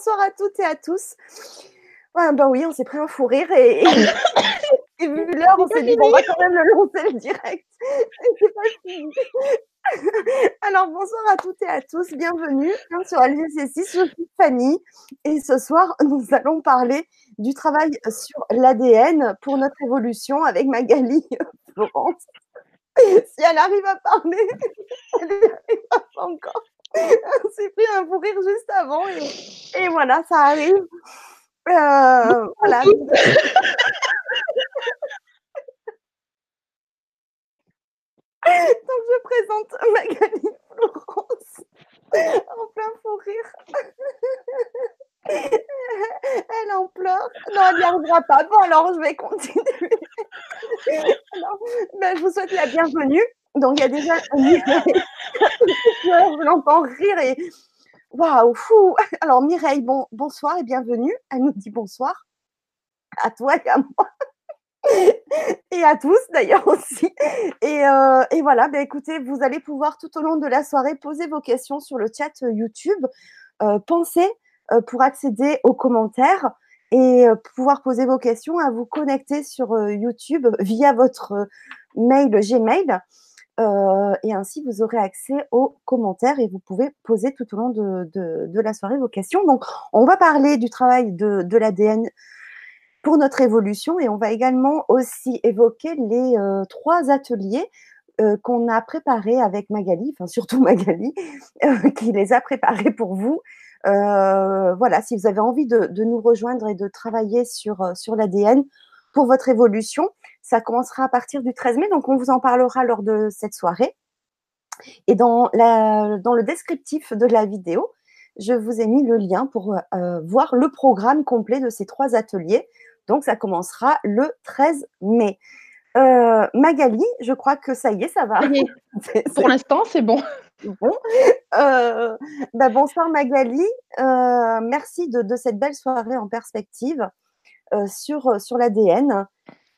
bonsoir à toutes et à tous. Bah oui, on s'est pris un fou rire et, vu l'heure, on s'est dit, bon, on va quand même le lancer le direct. Alors, bonsoir à toutes et à tous, bienvenue hein, sur LGC6, je suis Fanny et ce soir, nous allons parler du travail sur l'ADN pour notre évolution avec Magali Florence. Si elle arrive à parler, elle n'arrive pas encore. On s'est pris un fou rire juste avant et, et voilà, ça arrive. Euh, voilà. Donc je présente Magali Florence en plein fou rire. Elle en pleure. Non, elle n'y arrivera pas. Bon, alors je vais continuer. ben, je vous souhaite la bienvenue. Donc il y a déjà je l'entends rire et waouh, fou. Alors Mireille, bon, bonsoir et bienvenue. Elle nous dit bonsoir à toi et à moi. et à tous d'ailleurs aussi. Et, euh, et voilà, ben, écoutez, vous allez pouvoir tout au long de la soirée poser vos questions sur le chat euh, YouTube. Euh, pensez euh, pour accéder aux commentaires et euh, pouvoir poser vos questions à vous connecter sur YouTube via votre mail Gmail. Euh, et ainsi, vous aurez accès aux commentaires et vous pouvez poser tout au long de, de, la soirée vos questions. Donc, on va parler du travail de, de l'ADN pour notre évolution et on va également aussi évoquer les euh, trois ateliers euh, qu'on a préparés avec Magali, enfin surtout Magali, qui les a préparés pour vous. voilà, si vous avez envie de, de, nous rejoindre et de travailler sur, sur l'ADN pour votre évolution, ça commencera à partir du 13 mai, donc on vous en parlera lors de cette soirée. Et dans, la, dans le descriptif de la vidéo, je vous ai mis le lien pour euh, voir le programme complet de ces trois ateliers. Donc, ça commencera le 13 mai. Euh, Magali, je crois que ça y est, ça va. Oui, pour l'instant, c'est bon. Bon. Euh, bah bonsoir Magali. Merci de, de, cette belle soirée en perspective sur, sur l'ADN.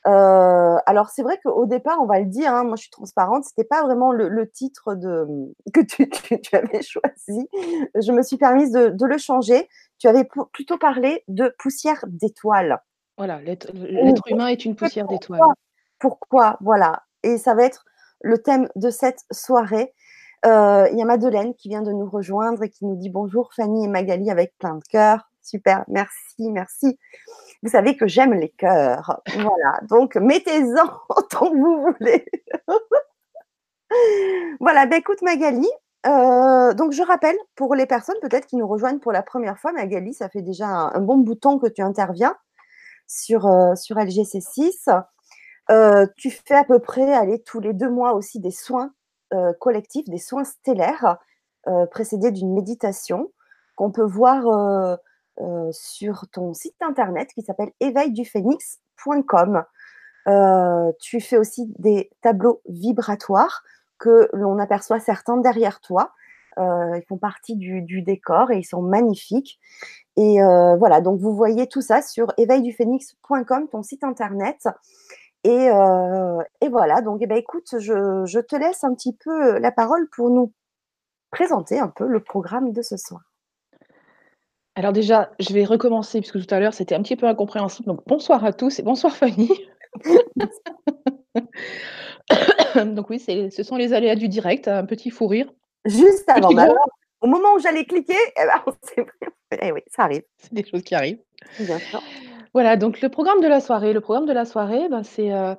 Euh, alors c'est vrai qu'au départ, on va le dire, hein, moi je suis transparente, c'était pas vraiment le, le titre de, que tu, tu, tu, avais choisi. Je me suis permise de, de le changer. Tu avais plutôt parlé de poussière d'étoiles. Voilà, l'être humain est une poussière d'étoiles. Pourquoi? Voilà. Et ça va être le thème de cette soirée. Euh, il y a Madeleine qui vient de nous rejoindre et qui nous dit bonjour Fanny et Magali avec plein de cœur. Super, merci, merci. Vous savez que j'aime les cœurs. Voilà, donc mettez-en autant que vous voulez. voilà, ben écoute Magali, euh, donc je rappelle pour les personnes peut-être qui nous rejoignent pour la première fois, Magali, ça fait déjà un, bon bout de temps que tu interviens sur, euh, sur LGC6. Euh, tu fais à peu près, allez, tous les deux mois aussi des soins collectifs, des soins stellaires précédés d'une méditation qu'on peut voir euh, sur ton site internet qui s'appelle éveilduphénix.com. Euh, tu fais aussi des tableaux vibratoires que l'on aperçoit certains derrière toi. Euh, ils font partie du, décor et ils sont magnifiques. Et voilà, donc vous voyez tout ça sur éveilduphénix.com, ton site internet. Et, et voilà, donc eh ben, écoute, je, je te laisse un petit peu la parole pour nous présenter un peu le programme de ce soir. Alors déjà, je vais recommencer puisque tout à l'heure c'était un petit peu incompréhensible. Donc bonsoir à tous et bonsoir Fanny. Donc oui, ce sont les aléas du direct, un petit fou rire. Juste avant, bah alors, au moment où j'allais cliquer, eh ben, eh oui, ça arrive. C'est des choses qui arrivent. Bien sûr. Voilà, donc le programme de la soirée. Le programme de la soirée, ben, c'est, euh,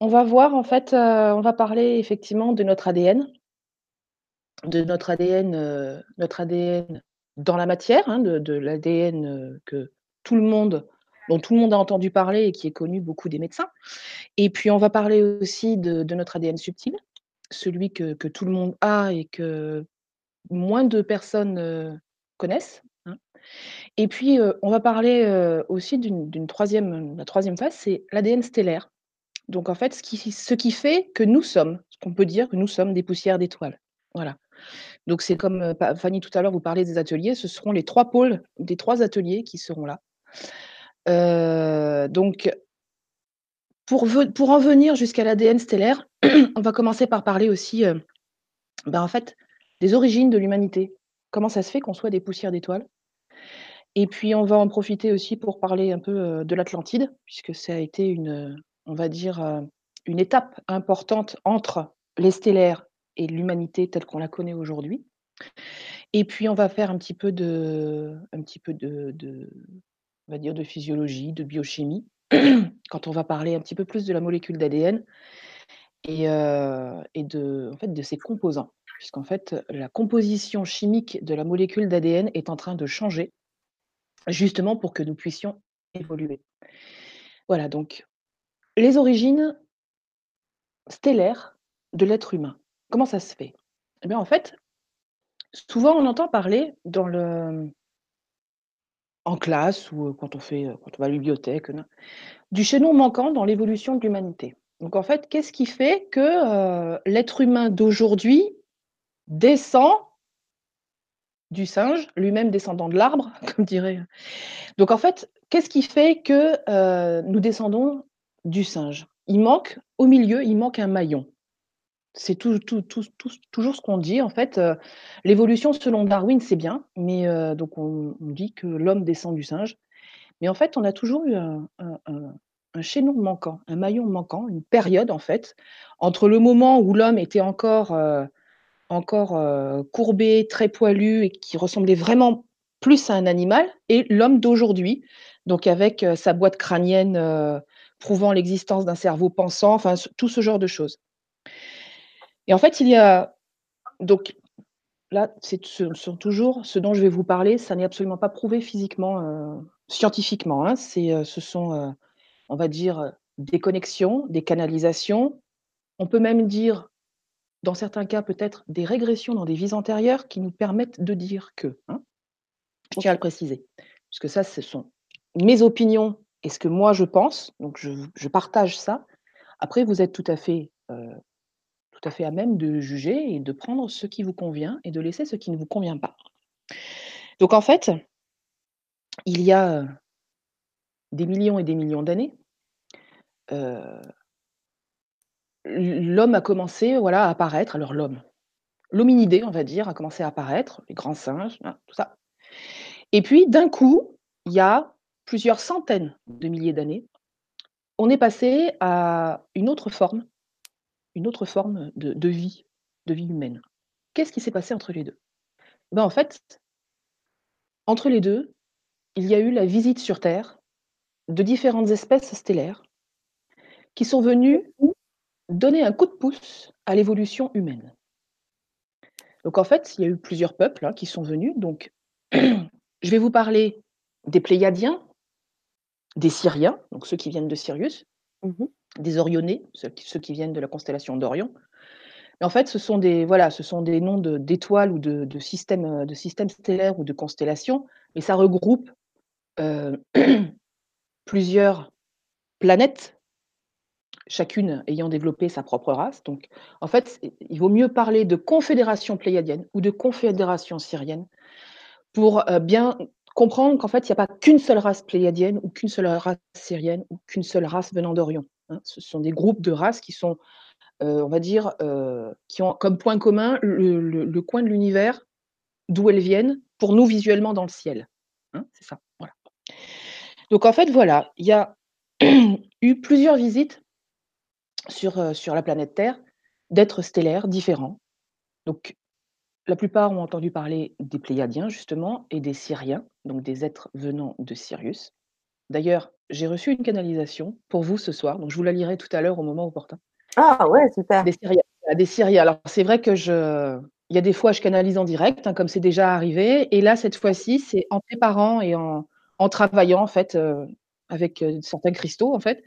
on va voir en fait, euh, on va parler effectivement de notre ADN, de notre ADN, euh, notre ADN dans la matière, hein, de, l'ADN euh, que tout le monde, dont tout le monde a entendu parler et qui est connu beaucoup des médecins. Et puis on va parler aussi de, de notre ADN subtil, celui que, que, tout le monde a et que moins de personnes euh, connaissent. Hein. Et puis euh, on va parler aussi d'une troisième, la troisième phase, c'est l'ADN stellaire. Donc en fait, ce qui, ce qui fait que nous sommes, ce qu'on peut dire que nous sommes des poussières d'étoiles. Voilà. Donc c'est comme euh, Fanny tout à l'heure, vous parlez des ateliers, ce seront les trois pôles des trois ateliers qui seront là. Euh, donc pour, pour, en venir jusqu'à l'ADN stellaire, on va commencer par parler aussi euh, ben en fait, des origines de l'humanité. Comment ça se fait qu'on soit des poussières d'étoiles? Et puis on va en profiter aussi pour parler un peu, de l'Atlantide, puisque ça a été une, on va dire, une étape importante entre les stellaires et l'humanité telle qu'on la connaît aujourd'hui. Et puis on va faire un petit peu de physiologie, de biochimie, quand on va parler un petit peu plus de la molécule d'ADN et heu et de de ses composants. Puisqu'en fait, la composition chimique de la molécule d'ADN est en train de changer, justement pour que nous puissions évoluer. Voilà donc les origines stellaires de l'être humain. Comment ça se fait? Eh bien, en fait, souvent on entend parler dans le en classe ou quand on fait, quand on va à la bibliothèque, du chaînon manquant dans l'évolution de l'humanité. Donc en fait, qu'est-ce qui fait que, heu, l'être humain d'aujourd'hui descend du singe, lui-même descendant de l'arbre, comme dirait donc en fait, qu'est-ce qui fait que, nous descendons du singe? Il manque au milieu, il manque un maillon. C'est toujours ce qu'on dit en fait, heu, l'évolution selon Darwin, c'est bien, mais donc on dit que l'homme descend du singe. Mais en fait, on a toujours eu un chaînon manquant, un maillon manquant, une période en fait, entre le moment où l'homme était encore, heu, courbé, très poilu et qui ressemblait vraiment plus à un animal et l'homme d'aujourd'hui, donc avec, sa boîte crânienne, prouvant l'existence d'un cerveau pensant, enfin tout ce genre de choses. Et en fait, il y a donc là, c'est ce sont toujours ce dont je vais vous parler, ça n'est absolument pas prouvé physiquement, heu, scientifiquement, hein. Heu, ce sont, heu, on va dire, des connexions, des canalisations. On peut même dire, dans certains cas, peut-être des régressions dans des vies antérieures qui nous permettent de dire que, hein. Je tiens à le préciser, puisque ça, ce sont mes opinions et ce que moi je pense, donc je je partage ça. Après, vous êtes tout à fait, tout à fait à même de juger et de prendre ce qui vous convient et de laisser ce qui ne vous convient pas. Donc en fait il y a, heu des millions et des millions d'années, heu l l'homme a commencé, voilà, à apparaître, alors l'homme, l'hominidé, on va dire, a commencé à apparaître, les grands singes, hein, tout ça. Et puis d'un coup, il y a plusieurs centaines de milliers d'années, on est passé à une autre forme une autre forme de vie de vie humaine. Qu'est-ce qui s'est passé entre les 2? Ben, en fait entre les 2, il y a eu la visite sur terre de différentes espèces stellaires qui sont venues donner un coup de pouce à l'évolution humaine. Donc en fait, il y a eu plusieurs peuples, hein, qui sont venus, donc je vais vous parler des Pléiadiens des Syriens, donc ceux qui viennent de Sirius, Mmh mh. Des Orionais, ceux qui viennent de la constellation d'Orion. Et en fait, ce sont des voilà, ce sont des noms d'étoiles ou de systèmes, heu, de systèmes stellaires ou de constellations, mais ça regroupe, heu, plusieurs planètes chacune ayant développé sa propre race. Donc en fait, il vaut mieux parler de confédération pléiadienne ou de confédération syrienne pour, heu, bien comprendre qu'en fait, il y a pas qu'une seule race pléiadienne ou qu'une seule race syrienne ou qu'une seule race venant d'Orion, hein. Ce sont des groupes de races qui sont, heu, on va dire, heu, qui ont comme point commun le coin de l'univers d'où elles viennent, pour nous visuellement dans le ciel, hein, c'est ça, voilà. Donc en fait, voilà, il y a eu plusieurs visites sur, heu, sur la planète Terre d'êtres stellaires différents. Donc la plupart ont entendu parler des Pléiadiens justement et des Syriens, donc des êtres venant de Sirius. D'ailleurs, j'ai reçu une canalisation pour vous ce soir, donc je vous la lirai tout à l'heure au moment opportun. Ah ouais, super! Des Syriens, des Syriens. Alors c'est vrai que je il y a des fois je canalise en direct, hein, comme c'est déjà arrivé et là cette fois-ci, c'est en préparant et en en travaillant en fait, heu, avec, heu, certains cristaux en fait.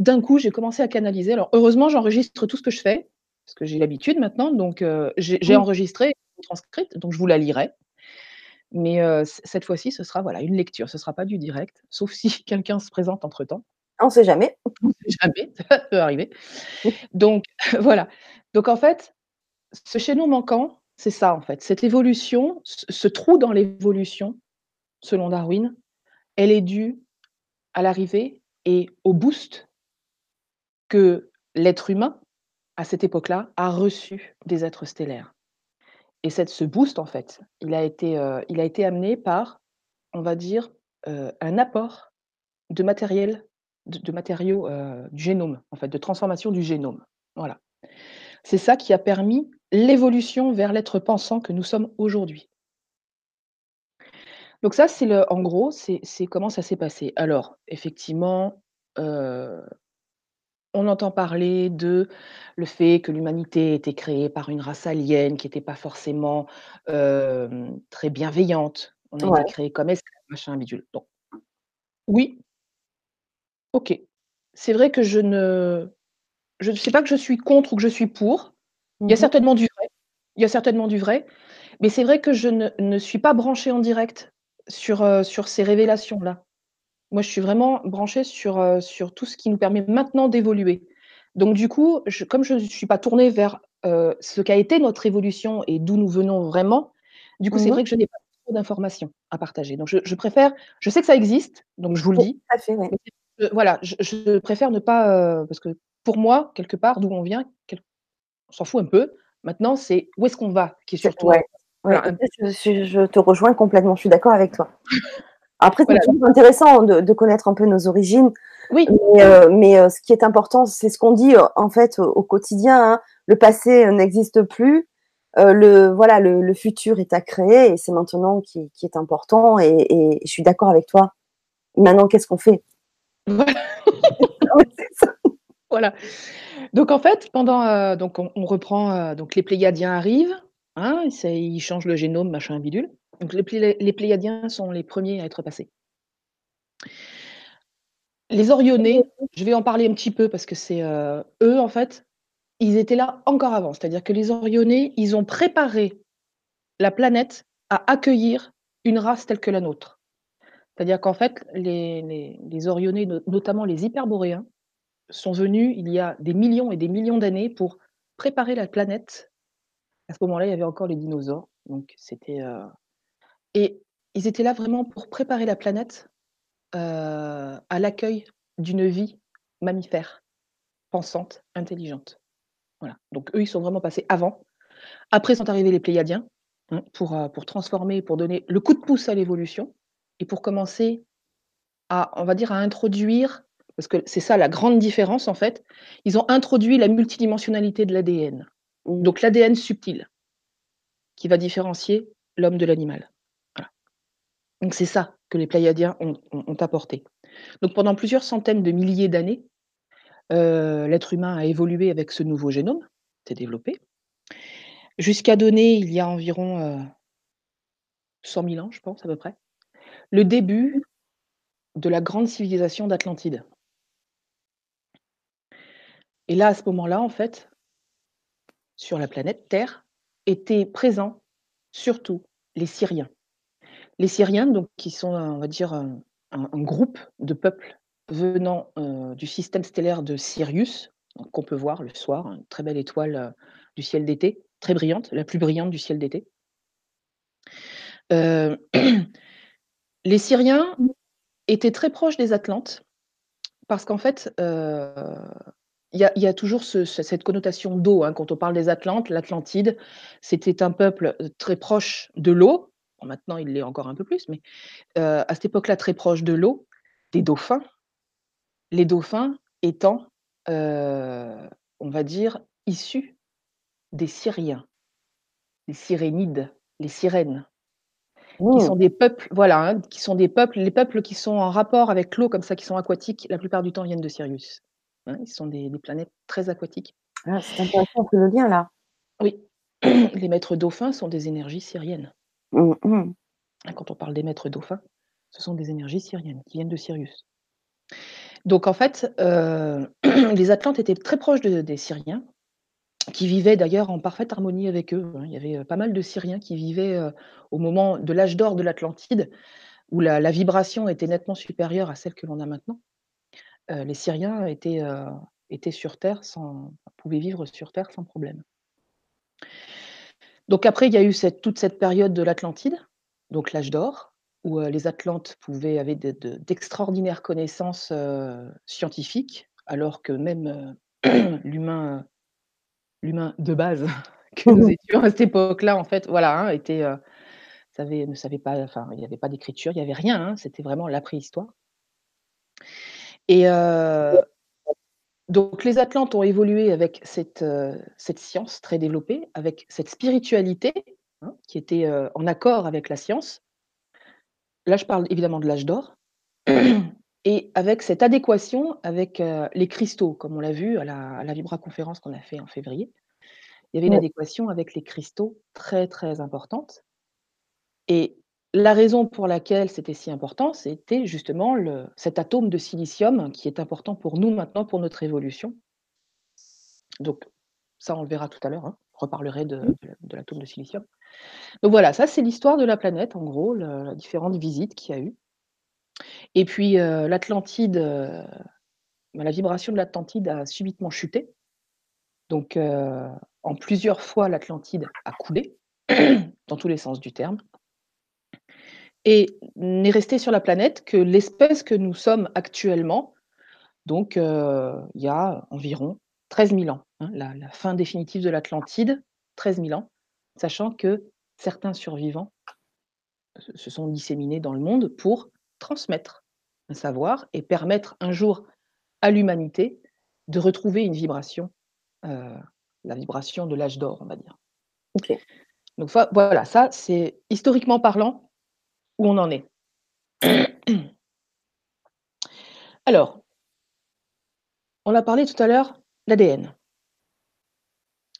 D'un coup, j'ai commencé à canaliser. Alors heureusement, j'enregistre tout ce que je fais, parce que j'ai l'habitude maintenant, donc heu, j'ai j'ai Mmh. enregistré, transcrite, donc je vous la lirai. Mais cette fois-ci, ce sera, voilà, une lecture, ce sera pas du direct, sauf si quelqu'un se présente entre temps. On sait jamais. On sait jamais, ça peut arriver. Donc voilà, donc en fait, ce chaînon manquant, c'est ça en fait, cette évolution, ce trou dans l'évolution, selon Darwin, elle est due à l'arrivée et au boost que l'être humain, à cette époque-là, a reçu des êtres stellaires. Et cette ce boost en fait, il a été, heu, il a été amené par on va dire, heu, un apport de matériel, de matériaux, heu, du génome, en fait, de transformation du génome. Voilà. C'est ça qui a permis l'évolution vers l'être pensant que nous sommes aujourd'hui. Donc ça, c'est en gros, c'est comment ça s'est passé. Alors, effectivement, on entend parler de le fait que l'humanité été créée par une race alien qui était pas forcément, très bienveillante. On a été créés comme esclaves, machin bidule. Oui. OK. C'est vrai que je ne je ne sais pas que je suis contre ou que je suis pour. Il y a Mmh mh. certainement du vrai il y a certainement du vrai, mais c'est vrai que je ne ne suis pas branchée en direct sur ces révélations-là. Moi, je suis vraiment branchée sur, heu, sur tout ce qui nous permet maintenant d'évoluer. Donc du coup, je comme je suis pas tournée vers, heu, ce qu'a été notre évolution et d'où nous venons vraiment, du coup, Mmh c'est mh. vrai que je n'ai pas trop d'informations à partager. Donc je je préfère je sais que ça existe, donc je vous le dis, tout à fait, ouais. voilà, je préfère ne pas, heu parce que pour moi, quelque part, d'où on vient, quel on s'en fout un peu. Maintenant, c'est où est-ce qu'on va qui est surtout ouais, un je te rejoins complètement, je suis d'accord avec toi. Après, c'est Voilà, toujours intéressant de de connaître un peu nos origines, Oui. mais mais heu, ce qui est important, c'est ce qu'on dit, en fait, au quotidien, hein. Le passé, heu, n'existe plus, le voilà, le le futur est à créer et c'est maintenant qui qui est important et et je suis d'accord avec toi. Maintenant, qu'est-ce qu'on fait? Voilà. Donc en fait, pendant, donc on on reprend, donc les Pléiadiens arrivent, hein, ils changent le génome, machin bidule. Donc les plé les Pléiadiens sont les 1ers à être passés. Les Orionnais, je vais en parler un petit peu parce que c'est, heu, eux, en fait, ils étaient là encore avant. C'est-à-dire que les Orionnais, ils ont préparé la planète à accueillir une race telle que la nôtre. C'est-à-dire qu'en fait, les les no notamment les Hyperboréens, sont venus il y a des millions et des millions d'années pour préparer la planète. À ce moment-là, il y avait encore les dinosaures, donc c'était, heu et ils étaient là vraiment pour préparer la planète, heu, à l'accueil d'une vie mammifère, pensante, intelligente. Voilà, donc eux, ils sont vraiment passés avant. Après sont arrivés les Pléiadiens, hein, pour, heu, pour transformer, pour donner le coup de pouce à l'évolution et pour commencer à, on va dire, à introduire parce que c'est ça la grande différence, en fait, ils ont introduit la multidimensionnalité de l'ADN. Mmh. Donc l'ADN subtil qui va différencier l'homme de l'animal. Donc c'est ça que les Pléiadiens ont apporté. Donc pendant plusieurs centaines de milliers d'années, heu, l'être humain a évolué avec ce nouveau génome, s'est développé jusqu'à donner, il y a environ, heu 100 000 ans, je pense, à peu près, le début de la grande civilisation d'Atlantide. Et là, à ce moment-là, en fait sur la planète Terre, étaient présents, surtout, les Syriens. Les Syriens, donc qui sont, on va dire, un groupe de peuples venant, heu, du système stellaire de Sirius, qu'on peut voir le soir, une très belle étoile, heu, du ciel d'été, très brillante, la plus brillante du ciel d'été. Heu, les Syriens étaient très proches des Atlantes parce qu'en fait, il y a toujours ce ce cette connotation d'eau, hein, quand on parle des Atlantes, l'Atlantide, c'était un peuple, très proche de l'eau. Bon maintenant, il l'est encore un peu plus, mais, heu, à cette époque-là, très proche de l'eau, des dauphins les dauphins étant, heu, on va dire, issus des Syriens. Les Cyrénides, les sirènes, qui Mmh. sont des peuples voilà, hein, qui sont des peuples les peuples qui sont en rapport avec l'eau comme ça, qui sont aquatiques, la plupart du temps viennent de Sirius. Hein, ils sont des des planètes très aquatiques. Ah, c'est intéressant, fait le lien là. Oui, les maîtres dauphins sont des énergies syriennes. Mmh mh. Hein, quand on parle des maîtres dauphins, ce sont des énergies syriennes qui viennent de Sirius. Donc en fait, heu, les Atlantes étaient très proches de des Syriens, qui vivaient d'ailleurs en parfaite harmonie avec eux, hein. Il y avait, heu, pas mal de Syriens qui vivaient, heu, au moment de l'âge d'or de l'Atlantide, où la vibration était nettement supérieure à celle que l'on a maintenant. Les Syriens étaient, étaient sur terre sans pouvaient vivre sur terre sans problème. Donc après, il y a eu cette toute cette période de l'Atlantide, donc l'âge d'or, où, heu, les Atlantes pouvaient avaient de de d'extraordinaires connaissances, heu, scientifiques, alors que même, heu, l'humain, de base que nous étions à cette époque-là, en fait, voilà, hein, était, savait ne savait pas enfin, il y avait pas d'écriture, il y avait rien, hein, c'était vraiment la préhistoire. Et donc les Atlantes ont évolué avec cette, heu, cette science très développée, avec cette spiritualité, hein, qui était, heu, en accord avec la science. Là, je parle évidemment de l'âge d'or et avec cette adéquation avec, heu, les cristaux, comme on l'a vu à la à la conférence qu'on a fait en février. Il y avait une Ouais. adéquation avec les cristaux très, très importante et la raison pour laquelle c'était si important, c'était justement le cet atome de silicium qui est important pour nous maintenant, pour notre évolution. Donc ça, on le verra tout à l'heure, hein. Je reparlerai de Mmh. de de l'atome de silicium. Donc voilà, ça, c'est l'histoire de la planète, en gros, le la différentes visites qu'il y a eu. Et puis, heu, l'Atlantide, heu, bah, la vibration de l'Atlantide a subitement chuté. Donc, heu, en plusieurs fois, l'Atlantide a coulé, dans tous les sens du terme. Et n'est resté sur la planète que l'espèce que nous sommes actuellement. Donc, heu, il y a environ 13 000 ans, hein, la la fin définitive de l'Atlantide, 13 000 ans, sachant que certains survivants se sont disséminés dans le monde pour transmettre un savoir et permettre un jour à l'humanité de retrouver une vibration, heu, la vibration de l'âge d'or, on va dire. OK. Donc voilà, ça, c'est historiquement parlant, on en est. Alors on a parlé tout à l'heure, l'ADN.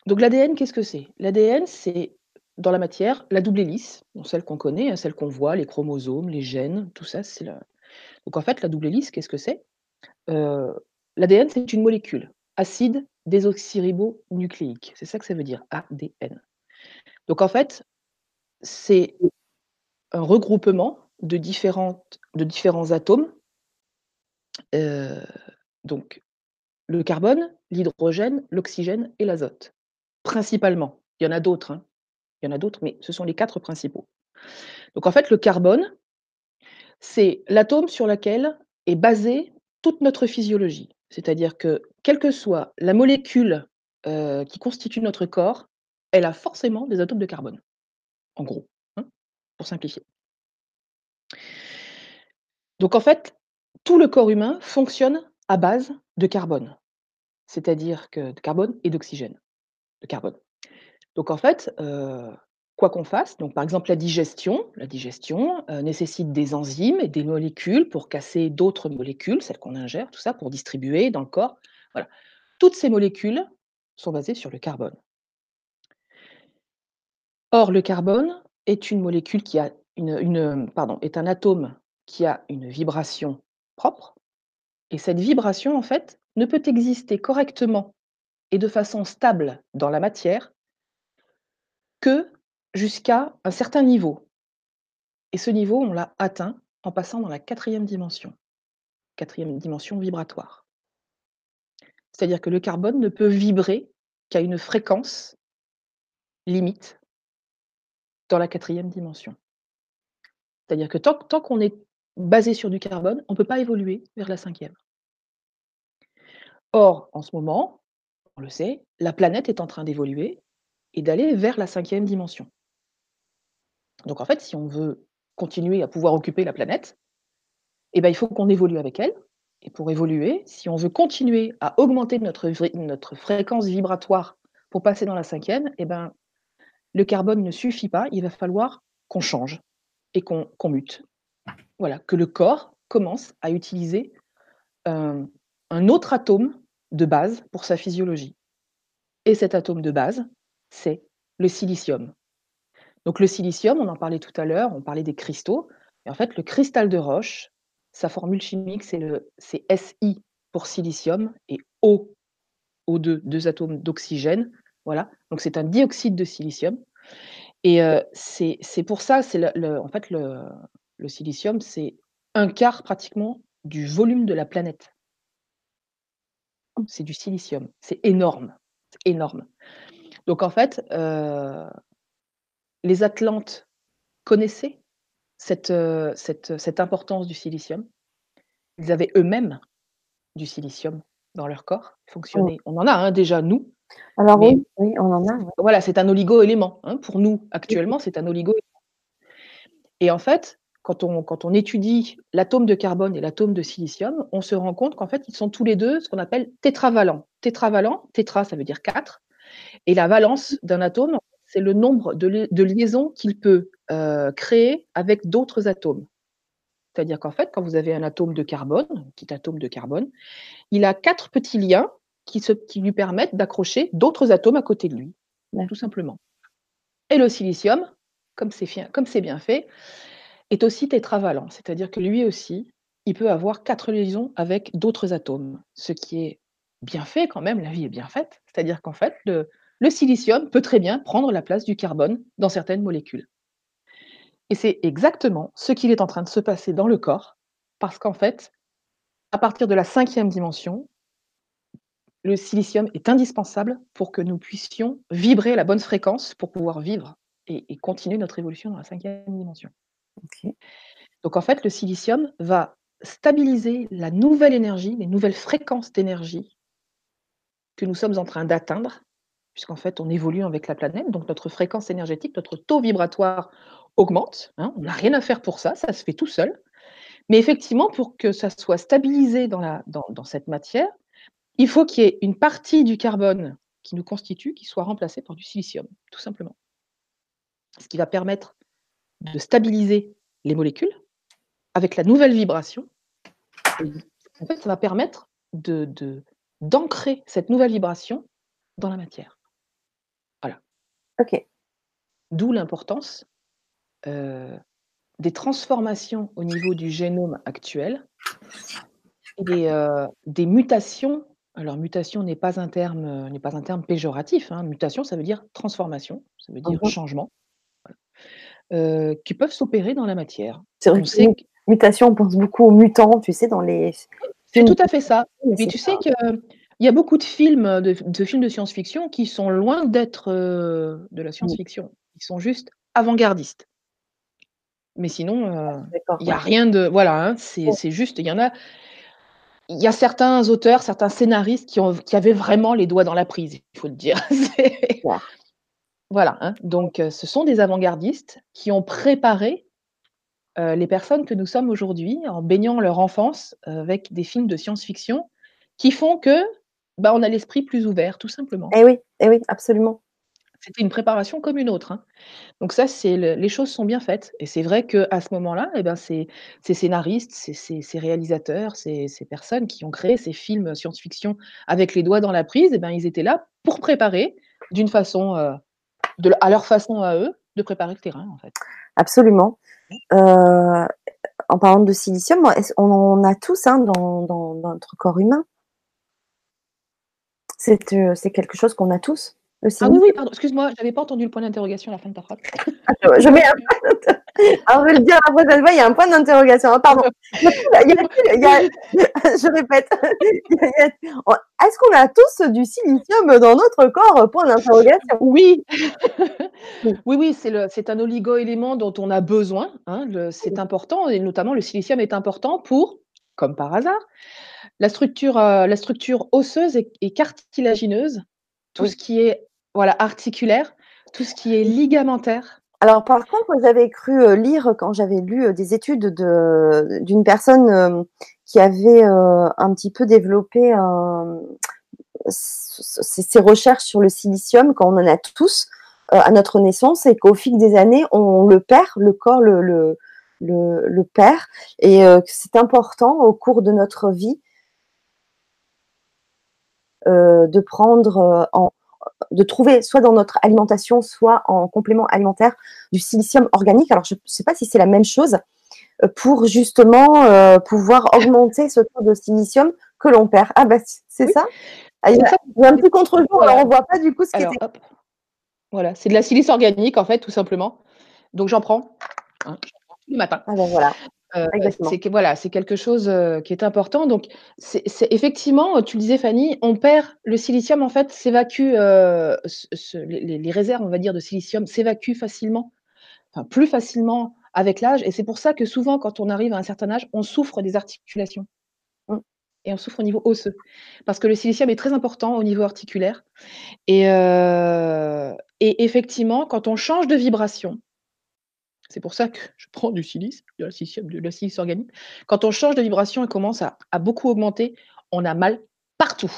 Donc l'ADN, qu'est-ce que c'est? L'ADN, c'est dans la matière, la double hélice, celle qu'on connaît, hein, celle qu'on voit, les chromosomes, les gènes, tout ça, donc en fait, la double hélice, qu'est-ce que c'est? Heu, l'ADN, c'est une molécule, acide désoxyribonucléique, c'est ça que ça veut dire, ADN. Donc en fait, c'est un regroupement de différentes de différents atomes heu, donc le carbone, l'hydrogène, l'oxygène et l'azote. Principalement. Il y en a d'autres, hein. Il y en a d'autres, mais ce sont les 4 principaux. Donc en fait, le carbone c'est l'atome sur lequel est basée toute notre physiologie. C'est-à-dire que, quelle que soit la molécule, heu, qui constitue notre corps, elle a forcément des atomes de carbone. En gros, pour simplifier. Donc en fait, tout le corps humain fonctionne à base de carbone. C'est-à-dire que de carbone et d'oxygène. De carbone. Donc en fait, heu, quoi qu'on fasse, donc par exemple la digestion la digestion, heu, nécessite des enzymes et des molécules pour casser d'autres molécules, celles qu'on ingère, tout ça, pour distribuer dans le corps. Voilà. Toutes ces molécules sont basées sur le carbone. Or le carbone est une molécule qui est un atome qui a une vibration propre et cette vibration, en fait, ne peut exister correctement et de façon stable dans la matière que jusqu'à un certain niveau. Et ce niveau, on l'a atteint en passant dans la 4e dimension. 4e dimension vibratoire. C'est-à-dire que le carbone ne peut vibrer qu'à une fréquence limite dans la 4e dimension. C'est-à-dire que tant qu'on est basé sur du carbone, on peut pas évoluer vers la 5e. Or, en ce moment, on le sait, la planète est en train d'évoluer et d'aller vers la 5e dimension. Donc en fait, si on veut continuer à pouvoir occuper la planète et bah, il faut qu'on évolue avec elle et pour évoluer, si on veut continuer à augmenter notre fréquence vibratoire pour passer dans la 5e et ben, le carbone ne suffit pas, il va falloir qu'on change et qu'on mute. Voilà, que le corps commence à utiliser, un un autre atome de base pour sa physiologie. Et cet atome de base, c'est le silicium. Donc le silicium, on en parlait tout à l'heure, on parlait des cristaux et en fait, le cristal de roche, sa formule chimique, c'est Si pour silicium et O, O2, 2 atomes d'oxygène, voilà. Donc c'est un dioxyde de silicium et heu, c'est pour ça, c'est en fait, le le silicium, c'est 1/4 pratiquement du volume de la planète. C'est du silicium, c'est énorme, c'est énorme. Donc en fait, heu, les Atlantes connaissaient cette, heu, cette cette importance du silicium. Ils avaient eux-mêmes du silicium dans leur corps, Mmh. fonctionnaient on en a, hein, déjà nous, Alors mais oui, oui, on en a, ouais. voilà, c'est un oligo-élément, hein, pour nous, actuellement, c'est un oligo Et en fait, quand on, quand on étudie l'atome de carbone et l'atome de silicium, on se rend compte qu'en fait, ils sont tous les deux ce qu'on appelle tétravalents. Tétravalent, tétra, ça veut dire 4. Et la valence d'un atome, c'est le nombre de, de liaisons qu'il peut euh, créer avec d'autres atomes. C'est-à-dire qu'en fait, quand vous avez un atome de carbone, un petit atome de carbone, il a quatre petits liens qui, se, qui lui permettent d'accrocher d'autres atomes à côté de lui, tout simplement. Et le silicium, comme c'est bien fait, est aussi tétravalent, c'est-à-dire que lui aussi, il peut avoir quatre liaisons avec d'autres atomes, ce qui est bien fait quand même, la vie est bien faite, c'est-à-dire qu'en fait, le, le silicium peut très bien prendre la place du carbone dans certaines molécules. Et c'est exactement ce qu'il est en train de se passer dans le corps, parce qu'en fait, à partir de la cinquième dimension, le silicium est indispensable pour que nous puissions vibrer à la bonne fréquence pour pouvoir vivre et, continuer notre évolution dans la cinquième dimension. Donc en fait, le silicium va stabiliser la nouvelle énergie, les nouvelles fréquences d'énergie que nous sommes en train d'atteindre, puisqu'en fait on évolue avec la planète, donc notre fréquence énergétique, notre taux vibratoire augmente. Hein, on n'a rien à faire pour ça, ça se fait tout seul. Mais effectivement, pour que ça soit stabilisé dans, la, dans, dans cette matière, il faut qu'il y ait une partie du carbone qui nous constitue qui soit remplacée par du silicium, tout simplement. Ce qui va permettre de stabiliser les molécules avec la nouvelle vibration. en fait, ça va permettre de, d'ancrer cette nouvelle vibration dans la matière. Voilà. OK. D'où l'importance euh, des transformations au niveau du génome actuel et euh, des, mutations. Alors, mutation n'est pas un terme, n'est pas un terme péjoratif. Hein. Mutation, ça veut dire transformation, ça veut dire mmh changement, euh, qui peuvent s'opérer dans la matière. C'est vrai que mutation, on pense beaucoup aux mutants, tu sais, dans les. C'est tout à fait ça. Mais tu sais qu'il y a beaucoup de films de, films de science-fiction qui sont loin d'être de la mmh. science-fiction. Ils sont juste avant-gardistes. Mais sinon, euh, il n'y a rien de. Voilà, hein, c'est juste, il y en a. Il y a certains auteurs, certains scénaristes qui, ont, qui avaient vraiment les doigts dans la prise, il faut le dire. voilà, hein, donc euh, ce sont des avant-gardistes qui ont préparé euh, les personnes que nous sommes aujourd'hui en baignant leur enfance avec des films de science-fiction qui font que bah, on a l'esprit plus ouvert, tout simplement. Eh oui, eh oui, absolument. C'était une préparation comme une autre, hein. Donc ça, c'est les choses sont bien faites et c'est vrai qu'à ce moment-là eh ben, ces scénaristes, ces réalisateurs, ces personnes qui ont créé ces films science-fiction avec les doigts dans la prise, eh ben, ils étaient là pour préparer d'une façon, euh, à leur façon à eux, de préparer le terrain, en fait. Absolument. Euh, en parlant de silicium, on en a tous, hein, dans notre corps humain. C'est, euh, c'est quelque chose qu'on a tous. Ah oui, oui, pardon, excuse-moi, je n'avais pas entendu le point d'interrogation à la fin de ta phrase. je mets un point Alors, je vais le dire après cette fois, il y a un point d'interrogation. Ah, pardon. Il y a, je répète. Est-ce qu'on a tous du silicium dans notre corps Point d'interrogation. Oui. oui, oui, c'est un oligo-élément dont on a besoin. Hein, c'est important, et notamment le silicium est important pour, comme par hasard, la structure, euh, la structure osseuse et cartilagineuse, tout ce qui est voilà, articulaire, tout ce qui est ligamentaire. Alors, par contre, j'avais cru euh, lire quand j'avais lu euh, des études d'une personne euh, qui avait un petit peu développé ses, recherches sur le silicium, quand on en a tous à notre naissance, et qu'au fil des années, on le perd, le corps le, perd, et c'est important au cours de notre vie de prendre en de trouver soit dans notre alimentation, soit en complément alimentaire du silicium organique. Alors, je ne sais pas si c'est la même chose euh, pour justement euh, pouvoir augmenter ce taux de silicium que l'on perd. Ah, bah, c'est ça ah, il, y a, un petit contre-jour, alors on ne voit pas du coup ce qui est. Voilà, c'est de la silice organique en fait, tout simplement. Donc j'en prends, hein, tous les matins. Ah ben voilà. Euh, c'est voilà, c'est quelque chose euh, qui est important. Donc, c'est effectivement, tu le disais, Fanny, on perd le silicium. En fait, s'évacue euh, les, réserves, on va dire, de silicium s'évacuent facilement, enfin plus facilement avec l'âge. Et c'est pour ça que souvent, quand on arrive à un certain âge, on souffre des articulations mmh. et on souffre au niveau osseux, parce que le silicium est très important au niveau articulaire. Et, et effectivement, quand on change de vibration, C'est pour ça que je prends du silice, de la silice organique. Quand on change de vibration et commence à beaucoup augmenter, on a mal partout,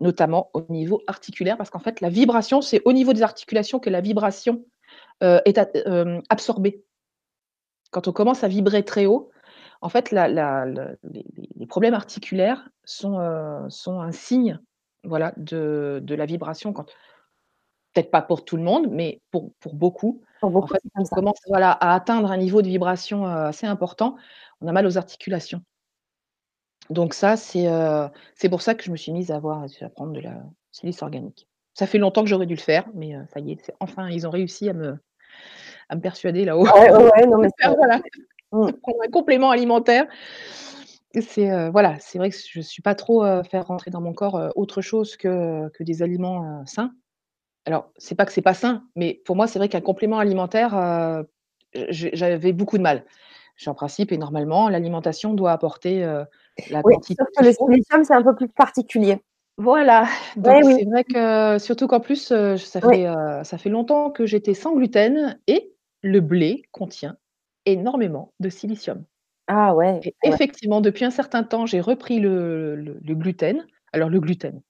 notamment au niveau articulaire parce qu'en fait la vibration, c'est au niveau des articulations que la vibration, heu, est hem, absorbée. Quand on commence à vibrer très haut, en fait les problèmes articulaires sont, heu, sont un signe, voilà, de la vibration peut-être pas pour tout le monde, mais pour beaucoup, en fait, on commence, voilà, à atteindre un niveau de vibration, assez important, on a mal aux articulations. Donc ça, c'est, pour ça que je me suis mise à voir à prendre de la silice organique. Ça fait longtemps que j'aurais dû le faire, mais ça y est, enfin, ils ont réussi à me à me persuader là-haut Ouais, ouais, non mais voilà, mmh. un complément alimentaire. C'est, voilà, c'est vrai que je suis pas trop, faire rentrer dans mon corps, autre chose que que des aliments, sains. Alors, c'est pas que c'est pas sain, mais pour moi, c'est vrai qu'un complément alimentaire, je j'avais beaucoup de mal. Le principe et normalement, l'alimentation doit apporter, heu, la Oui, quantité sauf que le silicium, c'est un peu plus particulier. Voilà, Ouais, donc oui. c'est vrai que surtout qu'en plus, heu, ça fait, heu, ça fait longtemps que j'étais sans gluten et le blé contient énormément de silicium. Ah ouais, Et ouais. effectivement, depuis un certain temps, j'ai repris le le le gluten. Alors le gluten,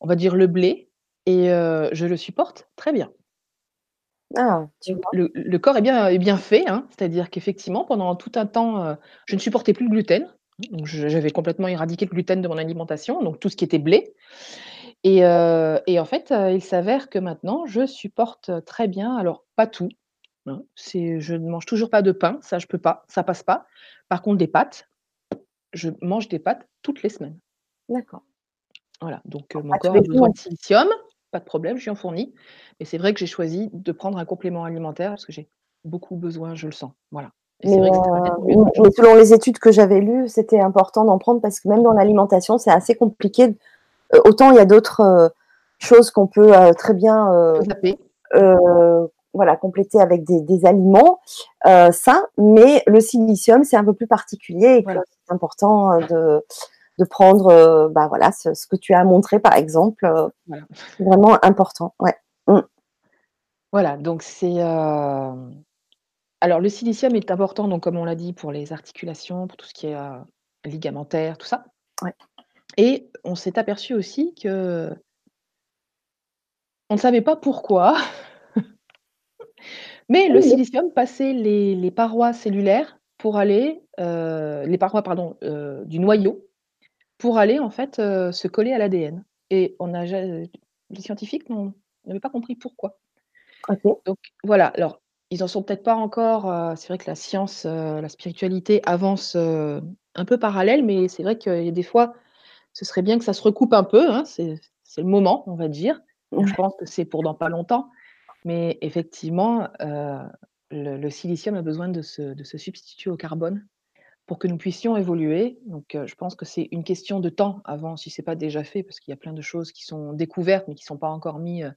on va dire le blé et heu, je le supporte très bien. Ah, tu vois? le le corps est bien est bien fait, hein, c'est-à-dire qu'effectivement, pendant tout un temps, heu, je ne supportais plus le gluten. Donc je j'avais complètement éradiqué le gluten de mon alimentation, donc tout ce qui était blé et heu et en fait, heu, il s'avère que maintenant je supporte, très bien, alors pas tout, hein, c'est je ne mange toujours pas de pain, ça je peux pas, ça passe pas. Par contre des pâtes, je mange des pâtes toutes les semaines. D'accord. Voilà, donc heu, Bon, mon pas tous corps a les besoin jours. de silicium, pas de problème, je lui en fournis. Mais c'est vrai que j'ai choisi de prendre un complément alimentaire parce que j'ai beaucoup besoin, je le sens, voilà. Et Mais vrai que mais selon les études que j'avais lues, c'était important d'en prendre parce que même dans l'alimentation, c'est assez compliqué heu, autant il y a d'autres, heu, choses qu'on peut, très bien, voilà, compléter avec des des aliments, sains, mais le silicium, c'est un peu plus particulier et Voilà. c'est important, de de prendre, heu, bah, voilà, ce ce que tu as montré par exemple, Voilà. c'est vraiment important, ouais. Mmh. Voilà, donc c'est, hem alors le silicium est important, donc comme on l'a dit, pour les articulations, pour tout ce qui est, ligamentaire, tout ça Ouais. et on s'est aperçus aussi que on ne savait pas pourquoi, mais le silicium passait les les parois cellulaires pour aller, les parois pardon, du noyau Pour aller en fait, heu, se coller à l'ADN et on ja les scientifiques n'avaient pas compris pourquoi. Donc voilà, alors ils en sont peut-être pas encore, heu, c'est vrai que la science, heu, la spiritualité avance, un peu parallèle, mais c'est vrai qu'il y a des fois, ce serait bien que ça se recoupe un peu, hein, c'est le moment, on va dire. Donc je pense que c'est pour dans pas longtemps, mais effectivement, le le silicium a besoin de se de se substituer au carbone pour que nous puissions évoluer, donc heu, je pense que c'est une question de temps avant, si c'est pas déjà fait, parce qu'il y a plein de choses qui sont découvertes, mais qui sont pas encore mis, heu,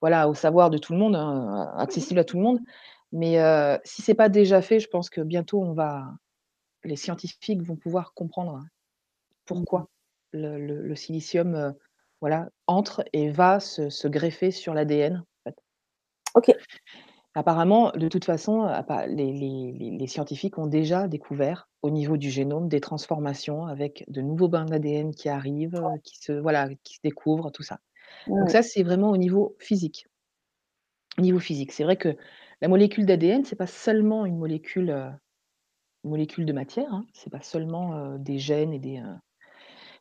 voilà, au savoir de tout le monde, hein, accessible à tout le monde. Mais si c'est pas déjà fait, je pense que bientôt on va les scientifiques vont pouvoir comprendre Mmh pourquoi le le le silicium, voilà, entre et va se se greffer sur l'ADN, en fait. OK. Apparemment, de toute façon, appa les les les les scientifiques ont déjà découvert, au niveau du génome, des transformations avec de nouveaux brins d'ADN qui arrivent, qui se voilà, qui se découvrent, tout ça. Donc Ouais. ça, c'est vraiment au niveau physique. Au niveau physique, c'est vrai que la molécule d'ADN, c'est pas seulement une molécule, heu, molécule de matière, hein, c'est pas seulement, heu, des gènes et des, heu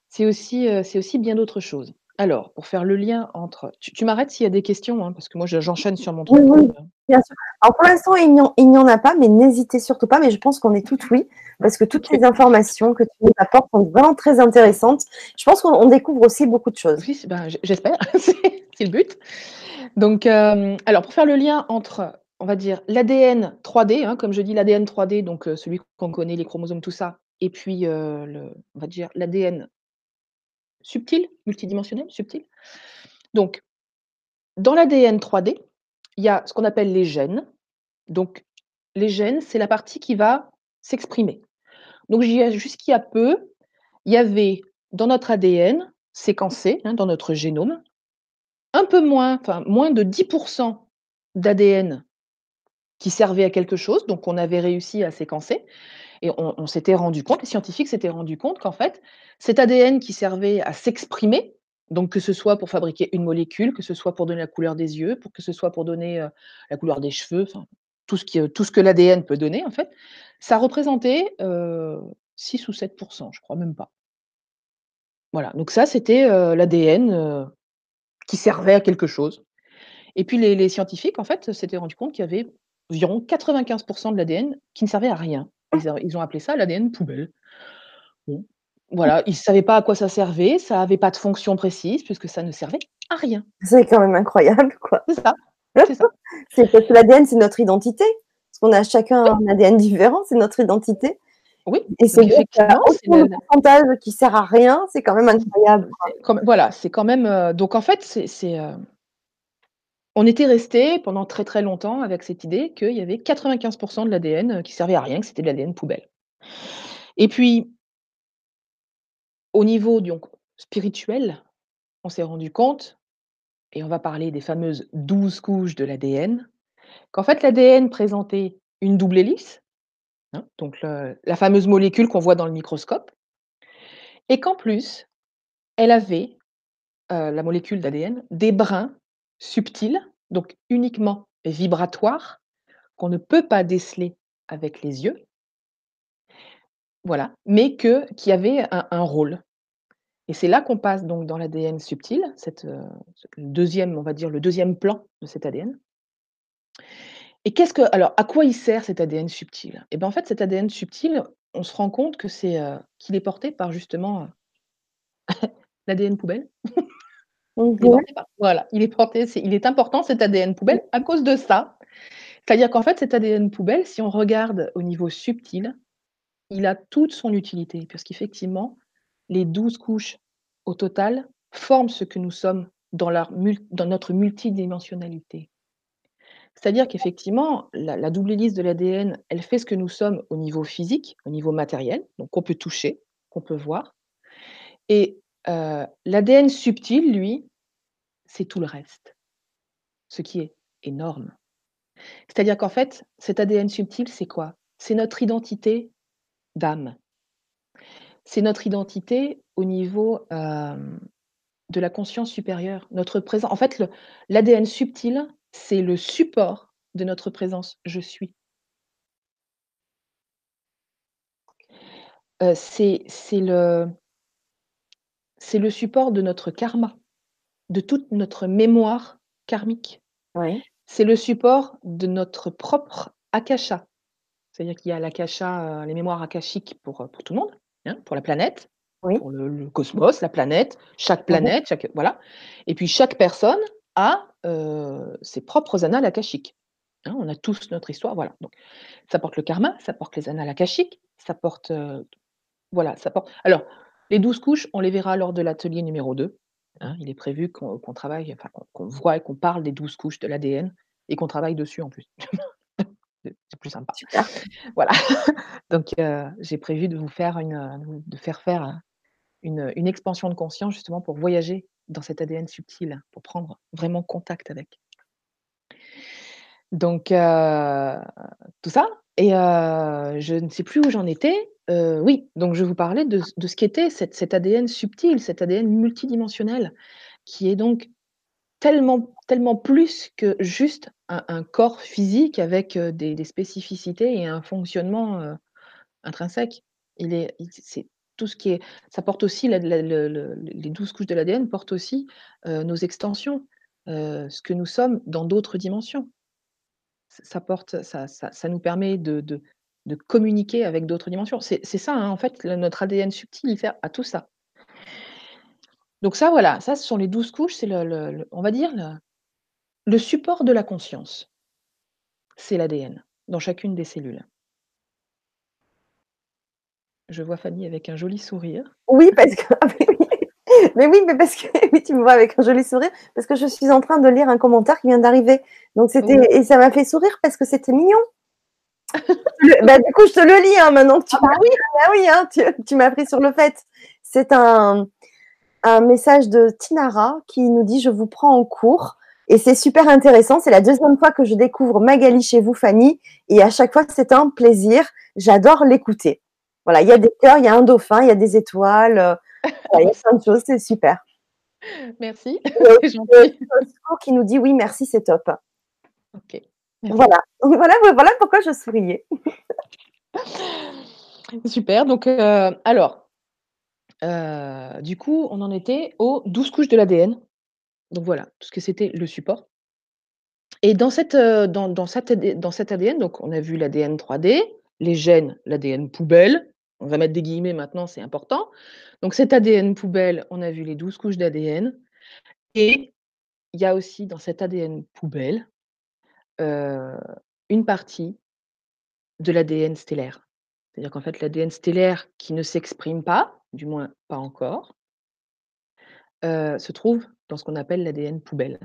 c'est aussi, heu, c'est aussi bien d'autres choses. Alors, pour faire le lien entre tu tu m'arrêtes s'il y a des questions, hein, parce que moi je j'enchaîne sur mon Oui, truc, oui, heu bien sûr. Alors pour l'instant, il n'y en il n'y en a pas, mais n'hésitez surtout pas, mais je pense qu'on est toutes oui, parce que toutes les informations que tu nous apportes sont vraiment très intéressantes. Je pense qu'on on découvre aussi beaucoup de choses. Oui, c'est ben, j j'espère, c'est c'est le but. Donc, hem, alors pour faire le lien entre, on va dire l'ADN 3D, hein, comme je dis l'ADN 3D, donc heu, celui qu'on connaît, les chromosomes, tout ça et puis, le on va dire l'ADN subtil, multidimensionnel, subtil. Donc, dans l'ADN 3D, il y a ce qu'on appelle les gènes. Donc, les gènes, c'est la partie qui va s'exprimer. Donc, jusqu'il y a peu, il y avait dans notre ADN séquencé, hein, dans notre génome, un peu moins, enfin moins de 10% d'ADN qui servait à quelque chose, donc on avait réussi à séquencer et on, s'était rendu compte, les scientifiques s'étaient rendu compte qu'en fait, cet ADN qui servait à s'exprimer, donc que ce soit pour fabriquer une molécule, que ce soit pour donner la couleur des yeux, pour que ce soit pour donner euh, la couleur des cheveux, enfin tout ce, que l'ADN peut donner en fait, ça représentait euh, 6 ou 7% je crois même pas. Voilà, donc ça c'était euh, l'ADN euh, qui servait à quelque chose. Et puis les, les scientifiques en fait s'étaient rendu compte qu'il y avait environ 95% de l'ADN qui ne servait à rien. Ils, a- ils ont appelé ça l'ADN poubelle. Bon, voilà, ils ne savaient pas à quoi ça servait, ça n'avait pas de fonction précise, puisque ça ne servait à rien. C'est quand même incroyable, quoi. C'est ça. C'est ça. C'est parce que l'ADN, c'est notre identité. Parce qu'on a chacun un ADN différent, c'est notre identité. Oui, Et c'est effectivement, c'est le- pourcentage qui sert à rien, c'est quand même incroyable. c'est voilà, c'est quand même. euh, donc en fait, c'est, c'est, euh, on était resté pendant très très longtemps avec cette idée qu'il y avait 95% de l'ADN qui servait à rien, que c'était de l'ADN poubelle. Et puis, au niveau spirituel, on s'est rendu compte, et on va parler des fameuses 12 couches de l'ADN, qu'en fait l'ADN présentait une double hélice, hein, donc la fameuse molécule qu'on voit dans le microscope, et qu'en plus, elle avait, euh, la molécule d'ADN, des brins subtils, donc uniquement vibratoires, qu'on ne peut pas déceler avec les yeux, voilà, mais que, qui avaient un, rôle. Et c'est là qu'on passe donc dans l'ADN subtil, cette, euh, deuxième, on va dire le deuxième plan de cet ADN. Et qu'est-ce que, alors, à quoi il sert cet ADN subtil? Et bien en fait, cet ADN subtil, on se rend compte que c'est, euh, qu'il est porté par justement l'ADN poubelle. Il voilà, il est porté, il est important cet ADN poubelle à cause de ça. C'est-à-dire qu'en fait, cet ADN poubelle, si on regarde au niveau subtil, il a toute son utilité, parce qu'effectivement, les 12 couches au total forment ce que nous sommes dans, la mul- dans notre multidimensionnalité. C'est-à-dire qu'effectivement, la, la double hélice de l'ADN, elle fait ce que nous sommes au niveau physique, au niveau matériel, donc qu'on peut toucher, qu'on peut voir. Et euh, l'ADN subtil, lui, c'est tout le reste, ce qui est énorme. C'est-à-dire qu'en fait, cet ADN subtil, c'est quoi? C'est notre identité d'âme. C'est notre identité au niveau euh, de la conscience supérieure, notre présence. En fait, l'ADN subtil, c'est le support de notre présence je suis. Euh, c'est le, c'est le support de notre karma, de toute notre mémoire karmique. ouais. C'est le support de notre propre akasha. C'est-à-dire qu'il y a l'akasha, euh, les mémoires akashiques pour, euh, pour tout le monde, hein, pour la planète, Oui. pour le, le cosmos, la planète, chaque planète, chaque, voilà. Et puis chaque personne a euh, ses propres annales akashiques. Hein, on a tous notre histoire, voilà. Donc, ça porte le karma, ça porte les annales akashiques, ça porte, euh, voilà, ça porte. Alors, les douze couches, on les verra lors de l'atelier numéro 2. hein. il est prévu qu'on qu'on travaille, enfin, qu'on qu'on voit et qu'on parle des douze couches de l'ADN et qu'on travaille dessus en plus. C'est c'est plus sympa. Super. Voilà. Donc, euh, j'ai prévu de vous faire une, euh, de faire faire euh, une, une expansion de conscience justement pour voyager dans cet ADN subtil, pour prendre vraiment contact avec. Donc, euh, tout ça. Et euh, je ne sais plus où j'en étais. Oui, donc je vous parlais de, ce qu'était cet, cet ADN subtil, cet ADN multidimensionnel, qui est donc tellement, tellement plus que juste un, corps physique avec des, spécificités et un fonctionnement intrinsèque. Il est, c'est tout ce qui est, ça porte aussi les douze couches de l'ADN portent aussi nos extensions, ce que nous sommes dans d'autres dimensions. Ça porte, ça, ça, nous permet de, de communiquer avec d'autres dimensions. C'est ça, hein, en fait, le- notre ADN subtil, il sert à tout ça. Donc ça, voilà, ça, ce sont les douze couches, c'est le, le- le- on va dire, le, support de la conscience. C'est l'ADN, dans chacune des cellules. Je vois Fanny avec un joli sourire. Oui, parce que. ah, mais oui. Mais oui, mais parce que oui, tu me vois avec un joli sourire, parce que je suis en train de lire un commentaire qui vient d'arriver. Donc c'était Oui. et ça m'a fait sourire parce que c'était mignon. Le- bah, du coup, je te le lis hein, maintenant que tu Ah bah oui. Ah oui, hein, tu, tu m'as pris sur le fait. C'est un, un message de Tinara qui nous dit Je vous prends en cours. Et c'est super intéressant. C'est la deuxième fois que je découvre Magali chez vous, Fanny. Et à chaque fois, c'est un plaisir. J'adore l'écouter. Voilà, il y a des cœurs, il y a un dauphin, il y a des étoiles. euh, il y a plein de choses. C'est super. Merci, Et qui nous dit oui, merci, c'est top. OK. Voilà. Voilà, voilà pourquoi je souriais. Super, donc heu, alors, heu, du coup, on en était aux 12 couches de l'ADN. Donc voilà, tout ce que c'était le support. Et dans cette, dans dans dans cet ADN, donc on a vu l'ADN 3D, les gènes, l'ADN poubelle. On va mettre des guillemets maintenant, c'est important. Donc cet ADN poubelle, on a vu les 12 couches d'ADN et il y a aussi dans cet ADN poubelle, une partie de l'ADN stellaire. C'est-à-dire qu'en fait, l'ADN stellaire qui ne s'exprime pas, du moins pas encore, se trouve dans ce qu'on appelle l'ADN poubelle.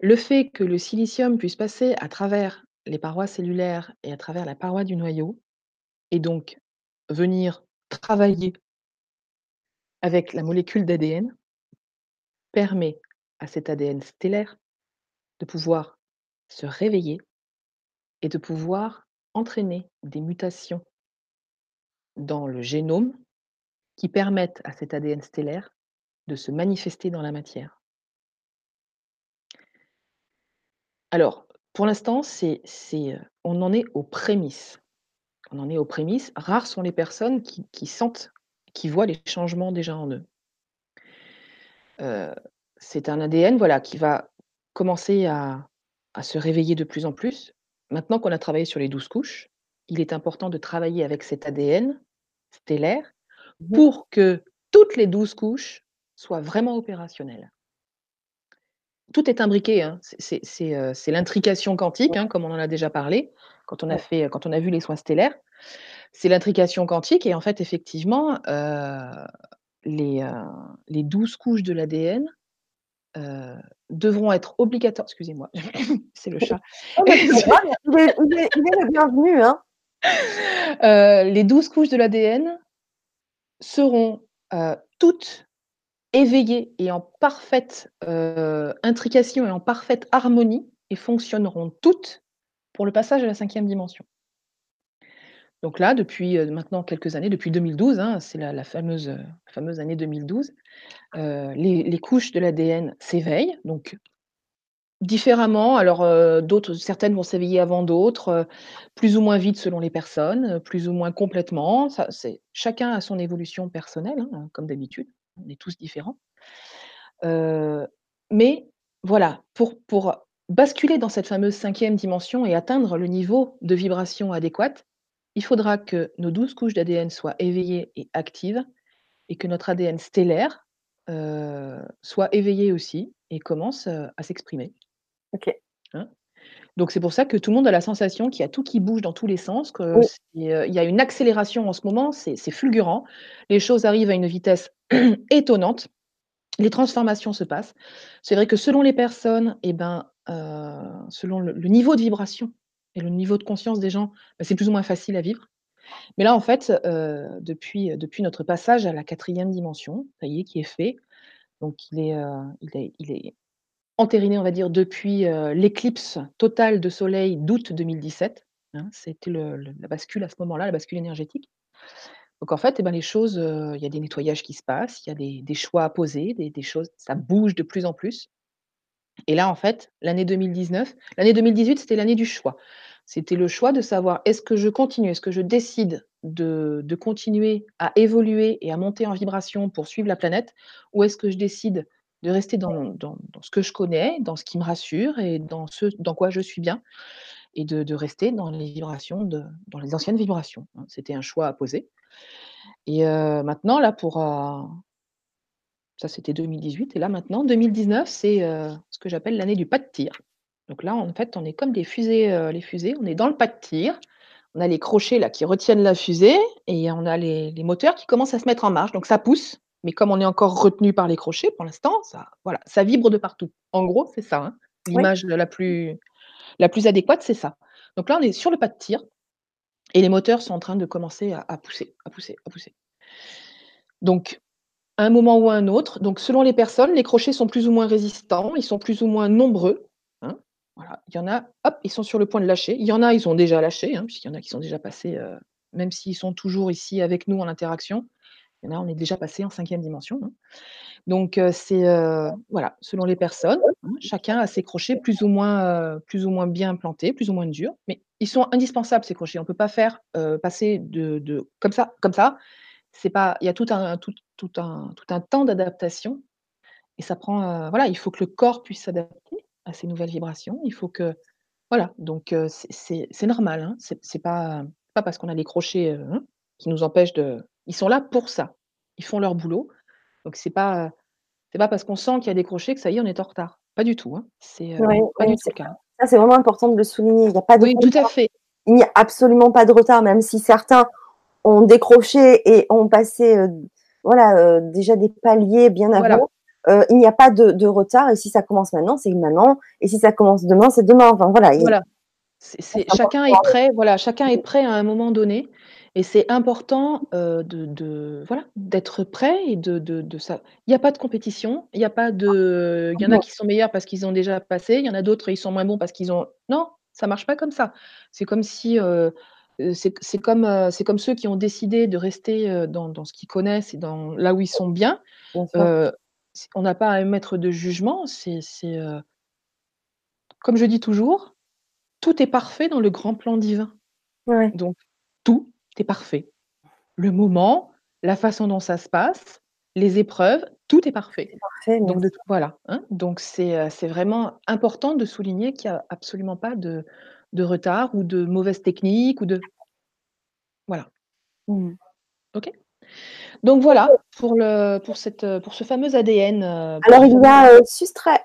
Le fait que le silicium puisse passer à travers les parois cellulaires et à travers la paroi du noyau et donc venir travailler avec la molécule d'ADN permet à cet ADN stellaire de pouvoir se réveiller et de pouvoir entraîner des mutations dans le génome qui permettent à cet ADN stellaire de se manifester dans la matière. Alors, pour l'instant, c'est heu, on en est aux prémices. On en est aux prémices. Rares sont les personnes qui sentent, qui voient les changements déjà en eux. Heu, c'est un ADN, voilà, qui va commencer à à se réveiller de plus en plus. Maintenant qu'on a travaillé sur les 12 couches, il est important de travailler avec cet ADN stellaire Mmh mh. pour que toutes les 12 couches soient vraiment opérationnelles. Tout est imbriqué, hein. C'est c'est l'intrication quantique, hein, comme on en a déjà parlé, quand on a fait quand on a vu les soins stellaires. C'est l'intrication quantique et en fait, effectivement, heu, les, heu, les 12 couches de l'ADN, heu, devront être obligatoires excusez-moi, c'est le chat. Oh il est il est il est le bienvenu, hein. Heu, les 12 couches de l'ADN seront, heu, toutes éveillées et en parfaite, intrication et en parfaite harmonie et fonctionneront toutes pour le passage à la 5e dimension. Donc là, depuis, heu, maintenant quelques années, depuis 2012, hein, c'est la la fameuse, année 2012, heu, les couches de l'ADN s'éveillent, donc différemment. Alors, d'autres certaines vont s'éveiller avant d'autres, plus ou moins vite selon les personnes, plus ou moins complètement. Chacun a son évolution personnelle, hein, comme d'habitude. On est tous différents. Mais voilà, pour pour basculer dans cette fameuse 5e dimension et atteindre le niveau de vibration adéquate, il faudra que nos 12 couches d'ADN soient éveillées et actives et que notre ADN stellaire, heu, soit éveillé aussi et commence, heu, à s'exprimer. OK. Hein? Donc c'est pour ça que tout le monde a la sensation qu'il y a tout qui bouge dans tous les sens, que Oui. c'est, heu, il y a une accélération en ce moment, c'est fulgurant. Les choses arrivent à une vitesse étonnante. Les transformations se passent. C'est vrai que selon les personnes et ben, selon le le niveau de vibration et le niveau de conscience des gens, bah, c'est plus ou moins facile à vivre. Mais là, en fait, heu, depuis, heu, depuis notre passage à la 4e dimension, ça y est, qui est fait, donc il est, heu, il est entériné, on va dire, depuis, l'éclipse totale de soleil d'août 2017, hein. C'était la bascule à ce moment-là, la bascule énergétique. Donc en fait, et ben, les choses, il y a des nettoyages qui se passent, il y a des des choix à poser, des des choses ça bouge de plus en plus. Et là, en fait, l'année 2019 l'année 2018, c'était l'année du choix. C'était le choix de savoir: «Est-ce que je continue? Est-ce que je décide de de continuer à évoluer et à monter en vibration pour suivre la planète? Ou est-ce que je décide de rester dans dans ce que je connais, dans ce qui me rassure et dans ce dans quoi je suis bien et de de rester dans les vibrations de dans les anciennes vibrations?» hein. C'était un choix à poser et heu, maintenant là pour, heu ça, c'était 2018 et là maintenant 2019, c'est, heu, ce que j'appelle l'année du pas de tir. Donc là, en fait, on est comme des fusées, heu, les fusées, on est dans le pas de tir. On a les crochets là qui retiennent la fusée et on a les les moteurs qui commencent à se mettre en marche. Donc ça pousse, mais comme on est encore retenu par les crochets pour l'instant, ça voilà, ça vibre de partout. En gros, c'est ça, hein. L'image la plus la plus adéquate, c'est ça. Donc là, on est sur le pas de tir et les moteurs sont en train de commencer à à pousser, à pousser, à pousser. Donc à un moment ou à un autre. Donc, selon les personnes, les crochets sont plus ou moins résistants, ils sont plus ou moins nombreux. Hein. Voilà. Il y en a, hop, ils sont sur le point de lâcher. Il y en a, ils ont déjà lâché, hein, puisqu'il y en a qui sont déjà passés, euh, même s'ils sont toujours ici avec nous en interaction. Il y en a, on est déjà passé en cinquième dimension. Hein. Donc, euh, c'est euh, voilà, selon les personnes, chacun a ses crochets plus ou moins, plus ou moins bien plantés, plus ou moins durs, mais ils sont indispensables ces crochets. On ne peut pas faire passer de, de, comme ça, comme ça. C'est pas, il y a tout un, tout, tout un, tout un temps d'adaptation. Et ça prend, euh, voilà, il faut que le corps puisse s'adapter à ces nouvelles vibrations. Il faut que, voilà, donc euh, c'est normal. Hein, c'est pas, pas parce qu'on a des crochets euh, hein, qui nous empêchent de. Ils sont là pour ça. Ils font leur boulot. Donc c'est pas, c'est pas parce qu'on sent qu'il y a des crochets que ça y est, on est en retard. Pas du tout. Hein. C'est pas du tout le cas. Ça, c'est vraiment important de le souligner. Il n'y a pas de oui, tout à fait. Il n'y a absolument pas de retard, même si certains ont décroché et ont passé voilà, euh, déjà des paliers bien avant. Euh, il n'y a pas de, retard. Et si ça commence maintenant, c'est maintenant. Et si ça commence demain, c'est demain. Enfin, voilà. voilà. chacun est prêt. Voilà, chacun est prêt à un moment donné. Et c'est important euh, de, voilà d'être prêt et de, de, ça. Il n'y a pas de compétition. Il n'y a pas de. Il y en a qui sont meilleurs parce qu'ils ont déjà passé. Il y en a d'autres ils sont moins bons parce qu'ils ont. Non, ça marche pas comme ça. C'est comme si c'est comme, comme ceux qui ont décidé de rester dans, ce qu'ils connaissent et dans, là où ils sont bien. on n'a pas à émettre de jugement. C'est, comme je dis toujours, tout est parfait dans le grand plan divin. Donc, tout est parfait. Le moment, la façon dont ça se passe, les épreuves, tout est parfait. Donc, voilà. Hein. Donc, c'est vraiment important de souligner qu'il n'y a absolument pas de, de retard ou de mauvaise technique ou de voilà. Mmh. OK? Donc voilà pour le pour cette, pour ce fameux ADN, euh, Alors il y a, euh,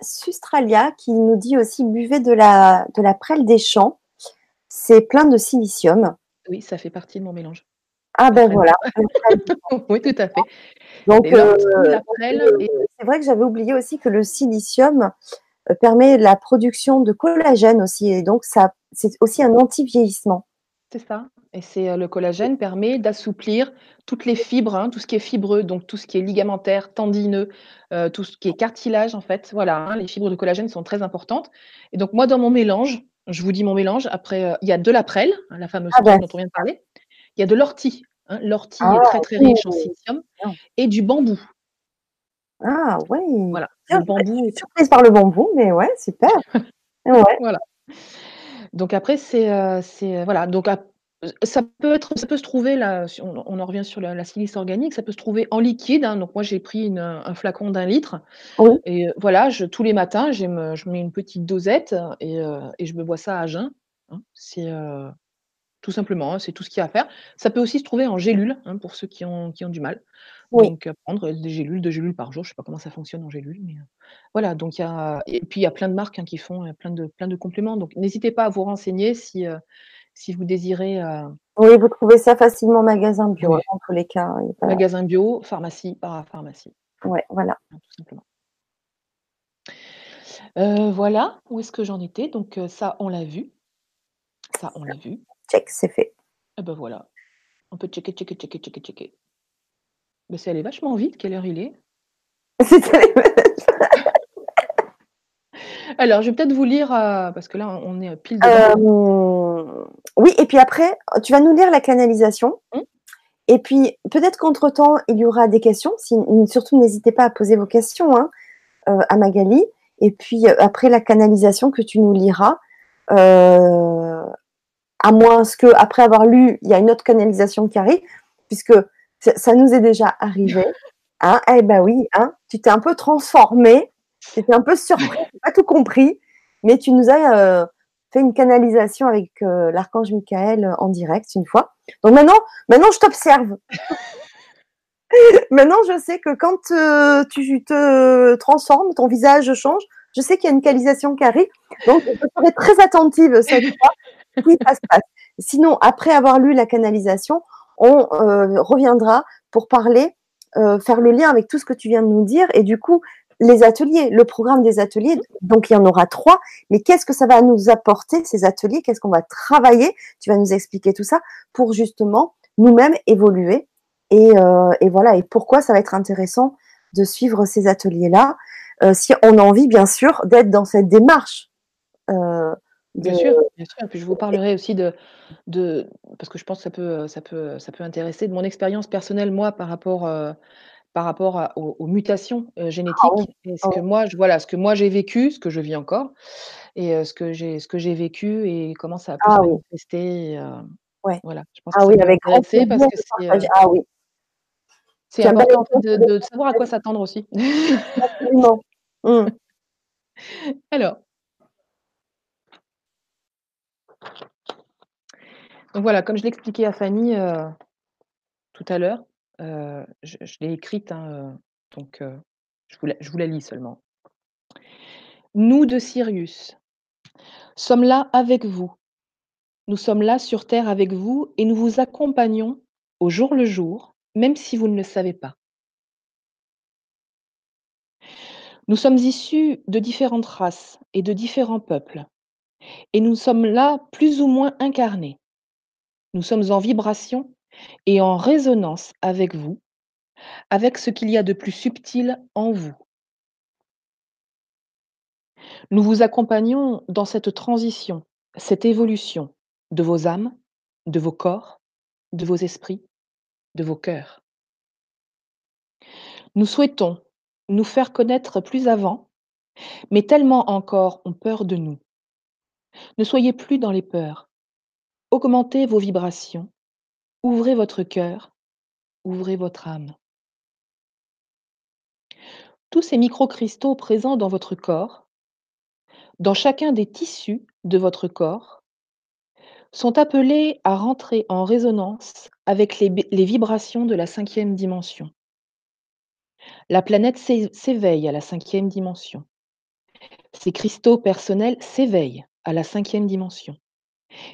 Sustralia qui nous dit aussi: «Buvez de la de la prêle des champs, c'est plein de silicium». Oui, ça fait partie de mon mélange. Ah ben voilà. Oui, tout à fait. Donc euh, c'est vrai que j'avais oublié aussi que le silicium, permet la production de collagène aussi et donc ça c'est aussi un anti-vieillissement. C'est ça et c'est, le collagène permet d'assouplir toutes les fibres, hein, tout ce qui est fibreux, donc tout ce qui est ligamentaire, tendineux, tout ce qui est cartilage en fait. Voilà, hein, les fibres de collagène sont très importantes et donc moi dans mon mélange, je vous dis mon mélange, après, il y a de la prêle, hein, la fameuse ah dont on vient de parler. Il y a de l'ortie, l'ortie est très, très ah, riche en silicium et du bambou. Ah oui! Voilà, le bambou surprise par le bambou, mais ouais, super. Ouais. Voilà. Donc après c'est, c'est, voilà, donc ça peut être ça peut se trouver là, on en revient sur la silice organique, ça peut se trouver en liquide, hein. donc moi j'ai pris un flacon d'un litre et voilà, je tous les matins, je mets une petite dosette et et je me bois ça à jeun, hein. C'est, tout simplement, hein, c'est tout ce qu'il y a à faire. Ça peut aussi se trouver en gélule, pour ceux qui ont qui ont du mal. Donc prendre des gélules, 2 gélules par jour, je sais pas comment ça fonctionne en gélule, mais voilà, donc il y a et puis il y a plein de marques, qui font, plein de plein de compléments, donc n'hésitez pas à vous renseigner si, si vous désirez, Oui, vous trouvez ça facilement en magasin bio, en tous les cas, Magasin bio, pharmacie, parapharmacie. Ouais, voilà. Tout simplement. Voilà, où est-ce que j'en étais? Donc, ça, on l'a vu. Ça, on l'a vu. Check, c'est fait. Et eh ben, voilà. On peut checker, checker, checker, checker, checker. Mais c'est allé vachement vite. Quelle heure il est? Alors, je vais peut-être vous lire, euh, parce que là, on est pile. Euh, oui, et puis après, tu vas nous lire la canalisation. Mmh. Et puis, peut-être qu'entre-temps, il y aura des questions. surtout, n'hésitez pas à poser vos questions hein, euh, à Magali. Et puis, après la canalisation que tu nous liras, à moins que après avoir lu, il y a une autre canalisation qui arrive, puisque ça, nous est déjà arrivé. Hein, eh ben oui, hein, tu t'es un peu transformé J'étais un peu surpris, pas tout compris, mais tu nous as euh, fait une canalisation avec euh, l'archange Michael euh, en direct une fois. Donc maintenant, maintenant je t'observe. maintenant, je sais que quand tu te transformes, ton visage change. Je sais qu'il y a une canalisation qui arrive. Donc, je serai très attentive cette fois. Oui, ça se passe. Sinon, après avoir lu la canalisation, on reviendra pour parler, faire le lien avec tout ce que tu viens de nous dire. Et du coup, les ateliers, le programme des ateliers, donc il y en aura trois, mais qu'est-ce que ça va nous apporter, ces ateliers? Qu'est-ce qu'on va travailler? Tu vas nous expliquer tout ça pour justement nous-mêmes évoluer. Et, heu, et voilà. Et pourquoi ça va être intéressant de suivre ces ateliers-là, si on a envie bien sûr d'être dans cette démarche, Bien sûr, bien sûr et puis je vous parlerai aussi de de parce que je pense que ça peut, ça peut, ça peut intéresser, de mon expérience personnelle, moi, par rapport, heu, par rapport à aux aux mutations, heu, Ah oui, génétiques et ce oh que moi je voilà, ce que moi j'ai vécu, ce que je vis encore et ce que j'ai ce que j'ai vécu et comment ça a pu se Ah oui. manifester Ouais. voilà, je pense que Ah ça oui, avec grand plaisir parce que c'est, ah oui. c'est important de de savoir à quoi s'attendre aussi. Absolument. Mmh. Alors donc voilà, comme je l'expliquais à Fanny, heu, tout à l'heure, heu, je l'ai écrite, hein, heu, donc je vous la lis seulement. «Nous de Sirius sommes là avec vous. Nous sommes là sur terre avec vous et nous vous accompagnons au jour le jour, même si vous ne le savez pas. Nous sommes issus de différentes races et de différents peuples et nous sommes là plus ou moins incarnés. Nous sommes en vibration et en résonance avec vous, avec ce qu'il y a de plus subtil en vous. Nous vous accompagnons dans cette transition, cette évolution de vos âmes, de vos corps, de vos esprits, de vos cœurs. Nous souhaitons nous faire connaître plus avant, mais tellement encore ont peur de nous. Ne soyez plus dans les peurs. Augmentez vos vibrations, ouvrez votre cœur, ouvrez votre âme. Tous ces microcristaux présents dans votre corps, dans chacun des tissus de votre corps, sont appelés à rentrer en résonance avec les, vibrations de la cinquième dimension. La planète s'é- s'éveille à la cinquième dimension. Ces cristaux personnels s'éveillent à la cinquième dimension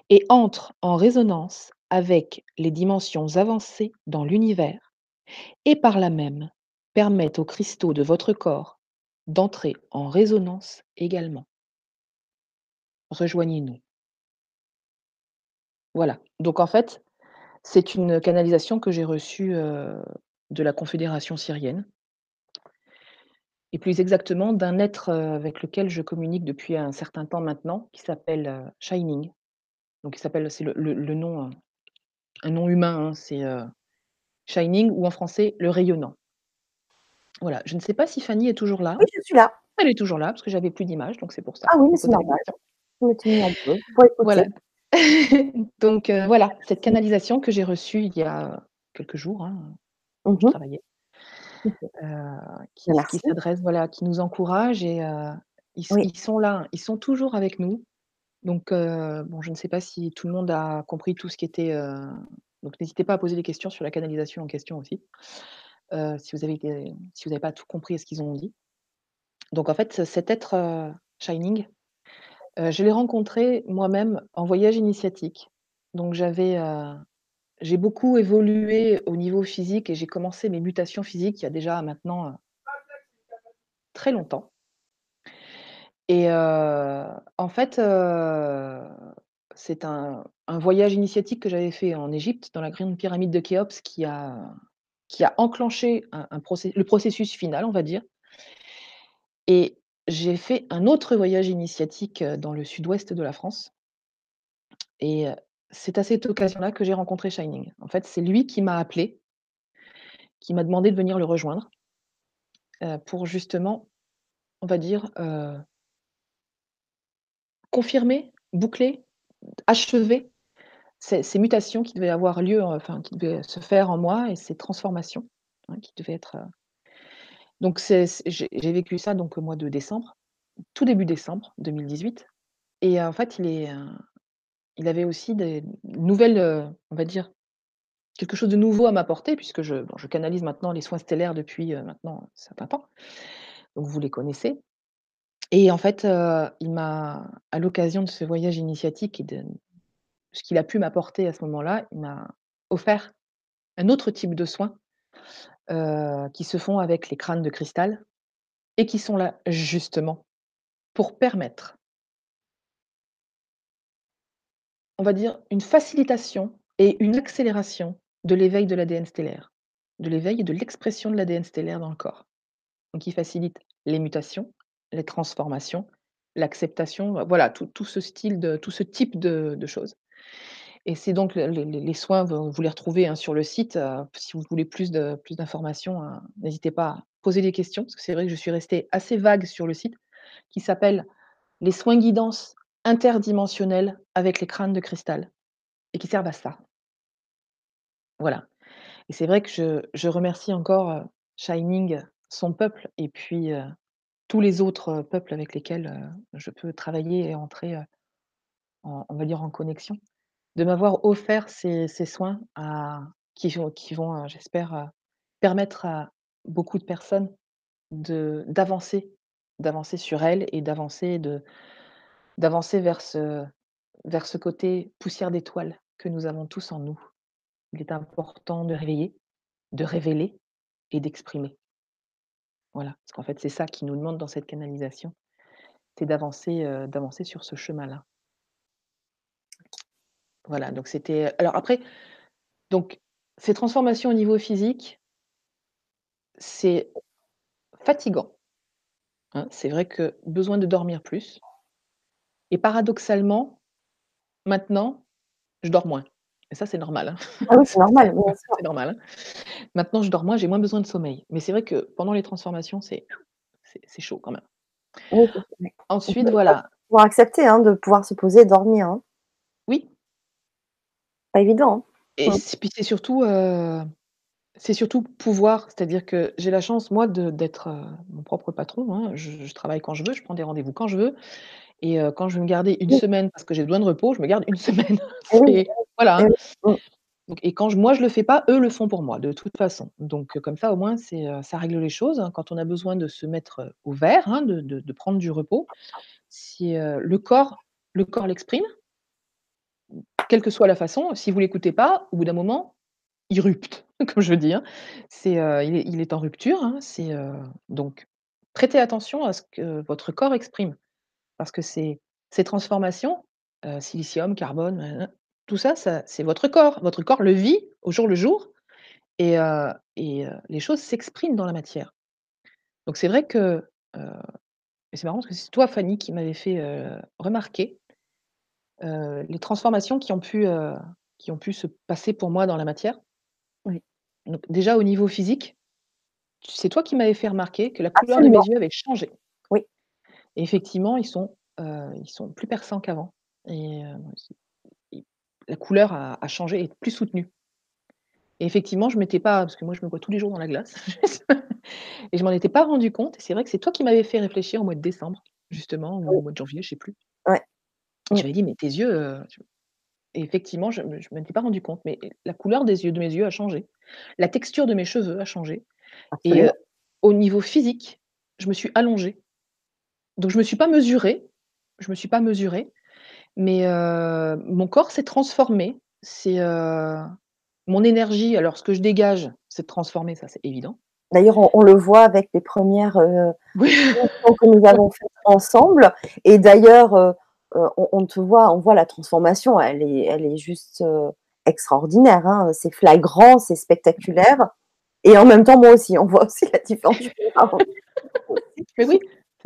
et entrent en résonance avec les dimensions avancées dans l'univers et par là même permettent aux cristaux de votre corps d'entrer en résonance également. Rejoignez-nous. Voilà. Donc en fait, c'est une canalisation que j'ai reçue, de la Confédération syrienne et plus exactement d'un être, heu, avec lequel je communique depuis un certain temps maintenant, qui s'appelle, heu, Shining. Donc il s'appelle c'est le le le nom, heu, un nom humain, hein, c'est, Shining ou en français, le rayonnant. Voilà, je ne sais pas si Fanny est toujours là? Oui, je suis là. Elle est toujours là parce que j'avais plus d'image, donc c'est pour ça, Ah oui, mais c'est normal. Voilà. Donc voilà, cette canalisation que j'ai reçue il y a quelques jours, hein, je travaillais, heu, qui s qui s'adresse, voilà, qui nous encourage et heu, ils s Oui. ils sont là, ils sont toujours avec nous. Donc heu, bon, je ne sais pas si tout le monde a compris tout ce qui était, donc n'hésitez pas à poser des questions sur la canalisation en question aussi, si vous avez des si vous n'avez pas tout compris à ce qu'ils ont dit. Donc en fait, cet être, Shining, je l'ai rencontré moi-même en voyage initiatique. Donc j'avais, J'ai beaucoup évolué au niveau physique et j'ai commencé mes mutations physiques il y a déjà maintenant, heu, très longtemps. Et heu, en fait, heu, c'est un voyage initiatique que j'avais fait en Égypte, dans la grande pyramide de Khéops qui a qui a enclenché le processus final, on va dire. Et j'ai fait un autre voyage initiatique, dans le sud-ouest de la France. Et c'est à cette occasion-là que j'ai rencontré Shining. En fait, c'est lui qui m'a appelée, qui m'a demandé de venir le rejoindre, heu, pour justement On va dire, heu, confirmer, boucler, achever ces mutations qui devaient avoir lieu, heu, enfin qui devaient se faire en moi et ces transformations, hein, qui devaient être, donc j'ai vécu ça donc au mois de décembre, tout début décembre 2018 et en fait, il est, il avait aussi des nouvelles, heu, on va dire, quelque chose de nouveau à m'apporter puisque je canalise maintenant les soins stellaires depuis, heu, maintenant un certain temps, donc vous les connaissez. Et en fait, heu, il m'a à l'occasion de ce voyage initiatique et de Ce qu'il a pu m'apporter à ce moment-là, il m'a offert un autre type de soins, qui se font avec les crânes de cristal et qui sont là justement pour permettre, on va dire, une facilitation et une accélération de l'éveil de l'ADN stellaire. de l'éveil et de l'expression de l'ADN stellaire dans le corps. Donc il facilite les mutations, les transformations, l'acceptation, voilà, tout ce style de tout ce type de choses et c'est donc le les soins, vous les retrouvez, hein, sur le site, heu, si vous voulez plus de plus d'informations, heu, n'hésitez pas à poser des questions, parce que c'est vrai que je suis restée assez vague sur le site, qui s'appelle «Les soins guidance interdimensionnels avec les crânes de cristal» et qui servent à ça. Voilà et c'est vrai que je je remercie encore, heu, Shining, son peuple et puis, heu, tous les autres peuples avec lesquels, je peux travailler et entrer, en on va dire en connexion. De m'avoir offert ces ces soins à qui qui vont, j'espère, permettre à beaucoup de personnes d'avancer d'avancer sur elles et d'avancer de d'avancer vers ce vers ce côté poussière d'étoiles que nous avons tous en nous. Il est important de réveiller, de révéler et d'exprimer. Voilà, parce qu'en fait, c'est ça qui nous demande dans cette canalisation, c'est d'avancer, heu, d'avancer sur ce chemin-là. Voilà, donc c'était alors après, donc ces transformations au niveau physique c'est fatigant, hein. C'est vrai que besoin de dormir plus et paradoxalement, maintenant, je dors moins et ça, c'est normal, hein. Ah oui, c'est normal. C'est normal, hein. Maintenant, je dors moins, j'ai moins besoin de sommeil, mais c'est vrai que pendant les transformations, c'est chaud quand même. Oui, Ensuite, voilà. pouvoir accepter, hein, de pouvoir se poser et dormir. Oui. Pas évident, Et c puis c'est surtout, heu, c'est surtout pouvoir c'est-à-dire que j'ai la chance moi d'être, heu, mon propre patron. Je je travaille quand je veux, je prends des rendez-vous quand je veux et quand je veux me garder 1 Oui. semaine parce que j'ai besoin de repos, je me garde 1 semaine. C'est voilà. Donc et quand moi je le fais pas, eux le font pour moi, de toute façon. Donc comme ça, au moins, c'est, ça règle les choses, hein. Quand on a besoin de se mettre, au vert, hein, de de de prendre du repos, si, le corps le corps l'exprime quelle que soit la façon, si vous l'écoutez pas, au bout d'un moment, il rupte, comme je dis, hein. C'est, heu, il est il est en rupture, hein. C'est, donc prêtez attention à ce que votre corps exprime parce que ces ces transformations, heu, silicium, carbone, tout ça, ça c'est votre corps. Votre corps le vit au jour le jour et heu et heu, les choses s'expriment dans la matière. Donc c'est vrai que, c'est marrant parce que c'est toi, Fanny, qui m'avais fait, remarquer les transformations qui ont pu, qui ont pu se passer pour moi dans la matière. Oui. Donc déjà au niveau physique, c'est toi qui m'avais fait remarquer que la couleur de mes yeux avait changé. Et effectivement, ils sont, heu, ils sont plus perçants qu'avant et heu, i la couleur a a changé, est plus soutenue. Et effectivement, je m'étais pas parce que moi je me vois tous les jours dans la glace et je m'en étais pas rendu compte et c'est vrai que c'est toi qui m'avais fait réfléchir au mois de décembre, justement ou au mois de janvier, je sais plus. Ouais. Mmh. m'avais dit: «Mais tes yeux, tu» et effectivement, je je m'en étais pas rendu compte, mais la couleur des yeux de mes yeux a changé. La texture de mes cheveux a changé et heu, Absolument. au niveau physique, je me suis allongée. Donc je me suis pas mesurée je me suis pas mesurée, mais heu, mon corps s'est transformé. C'est, heu, mon énergie alors ce que je dégage s'est transformé, ça c'est évident. D'ailleurs, on on le voit avec les 1res, heu, Oui. missions que nous avons faites ensemble et d'ailleurs, heu, on on te voit on voit la transformation, elle est elle est juste, extraordinaire, hein. C'est flagrant, c'est spectaculaire et en même temps, moi aussi, on voit aussi la différence. Mais oui,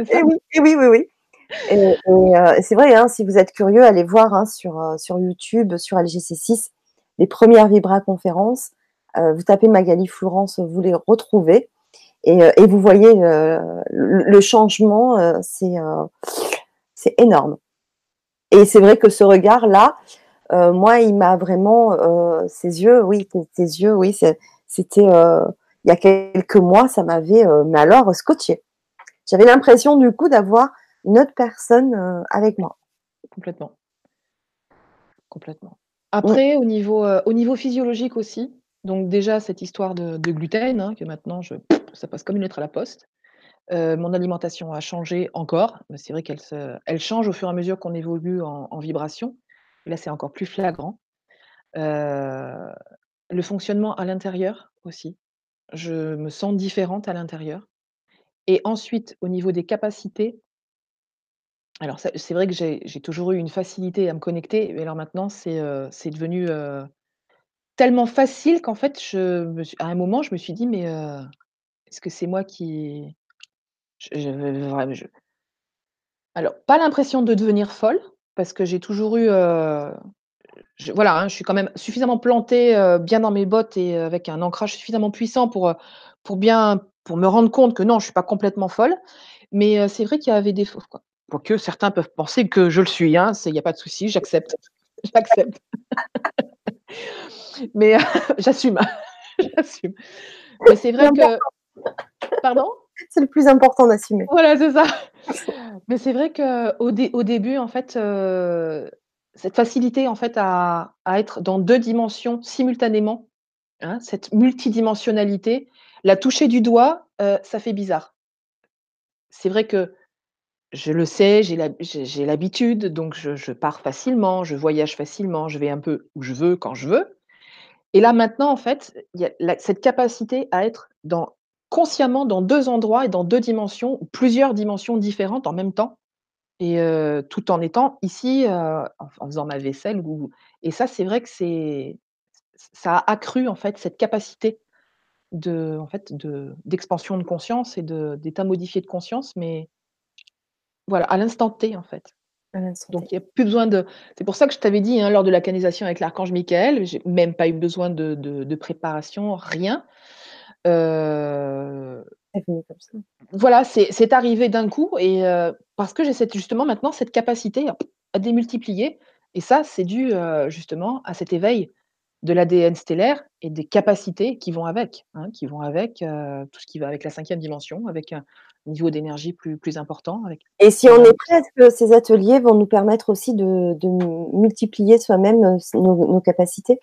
c'est Et ça. oui, et oui, oui, oui et et heu, c'est vrai, hein, si vous êtes curieux, allez voir, hein, sur, heu, sur YouTube, sur LGC6, les 1res Vibraconférences. Heu, vous tapez Magali Flourens, vous les retrouvez et et vous voyez, le le changement, c'est, énorme et c'est vrai que ce regard-là, moi, il m'a vraiment, ses yeux, oui, tes tes yeux, oui, c'était, il y a quelques mois, ça m'avait, mais alors scotché. J'avais l'impression du coup d'avoir une autre personne, heu, avec moi. complètement. Complètement. Après au niveau, heu, au niveau physiologique aussi, donc déjà cette histoire de de gluten, hein, que maintenant je ça passe comme une lettre à la poste. Heu, mon alimentation a changé encore, mais c'est vrai qu'elle se elle change au fur et à mesure qu'on évolue en en vibration. Là, c'est encore plus flagrant. Le fonctionnement à l'intérieur aussi. Je me sens différente à l'intérieur et ensuite au niveau des capacités alors c'est vrai que j'ai toujours eu une facilité à me connecter, mais alors maintenant c'est, c'est devenu, heu tellement facile qu'en fait, je me suis à un moment, je me suis dit: «Mais, heu, est-ce que c'est moi qui» alors, pas l'impression de devenir folle, parce que j'ai toujours eu, voilà, hein, je suis quand même suffisamment plantée, bien dans mes bottes et avec un ancrage suffisamment puissant pour, pour bien pour me rendre compte que non, je suis pas complètement folle. Mais, heu, c'est vrai qu'il y avait des fois quoi quoique certains peuvent penser que je le suis, hein, il y a pas de souci, j'accepte, j'accepte. Mais, j'assume, j'assume. Mais c'est vrai que pardon? C'est le plus important d'assumer. Voilà, c'est ça. Mais c'est vrai qu'au dé au début, en fait, heu, cette facilité, en fait, à à être dans 2 dimensions simultanément, hein, cette multidimensionnalité, la toucher du doigt, heu, ça fait bizarre. C'est vrai que je le sais, j'ai l'hab j'ai j'ai l'habitude, donc je pars facilement, je voyage facilement, je vais un peu où je veux, quand je veux. Et là, maintenant, en fait, il y a cette capacité à être consciemment dans 2 endroits et dans 2 dimensions ou plusieurs dimensions différentes en même temps et heu, tout en étant ici, heu, en en faisant ma vaisselle ou et ça, c'est vrai que ça a accru, en fait, cette capacité de en fait, de d'expansion de conscience et de d'état modifié de conscience, mais voilà, à l'instant T, en fait. Donc il y a plus besoin de c'est pour ça que je t'avais dit, hein, lors de la canalisation avec l'archange Michael, j'ai même pas eu besoin de de de préparation, rien. Comme ça. voilà, c'est c'est arrivé d'un coup et heu, parce que j'ai cette justement maintenant cette capacité à à démultiplier et ça, c'est dû, heu, justement à cet éveil de l'ADN stellaire et des capacités qui vont avec, hein, qui vont avec, heu, tout ce qui va avec la 5e dimension, avec un niveau d'énergie plus plus important, avec Et si on est prêt, est-ce que ces ateliers vont nous permettre aussi de de mu multiplier soi-même, heu, s nos nos capacités?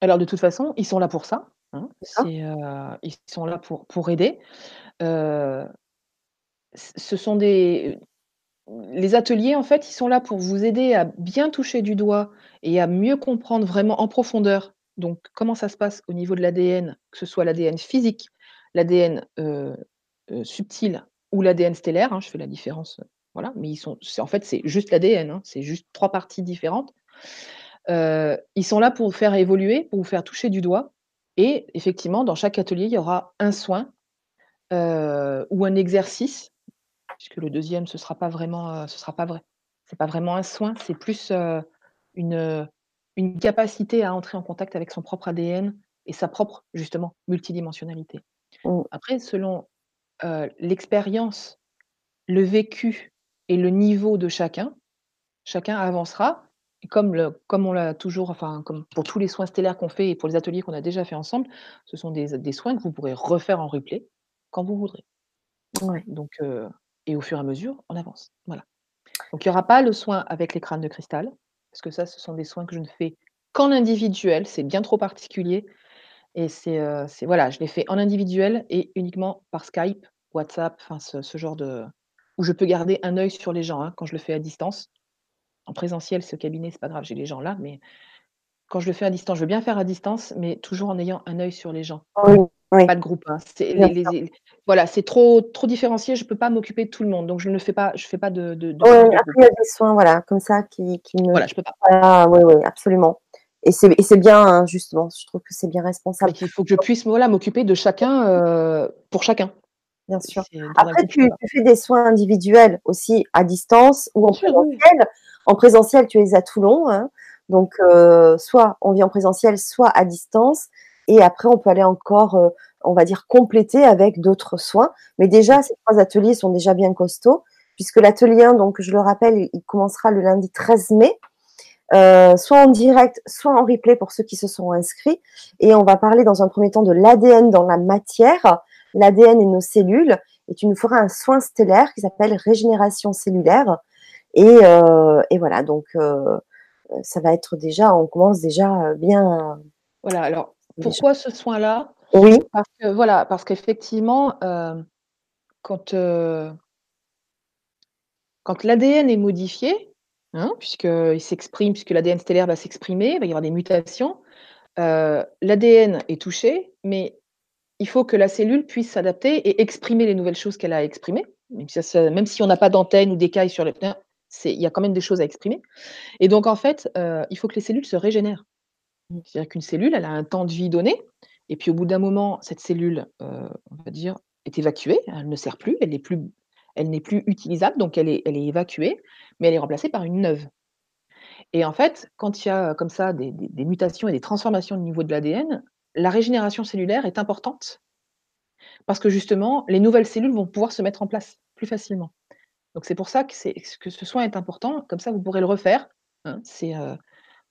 Alors de toute façon, ils sont là pour ça, hein, heu, ils sont là pour pour aider. Ce sont des les ateliers, en fait, ils sont là pour vous aider à bien toucher du doigt et à mieux comprendre vraiment en profondeur, donc comment ça se passe au niveau de l'ADN, que ce soit l'ADN physique, l'ADN, heu heu, subtil ou l'ADN stellaire, hein, je fais la différence, heu, voilà, mais ils en fait, c'est juste l'ADN, hein, c'est juste 3 parties différentes. Ils sont là pour vous faire évoluer, pour vous faire toucher du doigt et effectivement, dans chaque atelier, il y aura un soin, ou un exercice, puisque le 2e, ce sera pas vraiment, heu, ce sera pas vrai c'est pas vraiment un soin, c'est plus, heu, une, heu, une capacité à entrer en contact avec son propre ADN et sa propre, justement, multidimensionnalité. Mmh. Après selon, l'expérience, le vécu et le niveau de chacun, chacun avancera et comme le comme on l'a toujours enfin, comme pour tous les soins stellaires qu'on fait et pour les ateliers qu'on a déjà fait ensemble, ce sont des des soins que vous pourrez refaire en replay quand vous voudrez. Donc et au fur et à mesure, on avance, voilà. Donc il y aura pas le soin avec les crânes de cristal, parce que ça, ce sont des soins que je ne fais qu'en individuel, c'est bien trop particulier et c'est, c'est voilà, je les fais en individuel et uniquement par Skype, WhatsApp, enfin ce ce genre de où je peux garder un œil sur les gens, hein, quand je le fais à distance. En présentiel, au cabinet, c'est pas grave, j'ai les gens là, mais quand je le fais à distance, je veux bien faire à distance, mais toujours en ayant un œil sur les gens. Oui. Pas de groupe, hein, les les voilà, c'est trop trop différencié, je peux pas m'occuper de tout le monde, donc je ne fais pas je fais pas de de après il y a des soins, voilà, comme ça qui qui ne Voilà, je peux pas. voilà, oui, oui, absolument et c'est et c'est bien, hein, justement, je trouve que c'est bien responsable. qu'il faut que je puisse, voilà, m'occuper de chacun, heu, pour chacun. Bien sûr. Après tu fais des soins individuels aussi à distance ou Bien en sûr, oui, oui. présentiel. En présentiel, tu es à Toulon, hein, donc heu, soit on vient en présentiel, soit à distance et après on peut aller encore, heu, on va dire compléter avec d'autres soins. Mais déjà, ces 3 ateliers sont déjà bien costauds puisque l'atelier 1, donc je le rappelle, il commencera le lundi 13 mai, heu, soit en direct, soit en replay pour ceux qui se sont inscrits. Et on va parler dans un 1er temps de l'ADN dans la matière, l'ADN et nos cellules. Et tu nous feras un soin stellaire qui s'appelle régénération cellulaire. Et heu et voilà donc heu, ça va être déjà on commence déjà, heu, bien Voilà, alors pourquoi ce soin-là? Oui. Parce que voilà, parce qu'effectivement, hem, quand, heu quand l'ADN est modifié, hein, puisqu'il s'exprime, puisque l'ADN stellaire va s'exprimer, il va y avoir des mutations, heu, l'ADN est touché, mais il faut que la cellule puisse s'adapter et exprimer les nouvelles choses qu'elle a à exprimer, même si ça même si on n'a pas d'antenne ou d'écailles sur le il y a quand même des choses à exprimer et donc en fait, il faut que les cellules se régénèrent. C'est-à-dire qu'une cellule, elle a un temps de vie donné et puis au bout d'un moment, cette cellule, heu, on va dire, est évacuée, elle ne sert plus, elle n'est plus elle n'est plus utilisable, donc elle est elle est évacuée, mais elle est remplacée par une neuve. Et en fait, quand il y a comme ça des des mutations et des transformations au niveau de l'ADN, la régénération cellulaire est importante parce que justement, les nouvelles cellules vont pouvoir se mettre en place plus facilement. Donc c'est pour ça que que ce soin est important, comme ça vous pourrez le refaire, hein. C'est, vous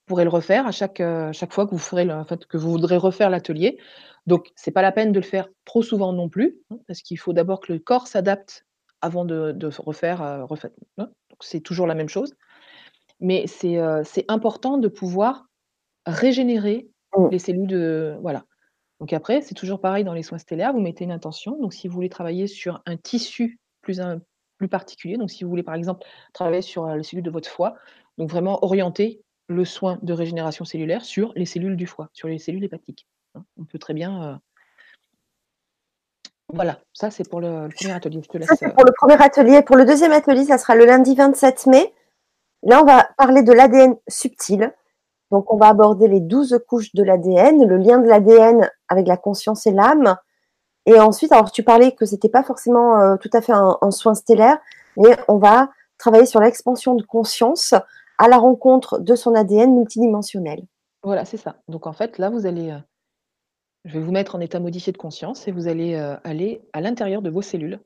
pourrez le refaire à chaque, heu, chaque fois que vous ferez le en fait, que vous voudrez refaire l'atelier. Donc c'est pas la peine de le faire trop souvent non plus, hein, parce qu'il faut d'abord que le corps s'adapte avant de refaire, heu, refaire hein, donc c'est toujours la même chose. Mais c'est, c'est important de pouvoir régénérer Mmh. les cellules de voilà. Donc après, c'est toujours pareil dans les soins stellaires, vous mettez une intention. Donc si vous voulez travailler sur un tissu plus in plus particulier, donc si vous voulez par exemple travailler sur, heu, les cellules de votre foie, donc vraiment orienter le soin de régénération cellulaire sur les cellules du foie, sur les cellules hépatiques, hein. On peut très bien, heu voilà, ça c'est pour le le 1er atelier, je te Ça, laisse, c'est heu pour le 1er atelier. Pour le 2e atelier, ça sera le lundi 27 mai. Là, on va parler de l'ADN subtil. Donc on va aborder les 12 couches de l'ADN, le lien de l'ADN avec la conscience et l'âme. Et ensuite, alors tu parlais que c'était pas forcément, heu, tout à fait un un soin stellaire, mais on va travailler sur l'expansion de conscience à la rencontre de son ADN multidimensionnel. Voilà, c'est ça. Donc en fait, là, vous allez, heu je vais vous mettre en état modifié de conscience et vous allez, heu, aller à l'intérieur de vos cellules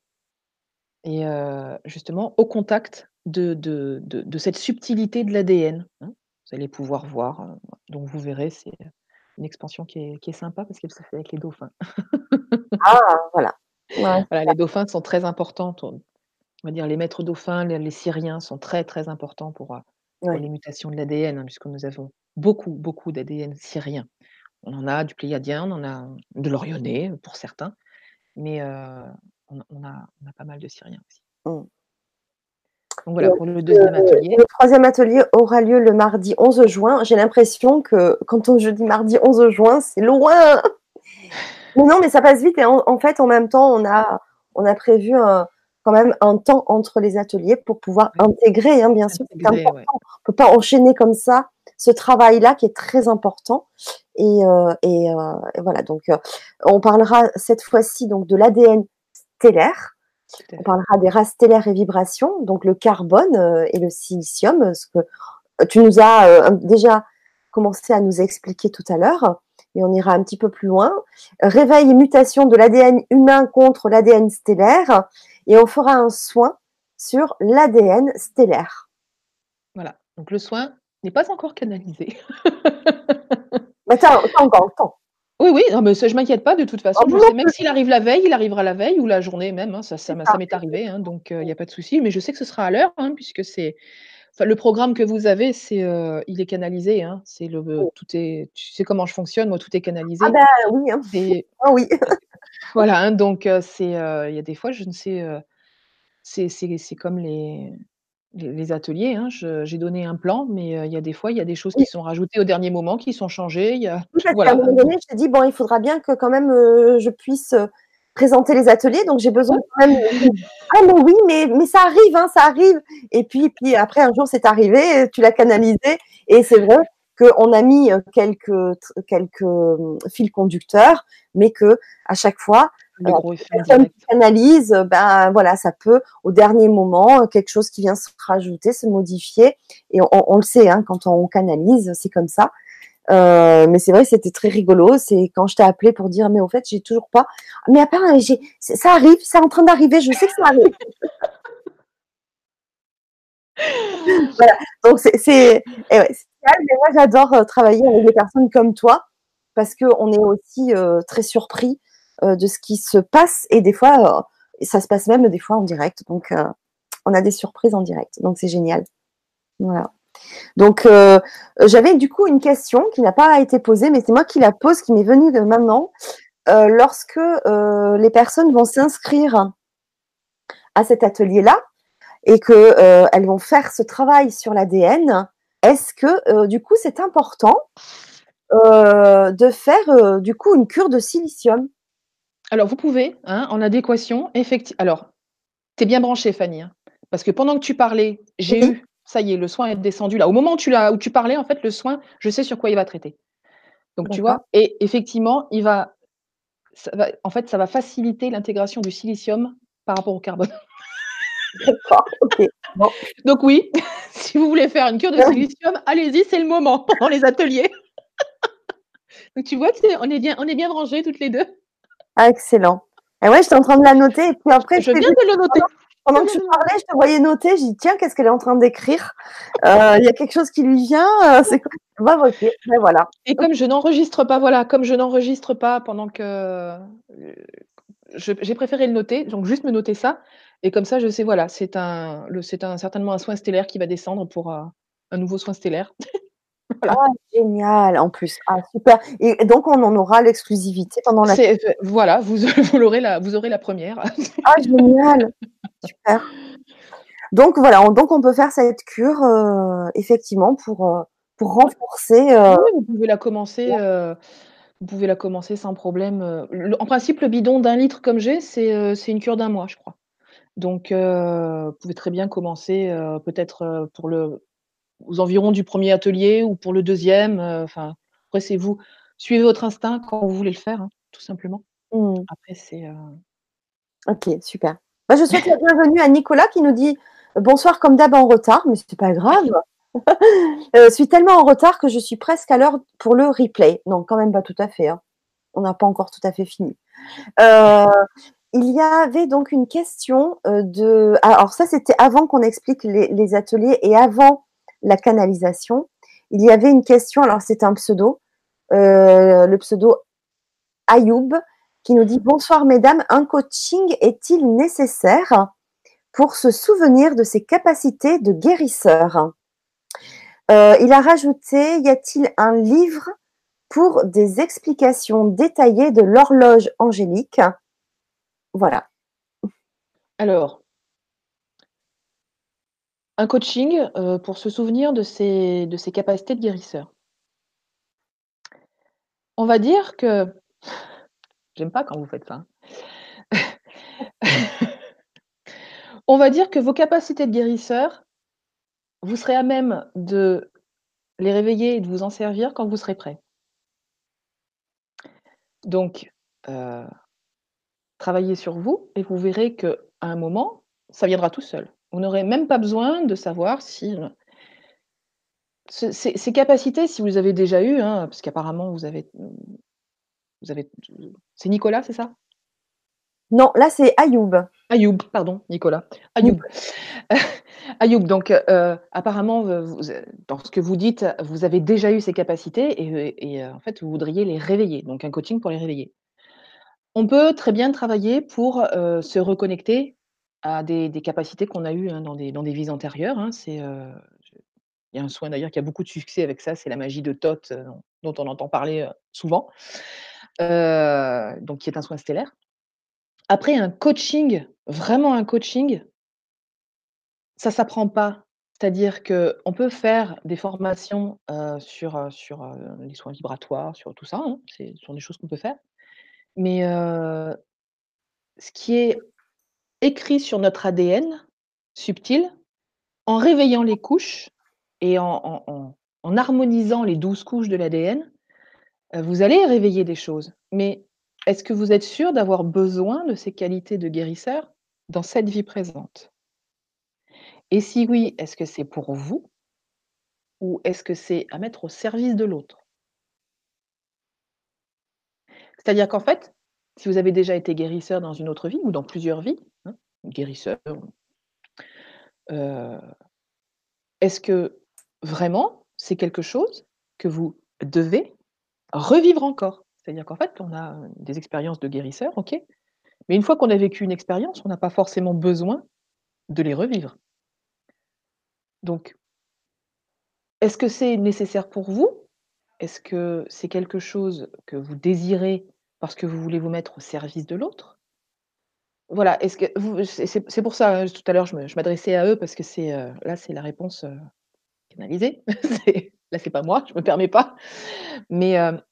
et heu, justement au contact de de de de cette subtilité de l'ADN, hein. Vous allez pouvoir voir, donc vous verrez, c'est, une expansion qui est qui est sympa parce qu'elle se fait avec les dauphins. Ah, voilà. Ouais, Voilà, les dauphins sont très importantes, on va dire les maîtres dauphins, les les siriens sont très, très importants pour Ouais. les mutations de l'ADN, hein, puisque nous avons beaucoup, beaucoup d'ADN sirien. On en a du pléiadien, on en a de l'orionnais pour certains, mais heu, on a on a on a pas mal de siriens aussi. Mmh. Donc voilà, pour le 2e atelier. le 3e atelier aura lieu le mardi 11 juin? J'ai l'impression que quand on je dis mardi 11 juin, c'est loin! Mais non, mais ça passe vite et en en fait, en même temps, on a on a prévu un quand même un temps entre les ateliers pour pouvoir Oui. intégrer, hein, bien sûr, c'est important. ouais. On peut pas enchaîner comme ça ce travail-là qui est très important et heu et voilà donc heu, on parlera cette fois-ci donc de l'ADN stellaire. On parlera des races stellaires et vibrations, donc le carbone, et le silicium, ce que tu nous as, déjà commencé à nous expliquer tout à l'heure et on ira un petit peu plus loin. Réveil et mutation de l'ADN humain contre l'ADN stellaire et on fera un soin sur l'ADN stellaire. Voilà, donc le soin n'est pas encore canalisé. Mais tu as tu as encore le temps. Oui, oui, non mais ça je m'inquiète pas de toute Oh, façon, je moi non sais même s'il arrive la veille, il arrivera la veille ou la journée même, hein, ça ça m'est ça, ça m'est arrivé, hein, donc il y a pas de souci, mais je sais que ce sera à l'heure, hein, puisque c'est enfin le programme que vous avez, c'est, heu, il est canalisé. C'est le Oui. tout est tu sais comment je fonctionne, moi tout est Ah canalisé. bah, oui, hein. Oh oui. voilà, hein, donc heu, c'est, heu, il y a des fois je ne sais, heu, c'est c'est c'est comme les les les ateliers, hein, je j'ai donné un plan, mais heu, il y a des fois, il y a des choses qui Oui. sont rajoutées au dernier moment, qui sont changées, il y a Oui, parce qu'à un voilà, moment donc donné, je t'ai dit: «Bon, il faudra bien que quand même, heu, je puisse, heu, présenter les ateliers, donc j'ai besoin quand même de» «Ah mais oui, mais mais ça arrive, hein, ça arrive» et puis puis après un jour c'est arrivé, tu l'as canalisé et c'est vrai qu'on a mis, heu, quelques quelques, mmh, fils conducteurs, mais qu'à chaque fois, personne qui direct. canalise, ben voilà, ça peut au dernier moment, quelque chose qui vient se rajouter, se modifier et on on le sait, hein, quand on canalise, c'est comme ça. Mais c'est vrai que c'était très rigolo, c'est quand je t'ai appelé pour dire: «Mais au fait, j'ai toujours pas mais j'ai ç ça arrive, c'est en train d'arriver, je sais que ça arrive». Voilà, donc c'est et ouais, mais moi j'adore, heu, travailler avec des personnes comme toi parce qu'on est aussi, heu, très surpris, heu, de ce qui se passe et des fois, ça se passe même des fois en direct, donc on a des surprises en direct, donc c'est génial. Voilà. Donc j'avais du coup une question qui n'a pas été posée, mais c'est moi qui la pose, qui m'est venue de maintenant. Lorsque, les personnes vont s'inscrire à cet atelier-là et que, heu, elles vont faire ce travail sur l'ADN, est-ce que, heu, du coup, c'est important, heu, de faire, du coup, une cure de silicium? Alors vous pouvez, hein, en adéquation, effecti alors, tu es bien branchée Fanny, hein, parce que pendant que tu parlais, j'ai Oui. eu ça y est, le soin est descendu là. Au moment où tu l'as où tu parlais, en fait, le soin, je sais sur quoi il va traiter. Donc tu vois? Et effectivement, il va ça va en fait, ça va faciliter l'intégration du silicium par rapport au carbone. D'accord, OK. Bon. Donc oui, si vous voulez faire une cure de silicium, allez-y, c'est le moment pendant les ateliers. Donc tu vois que c'est on est bien on est bien rangées toutes les 2. Ah excellent. Et ouais, j'étais en train de la noter et puis après Je viens de le noter. pendant que tu parlais, je te voyais noter, j'ai dit: «Tiens, qu'est-ce qu'elle est en train d'écrire? Heu, il y a quelque chose qui lui vient, heu, c'est quoi?» bah OK, ben voilà. Et comme je n'enregistre pas, voilà, comme je n'enregistre pas pendant que, je j'ai préféré le noter, donc juste me noter ça et comme ça je sais, voilà, c'est un le c'est un certainement un soin stellaire qui va descendre pour, heu, un nouveau soin stellaire. Ah génial en plus. Ah super et donc on en aura l'exclusivité pendant la C'est f voilà, vous vous l'aurez la vous aurez la 1re. Ah génial! Super. Donc voilà, on donc on peut faire cette cure, heu, effectivement pour, pour renforcer, Oui, vous pouvez la commencer, vous pouvez la commencer sans problème, en principe, le bidon d'1 litre comme j'ai, c'est, c'est une cure d'1 mois, je crois. Donc heu, vous pouvez très bien commencer, heu, peut-être, heu, pour le aux environs du 1er atelier ou pour le 2e, heu, enfin, après c'est vous. Suivez votre instinct quand vous voulez le faire, hein, tout simplement. Mmh. Après c'est, OK, super. Bah, je souhaite la bienvenue à Nicolas qui nous dit: «Bonsoir comme d'hab en retard», mais c'est pas grave. Heu, «suis tellement en retard que je suis presque à l'heure pour le replay». Non, quand même pas tout à fait, hein. On n'a pas encore tout à fait fini. Il y avait donc une question, heu, de alors ça, c'était avant qu'on explique les ateliers et avant la canalisation. Il y avait une question, alors c'est un pseudo, heu, le pseudo Ayoub qui nous dit: «Bonsoir mesdames, un coaching est-il nécessaire pour se souvenir de ses capacités de guérisseur?» Heu, il a rajouté: «Y a-t-il un livre pour des explications détaillées de l'horloge angélique?» Voilà. Alors un coaching, heu, pour se souvenir de ses capacités de guérisseur. On va dire que j'aime pas quand vous faites ça, hein. On va dire que vos capacités de guérisseur, vous serez à même de les réveiller et de vous en servir quand vous serez prêt. Donc heu travaillez sur vous et vous verrez qu'à un moment, ça viendra tout seul. Vous n'aurez même pas besoin de savoir si, ce ces ces capacités, si vous les avez déjà eues, hein, parce qu'apparemment vous avez, mmh, vous avez c'est Nicolas, c'est ça? Non, là, c'est Ayoub. Ayoub, pardon, Nicolas. Ayoub. Ayoub, donc apparemment, vous dans ce que vous dites, vous avez déjà eu ces capacités et en fait, vous voudriez les réveiller, donc un coaching pour les réveiller. On peut très bien travailler pour, heu, se reconnecter à des capacités qu'on a eues, hein, dans des vies antérieures, hein. Je il y a un soin d'ailleurs qui a beaucoup de succès avec ça, c'est la magie de Thoth, heu, dont on entend parler, souvent. Donc qui est un soin stellaire. Après un coaching, vraiment un coaching ça s'apprend pas. C'est-à-dire qu'on peut faire des formations, sur, les soins vibratoires, sur tout ça, hein, ce sont des choses qu'on peut faire. Mais ce qui est écrit sur notre ADN subtil, en réveillant les couches et en harmonisant les 12 couches de l'ADN, vous allez réveiller des choses. Mais est-ce que vous êtes sûr d'avoir besoin de ces qualités de guérisseur dans cette vie présente? Et si oui, est-ce que c'est pour vous? Ou est-ce que c'est à mettre au service de l'autre? C'est-à-dire qu'en fait, si vous avez déjà été guérisseur dans une autre vie ou dans plusieurs vies, hein, guérisseur heu est-ce que vraiment, c'est quelque chose que vous devez revivre encore? C'est-à-dire qu'en fait, on a, des expériences de guérisseur, OK, mais une fois qu'on a vécu une expérience, on n'a pas forcément besoin de les revivre. Donc est-ce que c'est nécessaire pour vous? Est-ce que c'est quelque chose que vous désirez parce que vous voulez vous mettre au service de l'autre? Voilà, est-ce que vous c'est pour ça, hein, tout à l'heure, je m'adressais à eux parce que c'est, heu, là, c'est la réponse, heu, canalisée. C'est là, c'est pas moi, je me permets pas. Mais hem,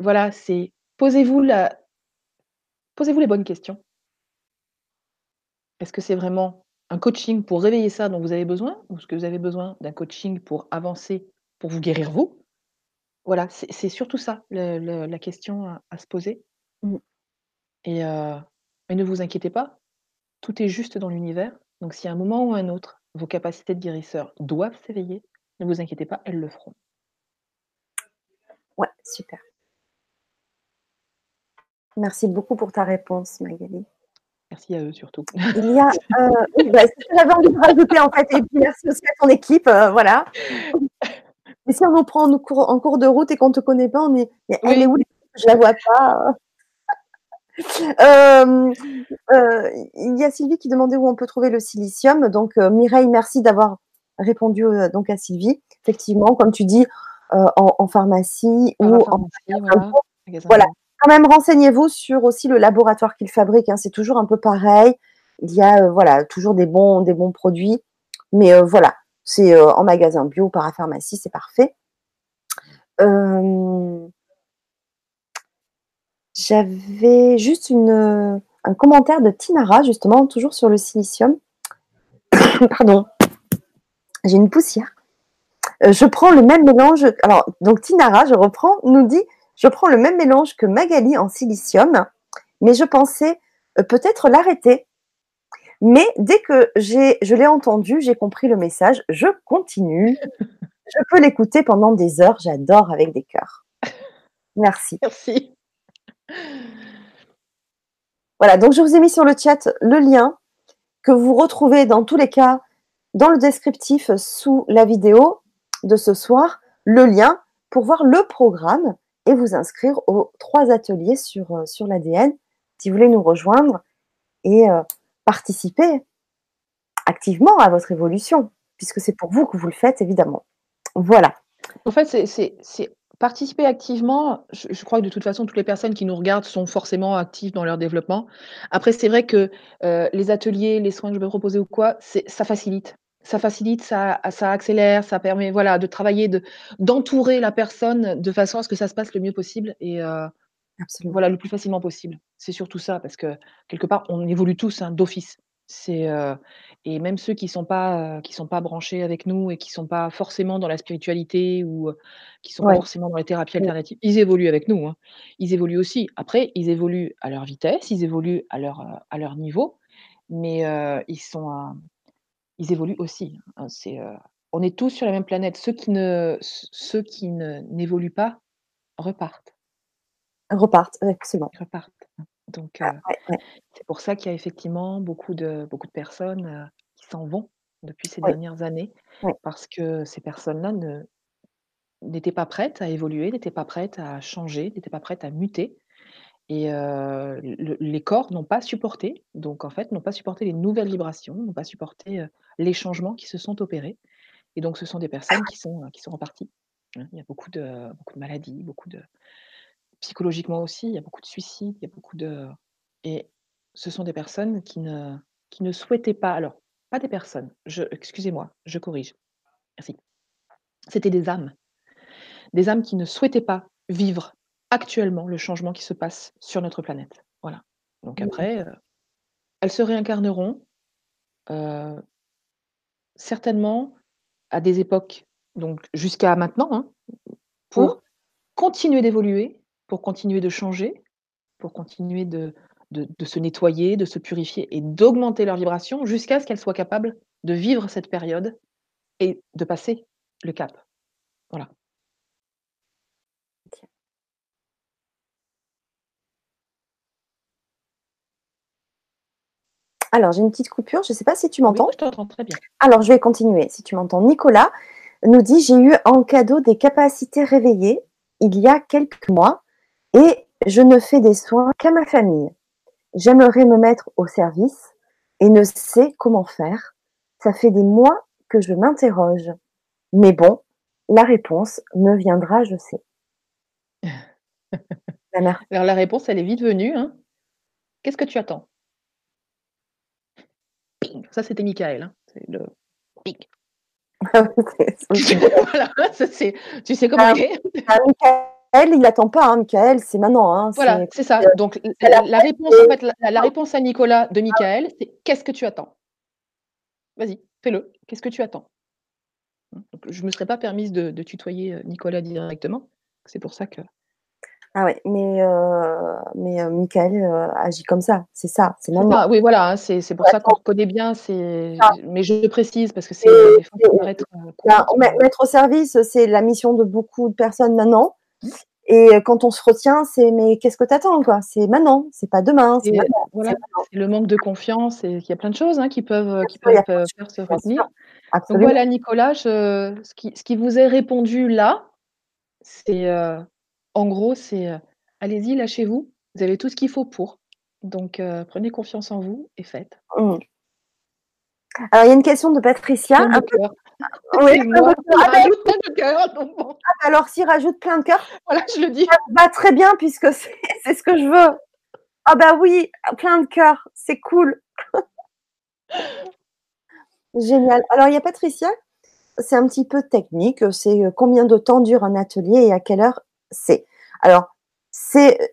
voilà, c'est posez-vous la posez-vous les bonnes questions. Est-ce que c'est vraiment un coaching pour réveiller ça dont vous avez besoin? Ou est-ce que vous avez besoin d'un coaching pour avancer, pour vous guérir vous? Voilà, c'est c'est surtout ça le le la question à à se poser. Mmh. Et heu, et ne vous inquiétez pas, tout est juste dans l'univers. Donc si à un moment ou un autre, vos capacités de guérisseur doivent s'éveiller, ne vous inquiétez pas, elles le feront. Ouais, super. Merci beaucoup pour ta réponse, Magali. Merci à eux surtout. Il y a, heu, oui, bah, c'est ce que j'avais envie de rajouter en fait et puis merci aussi à ton équipe, heu, voilà. Et si on nous prend en cours en cours de route et qu'on te connaît pas, on est mais elle est où? Je la vois pas. Hem, heu, il y a Sylvie qui demandait où on peut trouver le silicium. Donc, heu, Mireille, merci d'avoir répondu, donc à Sylvie. Effectivement, comme tu dis, en en pharmacie ou en voilà, quand même renseignez-vous sur aussi le laboratoire qu'ils fabriquent, hein, c'est toujours un peu pareil. Il y a, voilà, toujours des bons des bons produits. Mais, voilà, c'est, heu, en magasin bio, parapharmacie, c'est parfait. Hem j'avais juste heu, un commentaire de Tinara justement, toujours sur le silicium. Pardon. J'ai une poussière. Je prends le même mélange alors donc Tinara, je reprends, nous dit: «Je prends le même mélange que Magali en silicium, mais je pensais, peut-être l'arrêter. Mais dès que j'ai je l'ai entendu, j'ai compris le message, je continue. Je peux l'écouter pendant des heures, j'adore avec des cœurs. Merci». Merci. Voilà, donc je vous ai mis sur le chat le lien que vous retrouvez dans tous les cas dans le descriptif sous la vidéo de ce soir, le lien pour voir le programme et vous inscrire aux 3 ateliers sur, heu, sur l'ADN, si vous voulez nous rejoindre et heu, participer activement à votre évolution, puisque c'est pour vous que vous le faites évidemment. Voilà. En fait, c'est participer activement, je crois que de toute façon, toutes les personnes qui nous regardent sont forcément actives dans leur développement. Après, c'est vrai que, heu, les ateliers, les soins que je vais proposer ou quoi, ça facilite. Ça facilite, ça accélère, ça permet, voilà, de travailler, de d'entourer la personne de façon à ce que ça se passe le mieux possible et heu, Absolument. voilà, le plus facilement possible. C'est surtout ça, parce que quelque part, on évolue tous, hein, d'office. C'est, heu et même ceux qui sont pas, heu, qui sont pas branchés avec nous et qui sont pas forcément dans la spiritualité ou, heu, qui sont pas forcément dans les thérapies alternatives, ils évoluent avec nous, hein. Ils évoluent aussi. Après, ils évoluent à leur vitesse, ils évoluent à leur, à leur niveau, mais, ils sont, ils évoluent aussi, hein. C'est, on est tous sur la même planète. Ceux qui ne c ceux qui ne n'évoluent pas repartent. Repartent, excellent. Ils repartent, hein. Donc, Ah heu, ouais, ouais. c'est pour ça qu'il y a effectivement beaucoup de beaucoup de personnes, qui s'en vont depuis ces Oui. dernières années, Oui. parce que ces personnes-là ne n'étaient pas prêtes à évoluer, n'étaient pas prêtes à changer, n'étaient pas prêtes à muter et le les corps n'ont pas supporté. Donc en fait, n'ont pas supporté les nouvelles vibrations, n'ont pas supporté, les changements qui se sont opérés et donc ce sont des personnes qui sont, qui sont reparties, hein. Il y a beaucoup de beaucoup de maladies, beaucoup de psychologiquement aussi, il y a beaucoup de suicides, il y a beaucoup de et ce sont des personnes qui ne qui ne souhaitaient pas alors, pas des personnes, je excusez-moi, je corrige. Merci. C'était des âmes. Des âmes qui ne souhaitaient pas vivre actuellement le changement qui se passe sur notre planète. Voilà. Donc Mmh mh. après, heu, elles se réincarneront, heu certainement à des époques, donc jusqu'à maintenant, hein, Mmh. pour continuer d'évoluer, pour continuer de changer, pour continuer de de de se nettoyer, de se purifier et d'augmenter leur vibration jusqu'à ce qu'elles soient capables de vivre cette période et de passer le cap. Voilà. Alors, j'ai une petite coupure, je sais pas si tu Oui, m'entends? je t'entends très bien. Alors, je vais continuer si tu m'entends. Nicolas nous dit: «J'ai eu en cadeau des capacités réveillées il y a quelques mois et je ne fais des soins qu'à ma famille. J'aimerais me mettre au service et ne sais comment faire. Ça fait des mois que je m'interroge. Mais bon, la réponse me viendra, je sais». Bah, mer Alors la réponse, elle est vite venue, hein. Qu'est-ce que tu attends? Ping! Ça, c'était Michael, hein. C'est le ping. Voilà, ça c'est tu sais comment Ah, il est. ah Michael, il attend pas, hein, Michael, c'est maintenant, hein, Voilà, c'est ça. heu, Donc la réponse, en fait, la la réponse à Nicolas de Ah Michael, c'est: «Qu'est-ce que tu attends?» Vas-y, fais-le. Qu'est-ce que tu attends? Donc je me serais pas permise de de tutoyer, heu, Nicolas directement. C'est pour ça que Ah ouais, mais heu, mais Michael, agit comme ça, c'est ça, c'est ça, oui, voilà, hein, c'est pour ça qu'on reconnaît bien, c'est Ça. mais je précise parce que c'est mettre au service, c'est la mission de beaucoup de personnes maintenant. Et quand on se retient, c'est: «Mais qu'est-ce que tu attends, quoi? C'est maintenant, c'est pas demain, c'est Et maintenant, c'est voilà, maintenant». c'est le manque de confiance et il y a plein de choses, hein, qui peuvent Bien qui peuvent, faire se retenir. Donc voilà, Nicolas, je ce qui ce qui vous est répondu là, c'est, en gros, c'est, «Allez-y, lâchez-vous, vous avez tout ce qu'il faut pour, donc prenez confiance en vous et faites». Mmh. Alors il y a une question de Patricia, un peu. Oui, moi cœurs. qui Ah beh rajoute plein de donc bon. ah alors s'il rajoute plein de cœurs, Voilà, je le dis. ça va très bien puisque c'est ce que je veux. Ah bah oui, plein de cœurs, c'est cool. Génial. Alors il y a Patricia, c'est un petit peu technique, c'est, heu, combien de temps dure un atelier et à quelle heure c'est? Alors c'est,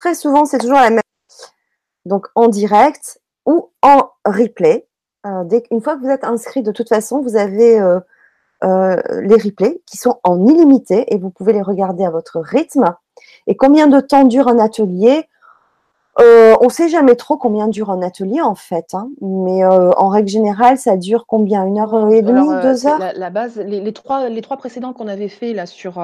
très souvent, c'est toujours la même donc en direct ou en replay, heu, dès qu'une fois que vous êtes inscrit, de toute façon, vous avez, heu heu, les replays qui sont en illimité et vous pouvez les regarder à votre rythme et combien de temps dure un atelier? On sait jamais trop combien dure un atelier, en fait, hein, mais en règle générale, ça dure combien? 1 heure et demie, heu, 2 c'est heures? la la base, les les 3 les 3 précédents qu'on avait fait là sur,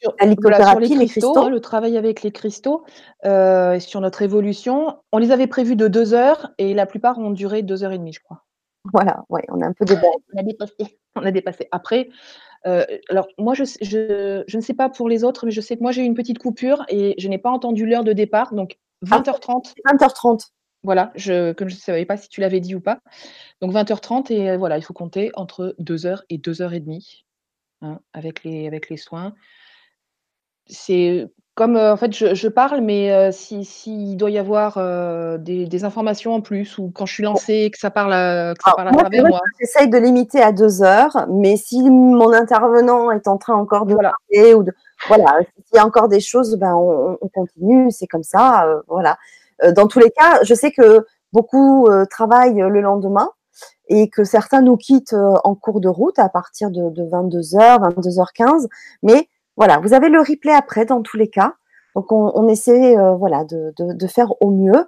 sur La voilà, sur les cristaux, hein, le travail avec les cristaux, et sur notre évolution, on les avait prévus de 2 heures et la plupart ont duré 2 heures et demie, je crois. Voilà, ouais, on a un peu débordé. On a dépassé, on a dépassé. Après, heu, alors moi je s je je ne sais pas pour les autres, mais je sais que moi j'ai eu une petite coupure et je n'ai pas entendu l'heure de départ, donc Ah, 20:30 c'est 20:30. voilà, je comme je savais pas si tu l'avais dit ou pas. Donc 20:30 et heu, voilà, il faut compter entre 2 heures et 2 heures et demie, hein, avec les avec les soins. C'est comme, heu, en fait, je je parle, mais heu, si s'il doit y avoir, heu, des des informations en plus ou quand je suis lancée, que ça parle à que ça parle à moi, travers vrai moi. j'essaye de limiter à 2 heures, mais si mon intervenant est en train encore de Voilà. parler ou de voilà, s'il y a encore des choses, ben, on on on continue, c'est comme ça, voilà. Dans tous les cas, je sais que beaucoup, travaillent le lendemain et que certains nous quittent, en cours de route à partir de de 22:00-22:15, mais voilà, vous avez le replay après dans tous les cas, donc on on essaie, heu, voilà, de de de faire au mieux,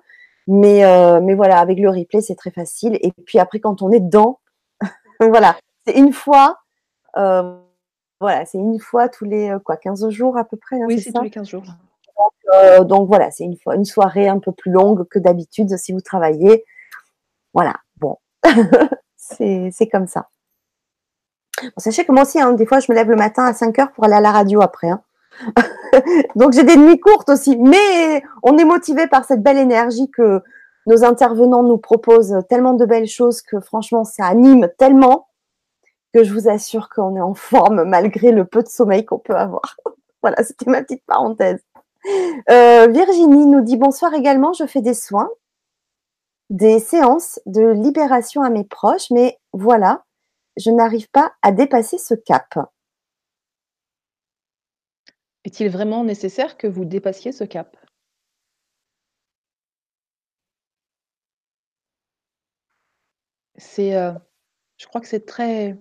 mais heu, mais voilà, avec le replay, c'est très facile et puis après quand on est dedans, voilà, c'est 1 fois, heu, voilà, c'est 1 fois tous les, heu, quoi, 15 jours à peu près, hein, Oui, c'est tous les 15 jours. Donc heu, donc voilà, c'est une fois une soirée un peu plus longue que d'habitude si vous travaillez. Voilà, bon, c'est c'est comme ça. Sachez que moi aussi, hein, des fois, je me lève le matin à 5:00 pour aller à la radio après, hein. Donc j'ai des nuits courtes aussi, mais on est motivés par cette belle énergie que nos intervenants nous proposent, tellement de belles choses que franchement, ça anime tellement que je vous assure qu'on est en forme malgré le peu de sommeil qu'on peut avoir. Voilà, c'était ma petite parenthèse. Heu, Virginie nous dit: «Bonsoir également, je fais des soins des séances de libération à mes proches, mais voilà, je n'arrive pas à dépasser ce cap». Est-il vraiment nécessaire que vous dépassiez ce cap? C'est, heu, je crois que c'est très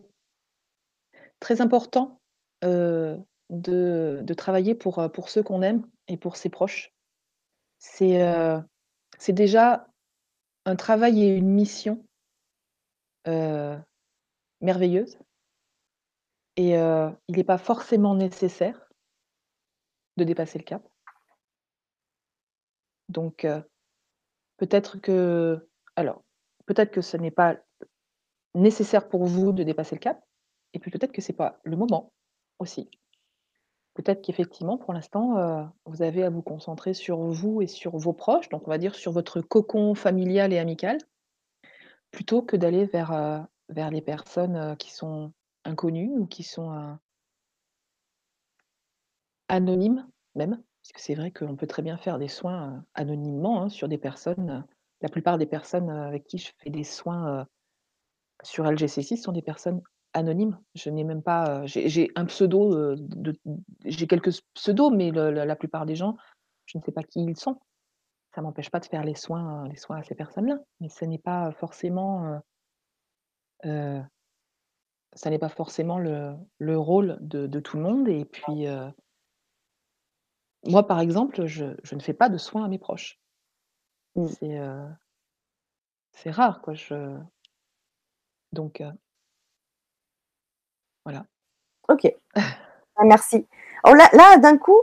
très important, heu, de travailler pour, heu, pour ceux qu'on aime et pour ses proches. C'est, déjà un travail et une mission merveilleuse et heu, il est pas forcément nécessaire de dépasser le cap. Donc heu, peut-être que alors, peut-être que ce n'est pas nécessaire pour vous de dépasser le cap et puis peut-être que c'est pas le moment aussi. Peut-être qu'effectivement, pour l'instant, heu, vous avez à vous concentrer sur vous et sur vos proches, donc on va dire sur votre cocon familial et amical plutôt que d'aller vers, vers les personnes, heu, qui sont inconnues ou qui sont, heu anonymes même, parce que c'est vrai qu'on peut très bien faire des soins, heu, anonymement, hein, sur des personnes, la plupart des personnes, avec qui je fais des soins, sur LGC6 sont des personnes anonymes. Je n'ai même pas, j'ai un pseudo, j'ai quelques pseudos, mais le la plupart des gens, je ne sais pas qui ils sont. Ça m'empêche pas de faire les soins, les soins à ces personnes-là, mais ce n'est pas forcément, heu heu ça n'est pas forcément le le rôle de de tout le monde et puis, heu moi, par exemple, je je ne fais pas de soins à mes proches. Mmh. C'est, heu c'est rare, quoi, je donc heu voilà. OK. Ah merci. Oh là là, d'un coup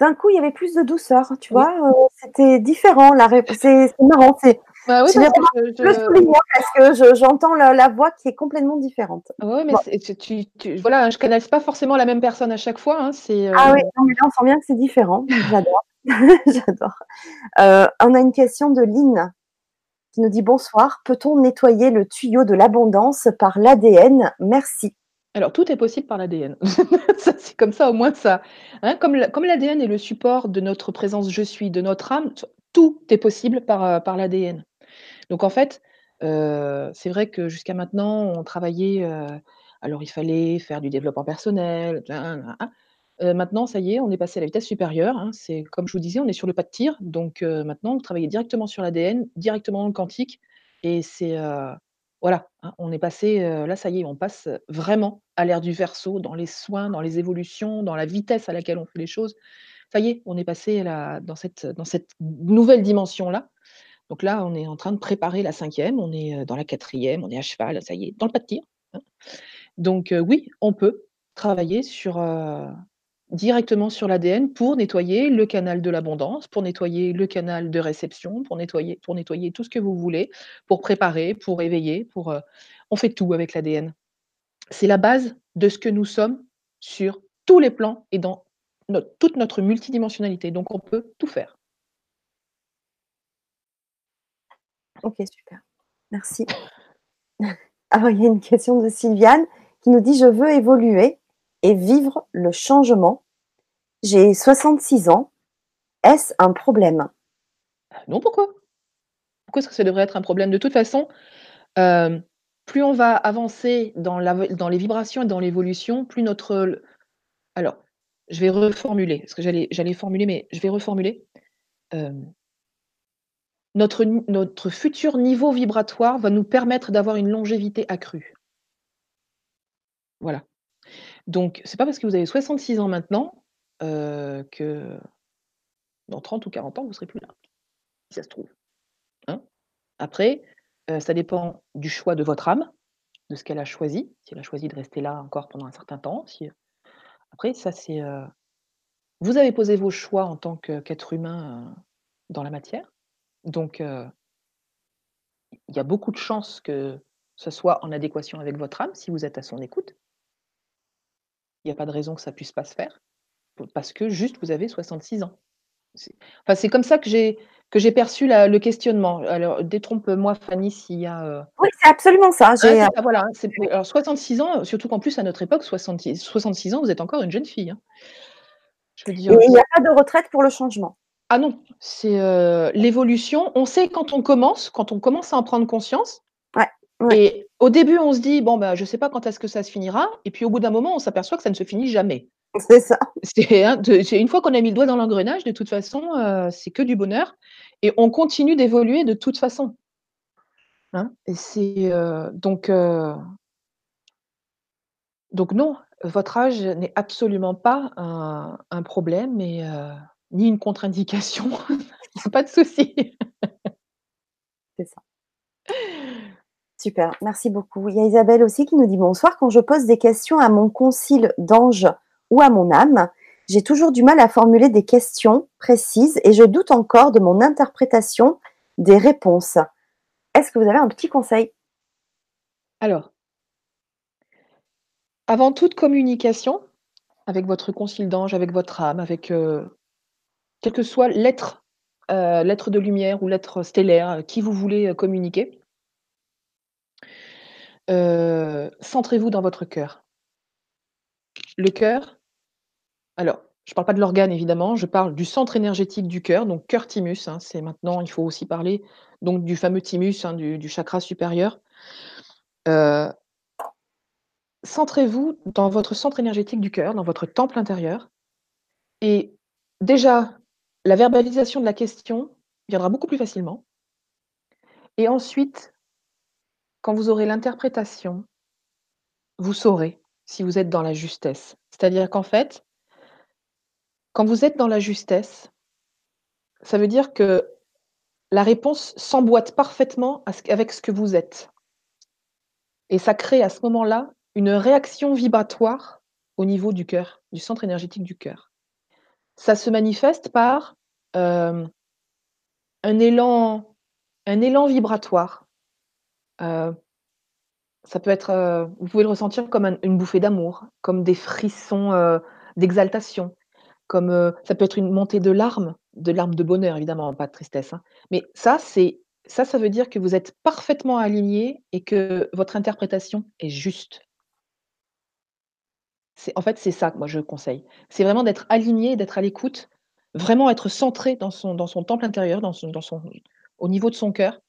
d'un coup, il y avait plus de douceur, tu Oui. vois? Heu, c'était différent la c'est c'est marrant, c'est Bah oui, je parce que je je parce que je j'entends la la voix qui est complètement différente. Ouais, mais Bon. tu tu tu voilà, je canalise pas forcément la même personne à chaque fois, hein, c'est, Ah oui, non mais là, on sent bien que c'est différent. J'adore, j'adore. Heu, on a une question de Lynn qui nous dit: «Bonsoir, peut-on nettoyer le tuyau de l'abondance par l'ADN? Merci». Alors tout est possible par l'ADN. C'est comme ça, au moins ça hein, comme l'a comme l'ADN est le support de notre présence je suis, de notre âme, tout est possible par, heu, par l'ADN. Donc en fait, heu, c'est vrai que jusqu'à maintenant, on travaillait, heu, alors il fallait faire du développement personnel, heu, maintenant ça y est, on est passé à la vitesse supérieure, hein. C'est comme je vous disais, on est sur le pas de tir, donc maintenant, vous travaillez directement sur l'ADN, directement dans le quantique et c'est, voilà, hein, on est passé, là, ça y est, on passe vraiment à l'ère du Verseau dans les soins, dans les évolutions, dans la vitesse à laquelle on fait les choses. Ça y est, on est passé cette dans cette nouvelle dimension-là. Donc là, on est en train de préparer la 5e, on est, dans la 4e, on est à cheval, ça y est, dans le pas de tir, hein. Donc oui, on peut travailler directement sur l'ADN pour nettoyer le canal de l'abondance, pour nettoyer le canal de réception, pour nettoyer pour nettoyer tout ce que vous voulez, pour préparer, pour éveiller, pour, on fait tout avec l'ADN. C'est la base de ce que nous sommes sur tous les plans et dans toute notre multidimensionnalité, donc on peut tout faire. OK, super. Merci. Alors, il y a une question de Sylviane qui nous dit: «Je veux évoluer et vivre le changement. J'ai 66 ans. Est-ce un problème?» Non, pourquoi? Pourquoi est-ce que ça devrait être un problème? De toute façon, hem, plus on va avancer dans la dans les vibrations et dans l'évolution, plus notre alors, je vais reformuler, parce que j'allais formuler, mais je vais reformuler. Hem notre notre futur niveau vibratoire va nous permettre d'avoir une longévité accrue. Voilà. Donc c'est pas parce que vous avez 66 ans maintenant, heu, que dans 30 ou 40 ans, vous serez plus là, si ça se trouve, hein. Après, heu, ça dépend du choix de votre âme, de ce qu'elle a choisi, si elle a choisi de rester là encore pendant un certain temps, si, après ça c'est, heu vous avez posé vos choix en tant qu'être humain, dans la matière, donc heu il y a beaucoup de chances que ce soit en adéquation avec votre âme, si vous êtes à son écoute. Il y a pas de raison que ça puisse pas se faire, p parce que juste vous avez 66 ans. C'est enfin, c'est comme ça que j'ai que j'ai perçu la le questionnement. Alors détrompe-moi Fanny s'il y a, heu Oui, c'est absolument ça, j'ai, heu c'est ça, voilà, hein, c'est oui. alors 66 ans, surtout qu'en plus à notre époque, soixante-six 66 ans, vous êtes encore une jeune fille, hein. Je veux Et dire, il y c a pas de retraite pour le changement? Ah non, c'est, heu, l'évolution, on sait quand on commence, quand on commence à en prendre conscience Ouais, ouais. et au début, on se dit: «Bon, bah, je sais pas quand est-ce que ça se finira» et puis au bout d'un moment, on s'aperçoit que ça ne se finit jamais. C'est ça. C'est hein, une fois qu'on a mis le doigt dans l'engrenage, de toute façon, heu, c'est que du bonheur et on continue d'évoluer de toute façon. Hein et c'est, heu, donc non, votre âge n'est absolument pas un un problème et ni une contre-indication, il a pas de souci. C'est ça. Super, merci beaucoup. Il y a Isabelle aussi qui nous dit: «Bonsoir, quand je pose des questions à mon concile d'anges ou à mon âme, j'ai toujours du mal à formuler des questions précises et je doute encore de mon interprétation des réponses. Est-ce que vous avez un petit conseil?» Alors avant toute communication, avec votre concile d'anges, avec votre âme, avec, heu, quel que soit l'être, heu, l'être de lumière ou l'être stellaire, qui vous voulez, heu, communiquer centrez-vous dans votre cœur. Le cœur alors, je parle pas de l'organe évidemment, je parle du centre énergétique du cœur, donc cœur thymus, hein, c'est maintenant il faut aussi parler donc du fameux thymus, hein, du chakra supérieur. Centrez-vous dans votre centre énergétique du cœur, dans votre temple intérieur et déjà, la verbalisation de la question viendra beaucoup plus facilement et ensuite quand vous aurez l'interprétation vous saurez si vous êtes dans la justesse. C'est-à-dire qu'en fait quand vous êtes dans la justesse ça veut dire que la réponse s'emboîte parfaitement avec ce que vous êtes. Et ça crée à ce moment-là une réaction vibratoire au niveau du cœur, du centre énergétique du cœur. Ça se manifeste par, hem, un élan un élan vibratoire. Heu, ça peut être, heu, vous pouvez le ressentir comme un une bouffée d'amour, comme des frissons, d'exaltation, comme, ça peut être une montée de larmes, de larmes de bonheur évidemment, pas de tristesse, hein. Mais ça, c'est ça, ça veut dire que vous êtes parfaitement alignés et que votre interprétation est juste. En fait, c'est ça que moi je conseille. C'est vraiment d'être aligné, d'être à l'écoute, vraiment être centré dans son dans son temple intérieur, dans son dans son au niveau de son cœur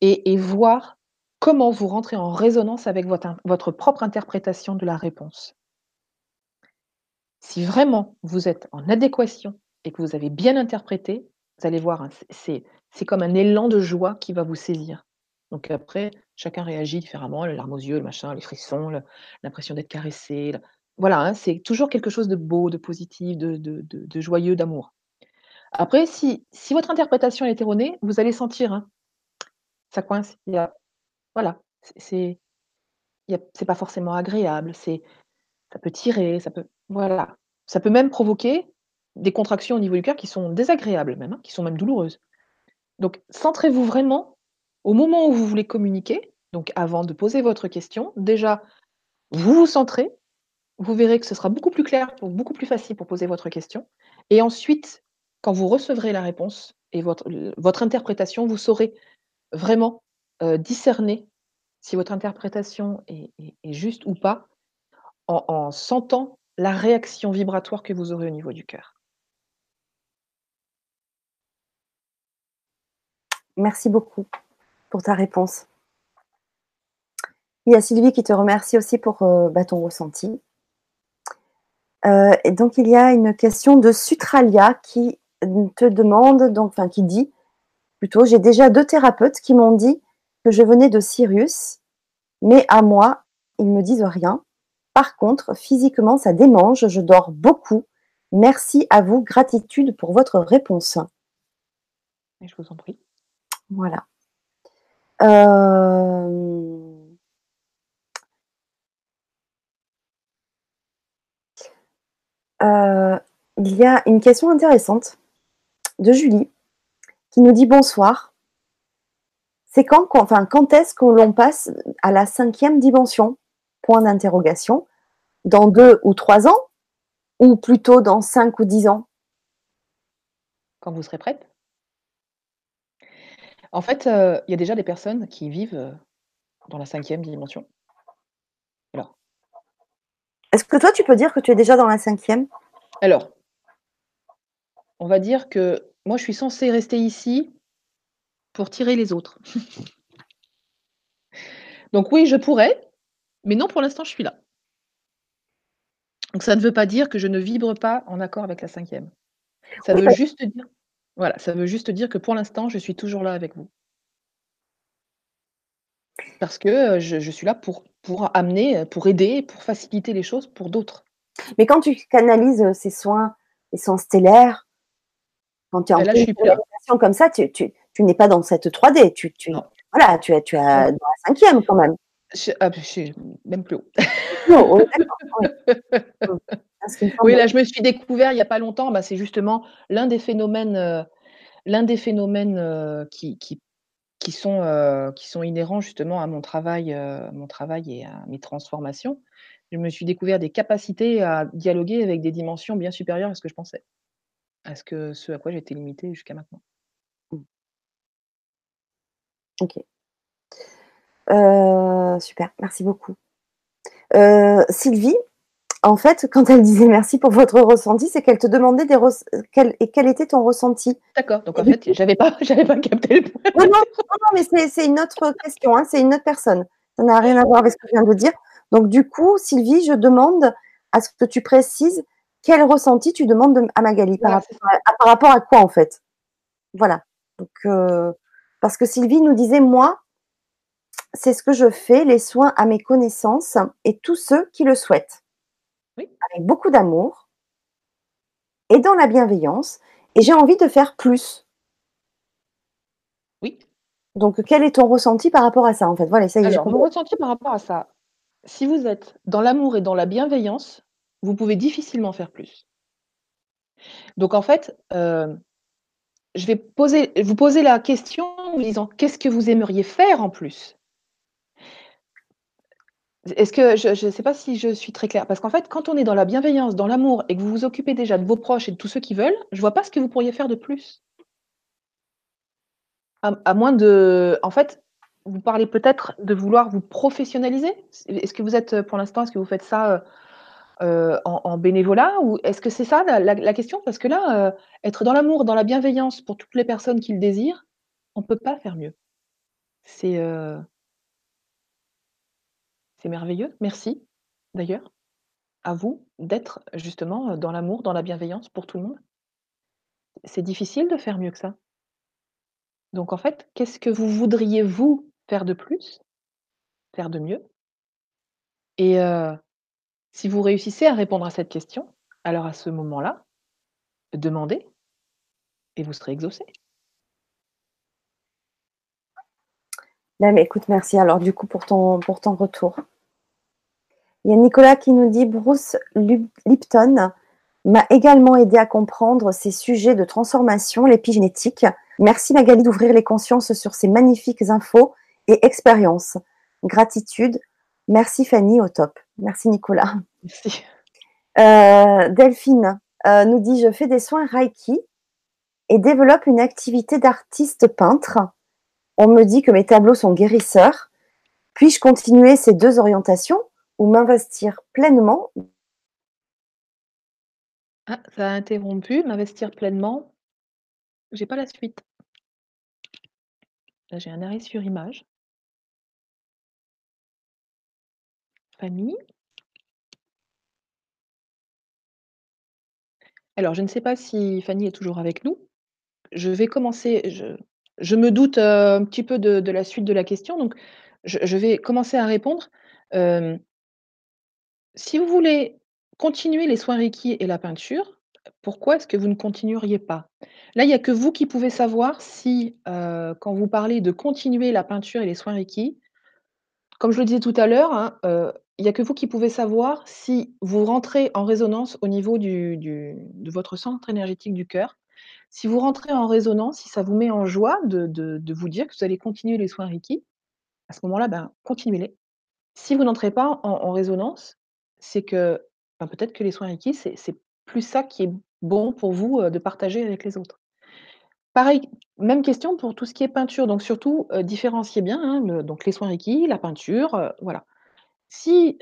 et voir comment vous rentrez en résonance avec votre votre propre interprétation de la réponse. Si vraiment vous êtes en adéquation et que vous avez bien interprété, vous allez voir, c'est c'est comme un élan de joie qui va vous saisir. Donc après, chacun réagit différemment, les larmes aux yeux, le machin, les frissons, l'impression d'être caressé, voilà, hein, c'est toujours quelque chose de beau, de positif, de joyeux, d'amour. Après si votre interprétation est erronée, vous allez sentir, hein, ça coince, voilà, c'est c'est pas forcément agréable, c'est ça peut tirer, ça peut voilà. Ça peut même provoquer des contractions au niveau du cœur qui sont désagréables même, hein, qui sont même douloureuses. Donc centrez-vous vraiment au moment où vous voulez communiquer, donc avant de poser votre question, déjà vous vous centrez, vous verrez que ce sera beaucoup plus clair, beaucoup plus facile pour poser votre question et ensuite, quand vous recevrez la réponse et votre votre interprétation, vous saurez vraiment, heu, discerner si votre interprétation est juste ou pas en en sentant la réaction vibratoire que vous aurez au niveau du cœur. Merci beaucoup pour ta réponse. Il y a Sylvie qui te remercie aussi pour, heu, bah, ton ressenti. Heu et donc il y a une question de Sutralia qui te demande donc enfin qui dit plutôt: «J'ai déjà 2 thérapeutes qui m'ont dit que je venais de Sirius, mais à moi, ils me disent rien. Par contre, physiquement, ça démange, je dors beaucoup. Merci à vous, gratitude pour votre réponse». Je vous en prie. Voilà. Hem Heu, il y a une question intéressante de Julie qui nous dit: «Bonsoir. C'est quand enfin, quand est-ce que l'on passe à la 5e dimension? Point d'interrogation. Dans 2 ou 3 ans? Ou plutôt dans 5 ou 10 ans?» Quand vous serez prête? En fait, heu, il y a déjà des personnes qui vivent, heu, dans la 5e dimension. Est-ce que toi, tu peux dire que tu es déjà dans la 5e? alors on va dire que moi, je suis censée rester ici pour tirer les autres. Donc oui, je pourrais, mais non, pour l'instant, je suis là. Donc ça ne veut pas dire que je ne vibre pas en accord avec la 5e. Ça Oui, veut juste dire voilà, ça veut juste dire que pour l'instant, je suis toujours là avec vous. Parce que, je je suis là pour pour amener, pour aider, pour faciliter les choses pour d'autres. Mais quand tu canalises, ces soins les soins stellaires quand tu es en Bah là, comme ça, tu tu tu n'es pas dans cette 3D, tu tu voilà, tu es tu es dans la 5e quand même? Je ah je suis même plus haut. D'accord, oui. Là, je me suis découvert il y a pas longtemps, bah, c'est justement l'un des phénomènes, l'un des phénomènes, qui qui sont, heu, qui sont inhérents justement à mon travail, heu, mon travail et à mes transformations. Je me suis découvert des capacités à dialoguer avec des dimensions bien supérieures à ce que je pensais. À ce que ce à quoi j'étais limitée jusqu'à maintenant. Mmh. OK. Heu, super, merci beaucoup. Sylvie, en fait, quand elle disait: «Merci pour votre ressenti», c'est qu'elle te demandait des res quel et quel était ton ressenti? D'accord, donc en fait, j'avais pas j'avais pas capté le point. Non, non, non, mais c'est une autre question, hein, c'est une autre personne. Ça n'a rien à voir avec ce que je viens de dire. Donc du coup, Sylvie, je demande à ce que tu précises quel ressenti tu demandes de à Magali? Par rapport à par rapport à quoi, en fait? Voilà. Donc heu, parce que Sylvie nous disait: «Moi, c'est ce que je fais, les soins à mes connaissances et tous ceux qui le souhaitent. Oui. Avec beaucoup d'amour et dans la bienveillance et j'ai envie de faire plus. Oui. Donc quel est ton ressenti par rapport à ça, en fait? Voilà, ça y Alors, mon ressenti par rapport à ça, si vous êtes dans l'amour et dans la bienveillance, vous pouvez difficilement faire plus. Donc en fait, hem, je vais poser vous poser la question en vous disant: «Qu'est-ce que vous aimeriez faire en plus?» Est-ce que je je sais pas si je suis très claire? Parce qu'en fait, quand on est dans la bienveillance, dans l'amour et que vous vous occupez déjà de vos proches et de tous ceux qui veulent, je vois pas ce que vous pourriez faire de plus. À moins de en fait, vous parlez peut-être de vouloir vous professionnaliser? Est-ce que vous êtes, heu, pour l'instant, est-ce que vous faites ça, heu heu, en bénévolat? Ou est-ce que c'est ça la question? Parce que là, être dans l'amour, dans la bienveillance pour toutes les personnes qui le désirent, on peut pas faire mieux. C'est, c'est merveilleux. Merci, d'ailleurs, à vous d'être justement, dans l'amour, dans la bienveillance pour tout le monde. C'est difficile de faire mieux que ça. Donc en fait, qu'est-ce que vous voudriez, vous, faire de plus? Faire de mieux? Et si vous réussissez à répondre à cette question, alors à ce moment-là, demandez et vous serez exaucés. Mais écoute, merci alors du coup pour ton pour ton retour. Il y a Nicolas qui nous dit: «Bruce Lipton m'a également aidé à comprendre ces sujets de transformation, l'épigénétique. Merci Magali d'ouvrir les consciences sur ces magnifiques infos et expériences. Gratitude. Merci Fanny, au top». Merci Nicolas. Merci. Heu, Delphine, heu, nous dit: «Je fais des soins reiki et développe une activité d'artiste peintre. On me dit que mes tableaux sont guérisseurs. Puis-je continuer ces 2 orientations ou m'investir pleinement?» Ah, ça a interrompu. M'investir pleinement. J'ai pas la suite. Là, j'ai un arrêt sur image. Fanny? Alors, je ne sais pas si Fanny est toujours avec nous. Je vais commencer je me doute, heu, un petit peu de la suite de la question, donc je vais commencer à répondre. Hem si vous voulez continuer les soins reiki et la peinture, pourquoi est-ce que vous ne continueriez pas? Là, il y a que vous qui pouvez savoir si, heu, quand vous parlez de continuer la peinture et les soins reiki, comme je le disais tout à l'heure, hein, il y a que vous qui pouvez savoir si vous rentrez en résonance au niveau de votre centre énergétique du cœur. Si vous rentrez en résonance, si ça vous met en joie de de vous dire que vous allez continuer les soins reiki, à ce moment-là, ben, continuez-les. Si vous n'entrez pas en résonance, c'est que, ben, peut-être que les soins reiki, c'est plus ça qui est bon pour vous, heu, de partager avec les autres. Pareil, même question pour tout ce qui est peinture, donc surtout, heu, différenciez bien, hein, donc les soins reiki, la peinture, heu, voilà. Si,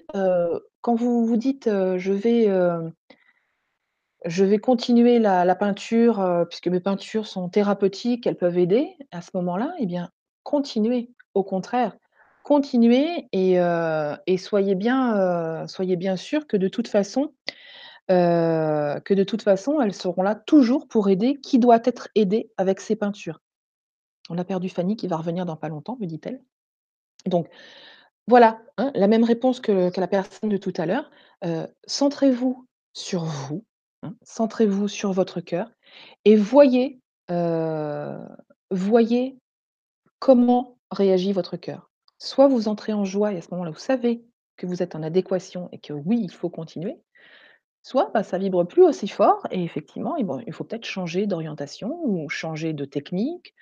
quand vous vous dites, «Je vais, heu» «je vais continuer la peinture, heu, puisque mes peintures sont thérapeutiques, elles peuvent aider», à ce moment-là, eh bien, continuez. Au contraire, continuez et et soyez bien, heu, soyez bien sûrs que de toute façon, heu, que de toute façon, elles seront là toujours pour aider qui doit être aidé avec ces peintures. On a perdu Fanny qui va revenir dans pas longtemps, me dit-elle. Donc voilà, hein, la même réponse que la personne de tout à l'heure. Heu, centrez-vous sur vous, hein, centrez-vous sur votre cœur et voyez, comment réagit votre cœur. Soit vous entrez en joie et à ce moment-là, vous savez que vous êtes en adéquation et que oui, il faut continuer. Soit, bah, ça vibre plus aussi fort et effectivement, il faut peut-être changer d'orientation ou changer de technique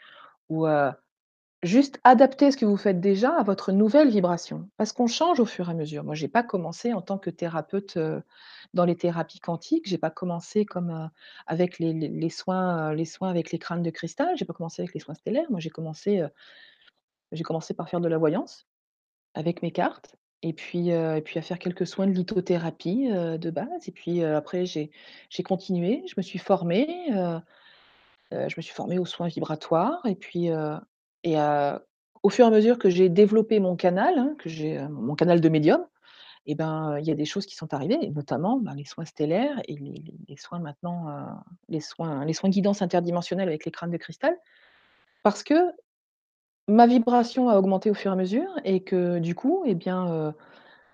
ou, juste adapter ce que vous faites déjà à votre nouvelle vibration. Parce qu'on change au fur et à mesure. Moi, j'ai pas commencé en tant que thérapeute, heu, dans les thérapies quantiques. J'ai pas commencé comme, heu, avec les soins, heu, les soins avec les crânes de cristal. J'ai pas commencé avec les soins stellaires. Moi, j'ai commencé, j'ai commencé par faire de la voyance avec mes cartes et puis, et puis à faire quelques soins de lithothérapie, de base et puis, après j'ai continué. Je me suis formée, je me suis formée aux soins vibratoires et puis, et au fur et à mesure que j'ai développé mon canal, hein, que j'ai, mon canal de médium et ben, il y a des choses qui sont arrivées et notamment, ben, les soins stellaires et les soins maintenant, les soins les soins guidance interdimensionnels avec les crânes de cristal. Parce que ma vibration a augmenté au fur et à mesure et que du coup, eh bien,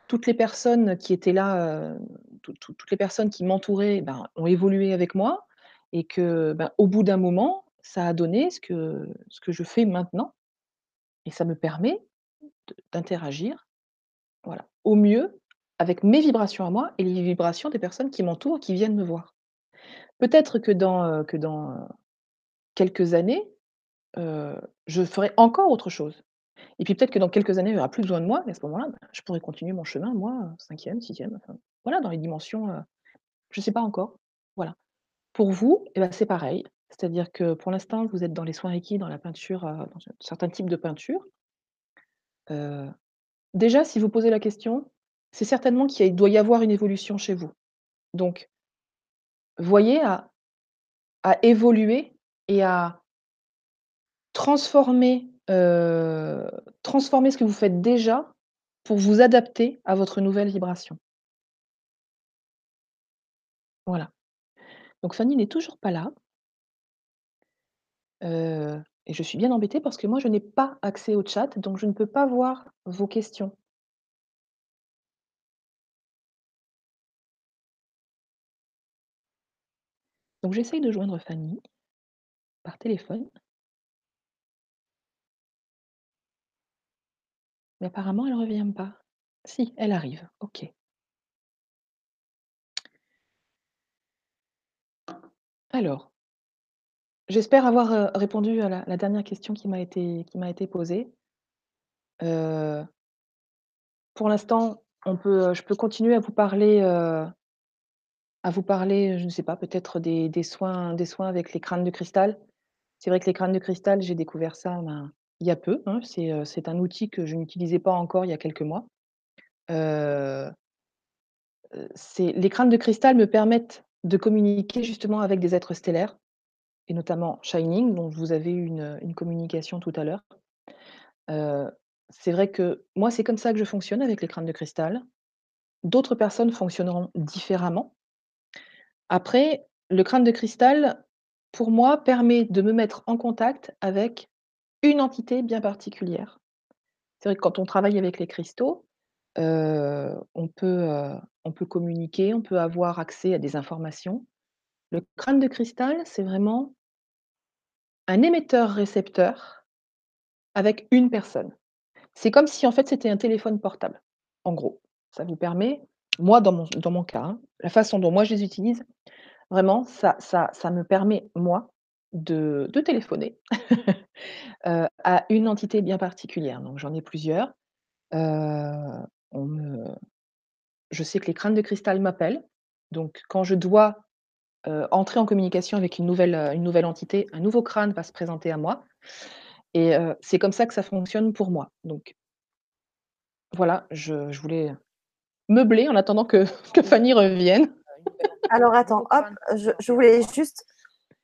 toutes les personnes qui étaient là, toutes les personnes qui m'entouraient, ben, ont évolué avec moi et que, ben, au bout d'un moment, ça a donné ce que je fais maintenant et ça me permet d'interagir, voilà, au mieux avec mes vibrations à moi et les vibrations des personnes qui m'entourent, qui viennent me voir. Peut-être que dans, heu, que dans, heu, quelques années, heu, je ferai encore autre chose et puis peut-être que dans quelques années, il y aura plus besoin de moi et à ce moment-là, bah, je pourrais continuer mon chemin, moi, heu, 5e, 6e, enfin, voilà, dans les dimensions, je sais pas encore. Voilà. Pour vous, eh bah, c'est pareil. C'est-à-dire que pour l'instant, vous êtes dans les soins Reiki, dans la peinture, heu, dans un certain type de peinture. Heu, déjà, si vous posez la question, c'est certainement qu'il doit y avoir une évolution chez vous. Donc voyez à évoluer et à transformer, heu, transformer ce que vous faites déjà pour vous adapter à votre nouvelle vibration. Voilà. Donc Fanny n'est toujours pas là. Et je suis bien embêtée parce que moi, je n'ai pas accès au chat, donc je ne peux pas voir vos questions. Donc j'essaye de joindre Fanny par téléphone. Mais apparemment, elle revient pas. Si, elle arrive, OK. Alors j'espère avoir, heu, répondu à la dernière question qui m'a été qui m'a été posée. Heu pour l'instant, on peut, heu, je peux continuer à vous parler, à vous parler, je ne sais pas, peut-être des soins des soins avec les crânes de cristal. C'est vrai que les crânes de cristal, j'ai découvert ça, ben, il y a peu, hein. C'est, c'est un outil que je n'utilisais pas encore il y a quelques mois. C'est les crânes de cristal me permettent de communiquer justement avec des êtres stellaires et notamment Shining, dont vous avez eu une, communication tout à l'heure. Heu, c'est vrai que moi, c'est comme ça que je fonctionne avec les crânes de cristal. D'autres personnes fonctionneront différemment. Après, le crâne de cristal, pour moi, permet de me mettre en contact avec une entité bien particulière. C'est vrai que quand on travaille avec les cristaux, heu, on peut, heu, on peut communiquer, on peut avoir accès à des informations. Le crâne de cristal, c'est vraiment un émetteur-récepteur avec une personne. C'est comme si, en fait, c'était un téléphone portable, en gros. Ça vous permet moi, dans mon dans mon cas, hein, la façon dont moi je les utilise, vraiment, ça ça ça me permet, moi, de de téléphoner, heu, à une entité bien particulière. Donc j'en ai plusieurs. Me je sais que les crânes de cristal m'appellent. Donc quand je dois, heu, entrer en communication avec une nouvelle, heu, une nouvelle entité, un nouveau crâne va se présenter à moi et heu, c'est comme ça que ça fonctionne pour moi. Donc voilà, je je voulais meubler en attendant que que Fanny revienne. Alors attends, hop, je je voulais juste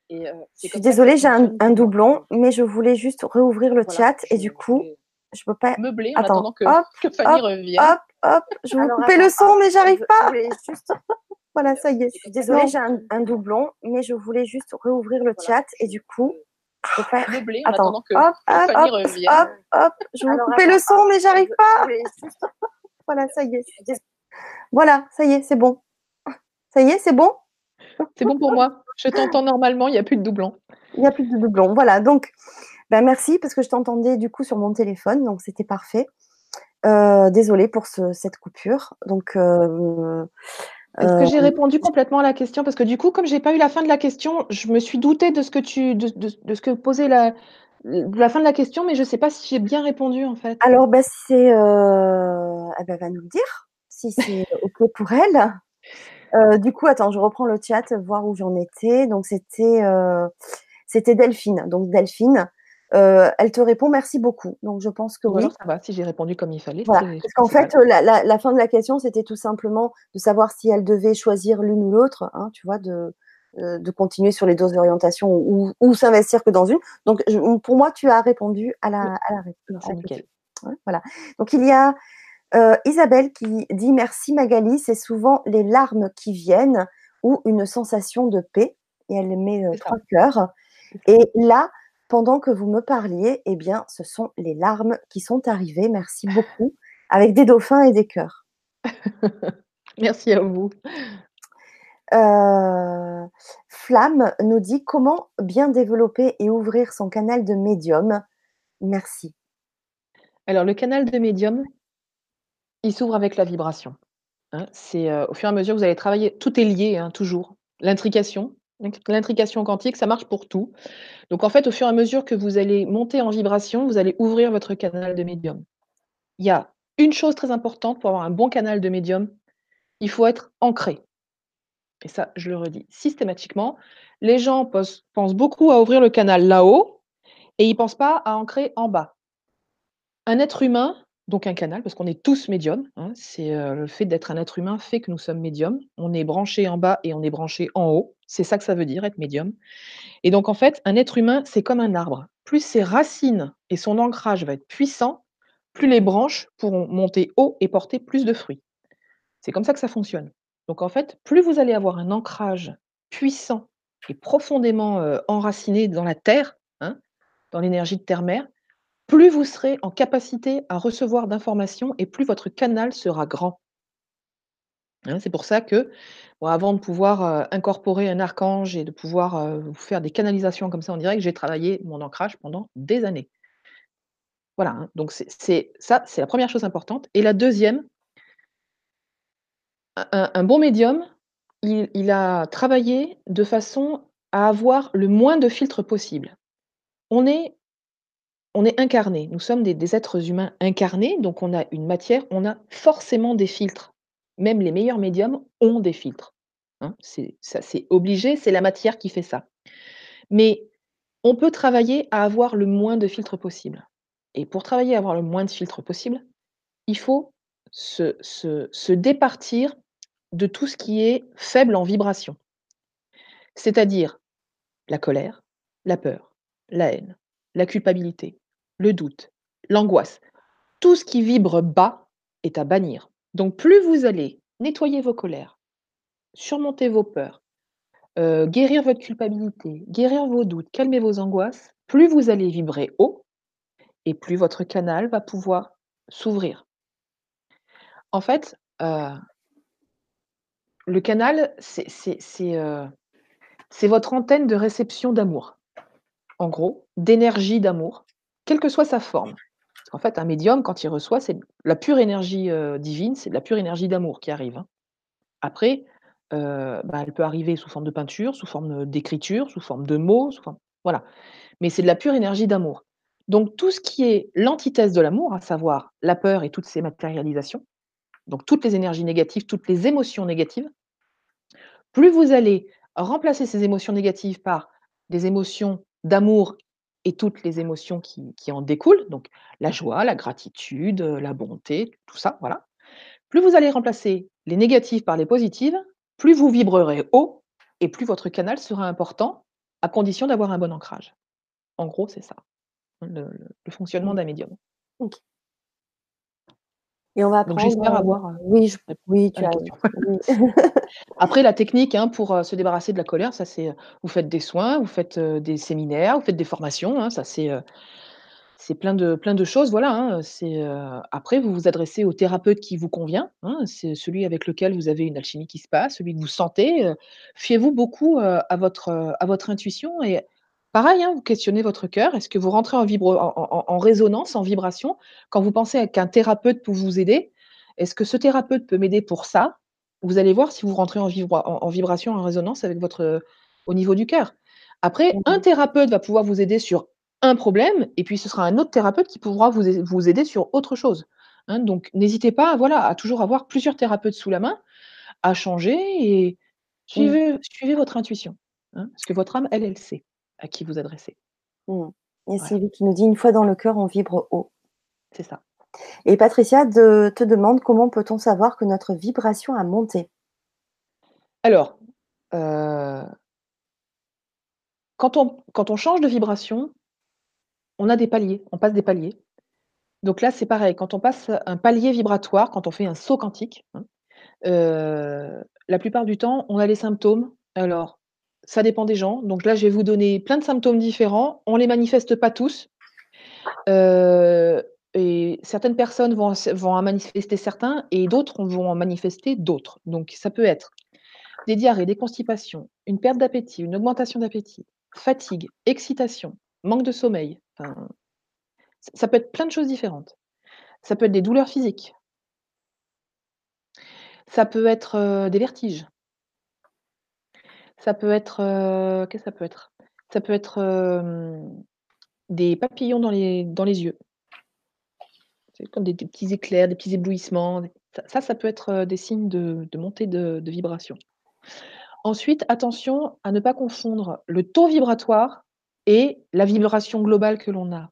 je suis désolée, j'ai un un doublon, mais je voulais juste réouvrir le chat et du coup, je peux pas meubler en attends, attendant que hop, que Fanny hop, revienne. hop, hop, je Alors couper le son, mais j'arrive je pas. voulais juste Voilà, ça y est. je suis désolée, Non. j'ai un un doublon, mais je voulais juste réouvrir le Voilà, chat et du coup, je peux pas Meubler en Attends, attendant que hop, hop, Fanny hop, revienne. hop, hop, je Alors couper le son, mais j'arrive pas. Voilà, ça y est. Voilà, ça y est, c'est bon. Ça y est, c'est bon? C'est bon pour moi, je t'entends normalement, il y a plus de doublons. Il y a plus de doublons. Voilà, donc bah, merci parce que je t'entendais du coup sur mon téléphone, donc c'était parfait. Heu, désolée pour ce cette coupure. Donc heu Est-ce que j'ai heu répondu complètement à la question? Parce que du coup, comme j'ai pas eu la fin de la question, je me suis doutée de ce que tu de de de ce que posait la de la fin de la question, mais je sais pas si j'ai bien répondu, en fait. Alors, bah, c'est, bah, elle va nous le dire, si c'est OK pour elle. Heu, du coup, attends, je reprends le chat, voir où j'en étais. Donc c'était, heu, c'était Delphine. Donc Delphine, heu, elle te répond: «Merci beaucoup». Donc je pense que oui. ça va, si j'ai répondu comme il fallait, Voilà, parce qu'en fait, la la la fin de la question, c'était tout simplement de savoir si elle devait choisir l'une ou l'autre, hein, tu vois? De, heu, de continuer sur les 2 orientations ou ou s'investir que dans une. Donc je pour moi, tu as répondu à la Oui. à la ré Non, à c'est la nickel. question. Ouais, voilà. Donc il y a, heu, Isabelle qui dit: «Merci Magali, c'est souvent les larmes qui viennent ou une sensation de paix» et elle met. 3 cœurs et là, pendant que vous me parliez, eh bien, ce sont les larmes qui sont arrivées. Merci beaucoup, avec des dauphins et des cœurs. Merci à vous. Euh, Flamme nous dit comment bien développer et ouvrir son canal de médium. Merci. Alors, le canal de médium, il s'ouvre avec la vibration. Hein. c'est euh, au fur et à mesure que vous allez travailler, tout est lié, hein, toujours. L'intrication, l'intrication quantique, ça marche pour tout. Donc, en fait, au fur et à mesure que vous allez monter en vibration, vous allez ouvrir votre canal de médium. Il y a une chose très importante pour avoir un bon canal de médium, il faut être ancré. Et ça, je le redis systématiquement. Les gens pensent beaucoup à ouvrir le canal là-haut et ils ne pensent pas à ancrer en bas. Un être humain, donc un canal, parce qu'on est tous médiums, hein, c'est euh, le fait d'être un être humain fait que nous sommes médiums. On est branché en bas et on est branché en haut. C'est ça que ça veut dire, être médium. Et donc, en fait, un être humain, c'est comme un arbre. Plus ses racines et son ancrage va être puissant, plus les branches pourront monter haut et porter plus de fruits. C'est comme ça que ça fonctionne. Donc en fait, plus vous allez avoir un ancrage puissant et profondément euh, enraciné dans la terre, hein, dans l'énergie de terre-mère, plus vous serez en capacité à recevoir d'informations et plus votre canal sera grand. Hein, c'est pour ça que, avant de pouvoir euh, incorporer un archange et de pouvoir euh, faire des canalisations comme ça en direct, j'ai travaillé mon ancrage pendant des années. Voilà, hein, donc ça, c'est la première chose importante. Et la deuxième, un, bon médium, il, a travaillé de façon à avoir le moins de filtres possible. On est, on est incarné, nous sommes des, êtres humains incarnés, donc on a une matière, on a forcément des filtres. Même les meilleurs médiums ont des filtres. Hein. c'est, obligé, c'est la matière qui fait ça. Mais on peut travailler à avoir le moins de filtres possible. Et pour travailler à avoir le moins de filtres possible, il faut se départir de tout ce qui est faible en vibration. C'est-à-dire la colère, la peur, la haine, la culpabilité, le doute, l'angoisse. Tout ce qui vibre bas est à bannir. Donc plus vous allez nettoyer vos colères, surmonter vos peurs, euh, guérir votre culpabilité, guérir vos doutes, calmer vos angoisses, plus vous allez vibrer haut et plus votre canal va pouvoir s'ouvrir. En fait, euh, le canal, euh, c'est votre antenne de réception d'amour, en gros, d'énergie d'amour, quelle que soit sa forme. Qu'en fait, un médium, quand il reçoit, c'est la pure énergie euh, divine, c'est de la pure énergie d'amour qui arrive. Hein. Après, euh, bah, elle peut arriver sous forme de peinture, sous forme d'écriture, sous forme de mots, voilà. Mais c'est de la pure énergie d'amour. Donc tout ce qui est l'antithèse de l'amour, à savoir la peur et toutes ses matérialisations, donc toutes les énergies négatives, toutes les émotions négatives, plus vous allez remplacer ces émotions négatives par des émotions d'amour et toutes les émotions qui, en découlent, donc la joie, la gratitude, la bonté, tout ça, voilà. Plus vous allez remplacer les négatives par les positives, plus vous vibrerez haut et plus votre canal sera important, à condition d'avoir un bon ancrage. En gros, c'est ça, le, fonctionnement mmh. d'un médium. Et on va Donc j'espère euh, avoir, euh, oui, oui, tu as Après la technique, hein, pour, euh, se débarrasser de la colère, ça c'est, vous faites des soins, vous faites, des séminaires, vous faites des formations, hein, ça c'est, c'est plein de plein de choses, voilà, hein, c'est, après vous vous adressez au thérapeute qui vous convient, c'est celui avec lequel vous avez une alchimie qui se passe, celui que vous sentez, fiez-vous beaucoup, à votre, à votre intuition et Pareil, hein, vous questionnez votre cœur. Est-ce que vous rentrez en, en, résonance, en vibration Quand vous pensez qu'un thérapeute peut vous aider, est-ce que ce thérapeute peut m'aider pour ça? Vous allez voir si vous rentrez en, vibration, en résonance avec votre, au niveau du cœur. Après, un thérapeute va pouvoir vous aider sur un problème, et puis ce sera un autre thérapeute qui pourra vous, vous aider sur autre chose. Hein. donc, n'hésitez pas voilà, à toujours avoir plusieurs thérapeutes sous la main, à changer et suivez, suivez votre intuition. Hein, parce que votre âme, elle, elle sait à qui vous adressez. Mmh. Et Sylvie qui nous dit une fois dans le cœur, on vibre haut. C'est ça. Et Patricia te demande comment peut-on savoir que notre vibration a monté? Alors, euh, quand, on, quand on change de vibration, on a des paliers, on passe des paliers. Donc là, c'est pareil, quand on passe un palier vibratoire, quand on fait un saut quantique, hein, euh, la plupart du temps, on a les symptômes. Alors, ça dépend des gens. Donc là, je vais vous donner plein de symptômes différents. On les manifeste pas tous. Euh, et certaines personnes vont, vont en manifester certains et d'autres vont en manifester d'autres. Donc ça peut être des diarrhées, des constipations, une perte d'appétit, une augmentation d'appétit, fatigue, excitation, manque de sommeil. ça peut être plein de choses différentes. Ça peut être des douleurs physiques. Ça peut être euh, des vertiges. Ça peut être, euh, qu'est-ce que ça peut être? Ça peut être, des papillons dans les dans les yeux. C'est comme des petits éclairs, des petits éblouissements, ça ça peut être, des signes de montée de de vibration. Ensuite, attention à ne pas confondre le taux vibratoire et la vibration globale que l'on a.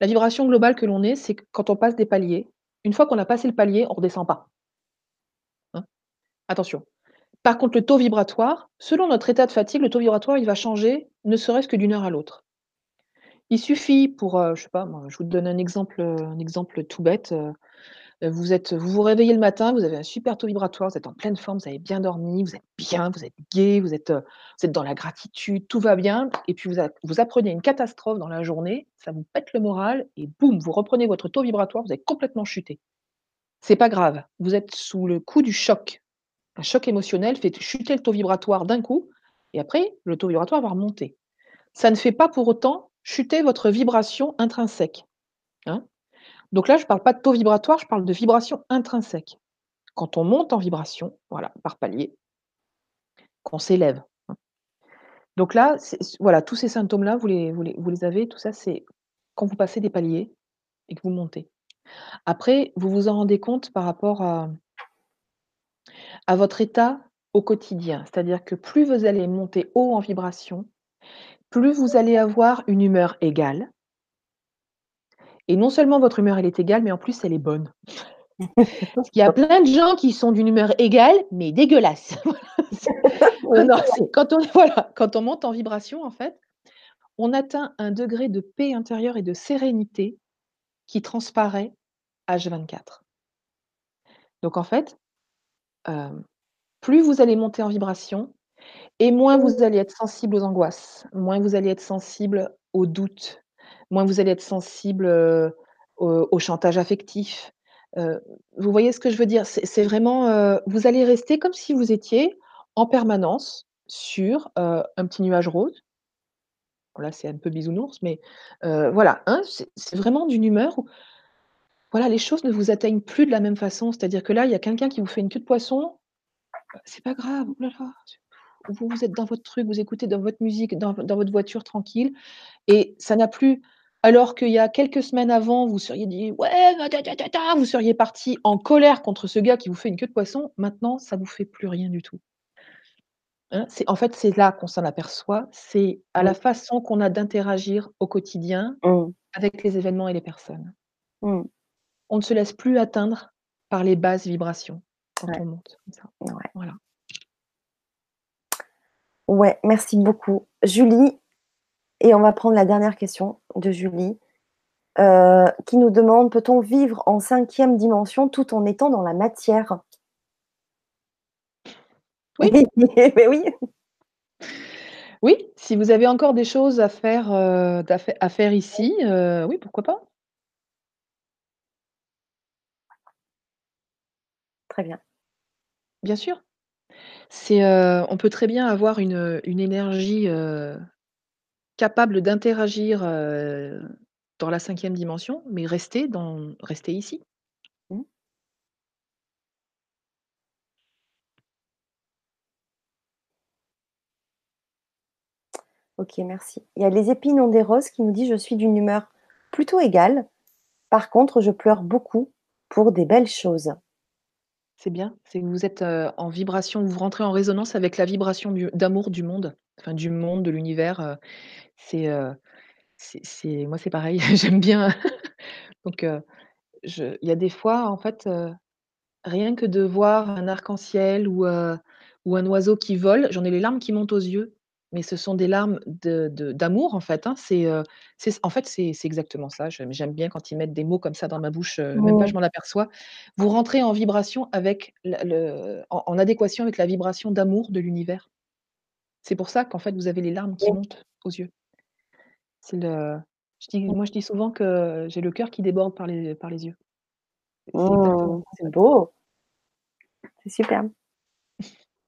La vibration globale que l'on est, c'est quand on passe des paliers. Une fois qu'on a passé le palier, on ne redescend pas. Hein? Attention. Par contre, le taux vibratoire, selon notre état de fatigue, le taux vibratoire, il va changer, ne serait-ce que d'une heure à l'autre. Il suffit pour, euh, je sais pas je vous donne un exemple, euh, un exemple tout bête, euh, vous êtes vous vous réveillez le matin, vous avez un super taux vibratoire, vous êtes en pleine forme, vous avez bien dormi, vous êtes bien, vous êtes gai, vous êtes, êtes dans la gratitude, tout va bien et puis vous apprenez une catastrophe dans la journée, ça vous pète le moral et boum, vous reprenez votre taux vibratoire, vous avez complètement chuté. C'est pas grave, vous êtes sous le coup du choc. Un choc émotionnel fait chuter le taux vibratoire d'un coup et après le taux vibratoire va remonter. Ça ne fait pas pour autant chuter votre vibration intrinsèque, hein. Donc là, je ne parle pas de taux vibratoire, je parle de vibration intrinsèque. Quand on monte en vibration, voilà, par palier, qu'on s'élève, hein. Donc là, voilà, tous ces symptômes-là, vous les vous les avez, tout ça, c'est quand vous passez des paliers et que vous montez. Après, vous vous en rendez compte par rapport à à votre état au quotidien. C'est-à-dire que plus vous allez monter haut en vibration, plus vous allez avoir une humeur égale. Et non seulement votre humeur, elle est égale, mais en plus, elle est bonne. Parce qu'il y a plein de gens qui sont d'une humeur égale, mais dégueulasse. quand, on, voilà, quand on monte en vibration, en fait, on atteint un degré de paix intérieure et de sérénité qui transparaît H24. Donc en fait, euh, plus vous allez monter en vibration, et moins vous allez être sensible aux angoisses, moins vous allez être sensible aux doutes, moins vous allez être sensible, au chantage affectif. vous voyez ce que je veux dire? C'est vraiment, vous allez rester comme si vous étiez en permanence sur, un petit nuage rose. là, c'est un peu bisounours, mais voilà, hein, c'est vraiment d'une humeur où voilà, les choses ne vous atteignent plus de la même façon. C'est-à-dire que là, il y a quelqu'un qui vous fait une queue de poisson, c'est pas grave, vous, vous êtes dans votre truc, vous écoutez dans votre musique, dans, votre voiture tranquille, et ça n'a plus. Alors qu'il y a quelques semaines avant, vous seriez dit ouais, vous seriez parti en colère contre ce gars qui vous fait une queue de poisson. Maintenant, ça vous fait plus rien du tout. Hein, en fait c'est là qu'on s'en aperçoit. C'est à la mmh. façon qu'on a d'interagir au quotidien mmh. avec les événements et les personnes. Mmh. On ne se laisse plus atteindre par les basses vibrations quand on monte comme ça. Voilà. Ouais, merci beaucoup. Julie, et on va prendre la dernière question de Julie, euh, qui nous demande peut-on vivre en cinquième dimension tout en étant dans la matière? Oui. oui. Oui, si vous avez encore des choses à faire, euh, à faire ici, euh, oui, pourquoi pas Très bien. Bien sûr. C'est, euh, on peut très bien avoir une, énergie, euh, capable d'interagir, euh, dans la cinquième dimension, mais rester dans rester ici. Mmh. OK, merci. Il y a les épines ont des roses qui nous dit: «Je suis d'une humeur plutôt égale. Par contre, je pleure beaucoup pour des belles choses». C'est bien, c'est que vous êtes, en vibration, vous rentrez en résonance avec la vibration d'amour du monde, enfin du monde, de l'univers, c'est, moi c'est pareil, j'aime bien. Donc il y a des fois en fait, rien que de voir un arc-en-ciel ou un oiseau qui vole, j'en ai les larmes qui montent aux yeux mais ce sont des larmes de d'amour en fait, hein. C'est, en fait, c'est exactement ça. J'aime bien quand ils mettent des mots comme ça dans ma bouche, même pas je m'en aperçois. Vous rentrez en vibration avec le en adéquation avec la vibration d'amour de l'univers. C'est pour ça qu'en fait, vous avez les larmes qui montent aux yeux. C'est le je dis moi, je dis souvent que j'ai le cœur qui déborde par les par les yeux. Mmh, c'est beau. C'est superbe.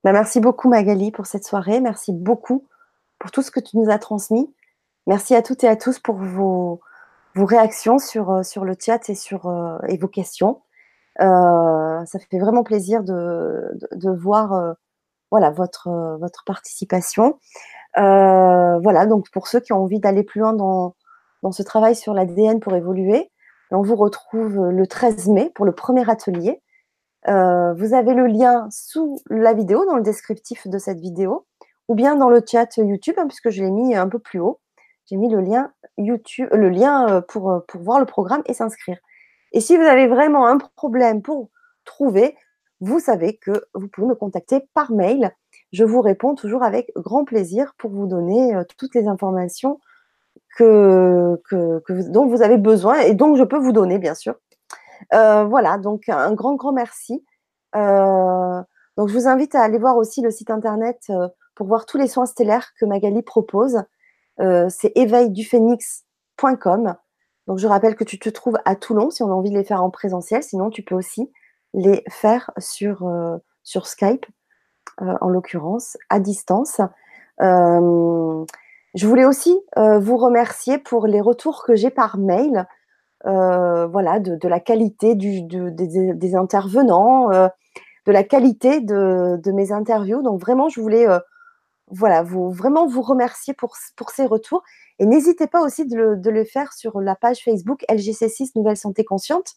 Bah, merci beaucoup Magali pour cette soirée. Merci beaucoup pour tout ce que tu nous as transmis. Merci à toutes et à tous pour vos, réactions sur, euh, sur le chat et, sur, euh, et vos questions. Euh, ça fait vraiment plaisir de, de, voir voilà, votre, votre participation. voilà, donc pour ceux qui ont envie d'aller plus loin dans, dans ce travail sur l'ADN pour évoluer, on vous retrouve le 13 mai pour le premier atelier. vous avez le lien sous la vidéo, dans le descriptif de cette vidéo, ou bien dans le chat YouTube, hein, puisque je l'ai mis un peu plus haut. J'ai mis le lien YouTube, le lien pour, pour voir le programme et s'inscrire. Et si vous avez vraiment un problème pour trouver, vous savez que vous pouvez me contacter par mail. Je vous réponds toujours avec grand plaisir pour vous donner toutes les informations que, que, dont vous avez besoin et dont je peux vous donner, bien sûr. Euh, voilà, donc un grand, grand merci. Euh, donc je vous invite à aller voir aussi le site internet euh, pour voir tous les soins stellaires que Magali propose. C'est éveilduphénix.com. Donc je rappelle que tu te trouves à Toulon si on a envie de les faire en présentiel. Sinon, tu peux aussi les faire sur, sur Skype, en l'occurrence, à distance. Je voulais aussi euh, vous remercier pour les retours que j'ai par mail, euh, voilà, de, la qualité des, intervenants, euh, de la qualité de, mes interviews. Donc vraiment, je voulais voilà, vous, vraiment vous remercier pour, pour ces retours. Et n'hésitez pas aussi de le, de le, faire sur la page Facebook LGC6 Nouvelle Santé Consciente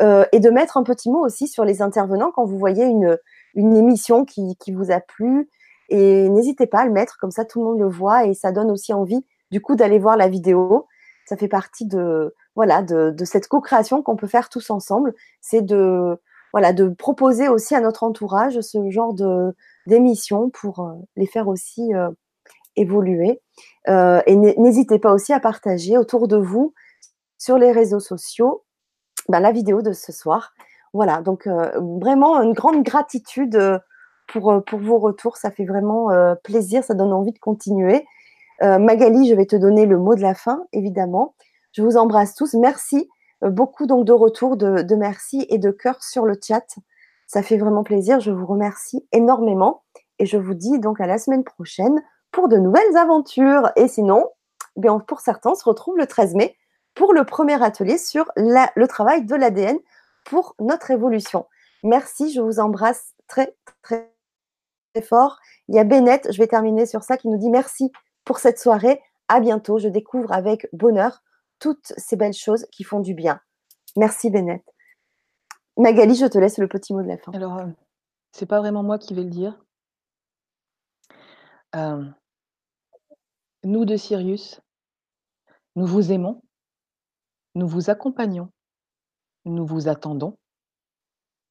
et de mettre un petit mot aussi sur les intervenants quand vous voyez une, une émission qui, qui vous a plu, et n'hésitez pas à le mettre, comme ça tout le monde le voit et ça donne aussi envie du coup d'aller voir la vidéo. Ça fait partie de voilà de, de cette co-création qu'on peut faire tous ensemble. C'est de voilà de proposer aussi à notre entourage ce genre de d'émissions pour euh, les faire aussi euh, évoluer. Euh, et n'hésitez pas aussi à partager autour de vous sur les réseaux sociaux ben, la vidéo de ce soir. Voilà, donc vraiment une grande gratitude pour, vos retours. Ça fait vraiment plaisir, ça donne envie de continuer. Magali, je vais te donner le mot de la fin, évidemment. Je vous embrasse tous. Merci beaucoup donc de retours, de, merci et de cœur sur le chat. Ça fait vraiment plaisir. Je vous remercie énormément et je vous dis donc à la semaine prochaine pour de nouvelles aventures. Et sinon, eh pour certains, on se retrouve le 13 mai pour le premier atelier sur le travail de l'ADN pour notre évolution. Merci, je vous embrasse très, très fort. Il y a Bennett, je vais terminer sur ça, qui nous dit merci pour cette soirée. À bientôt. Je découvre avec bonheur toutes ces belles choses qui font du bien. Merci Bennett. Magali, je te laisse le petit mot de la fin. Alors, euh, c'est pas vraiment moi qui vais le dire. Euh, nous de Sirius, nous vous aimons, nous vous accompagnons, nous vous attendons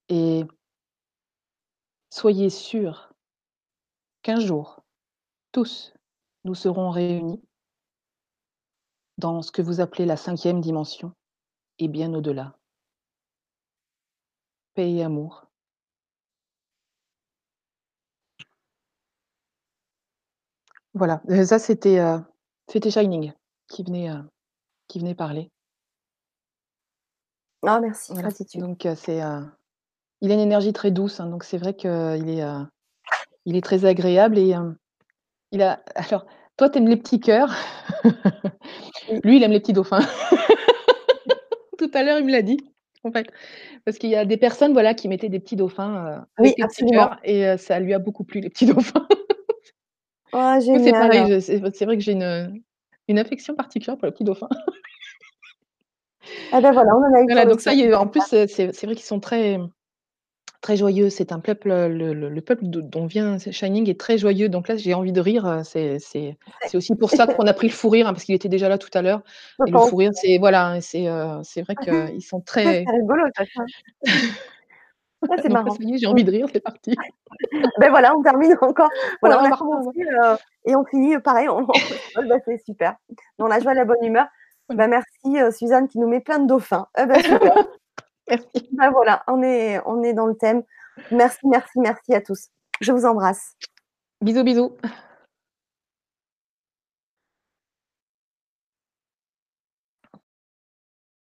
et soyez sûrs qu'un jour, tous, nous serons réunis dans ce que vous appelez la cinquième dimension et bien au-delà. Paix et amour. Voilà, euh, ça c'était euh, c'était Shining qui venait euh, qui venait parler. Ah merci, Donc c'est il a une énergie très douce, hein, donc c'est vrai qu'il est il est très agréable et il a alors toi tu aimes les petits cœurs? Lui, il aime les petits dauphins. Tout à l'heure, il me l'a dit, en fait. Parce qu'il y a des personnes, voilà, qui mettaient des petits dauphins, Oui, absolument. et ça lui a beaucoup plu, les petits dauphins. Oh, c'est pareil, c'est vrai que j'ai une, une affection particulière pour les petits dauphins. Ah ben voilà, on en a eu Voilà, donc ça y est, en plus, c'est vrai qu'ils sont très très joyeux. C'est un peuple, le, peuple dont vient Shining est très joyeux. Donc là, j'ai envie de rire. C'est, aussi pour ça qu'on a pris le fou rire, hein, parce qu'il était déjà là tout à l'heure. Et le fou rire, c'est voilà, c'est, c'est vrai qu'ils sont très. C'est rigolo, c'est marrant. j'ai envie de rire, c'est parti. ben voilà, on termine encore. Voilà, on a commencé euh, et on finit pareil. On... Bah, c'est super. Dans la joie, la bonne humeur. Ben, merci euh, Suzanne qui nous met plein de dauphins. Eh ben, super. Merci. Ben voilà, on est, on est dans le thème. Merci, merci, merci à tous. Je vous embrasse. Bisous, bisous.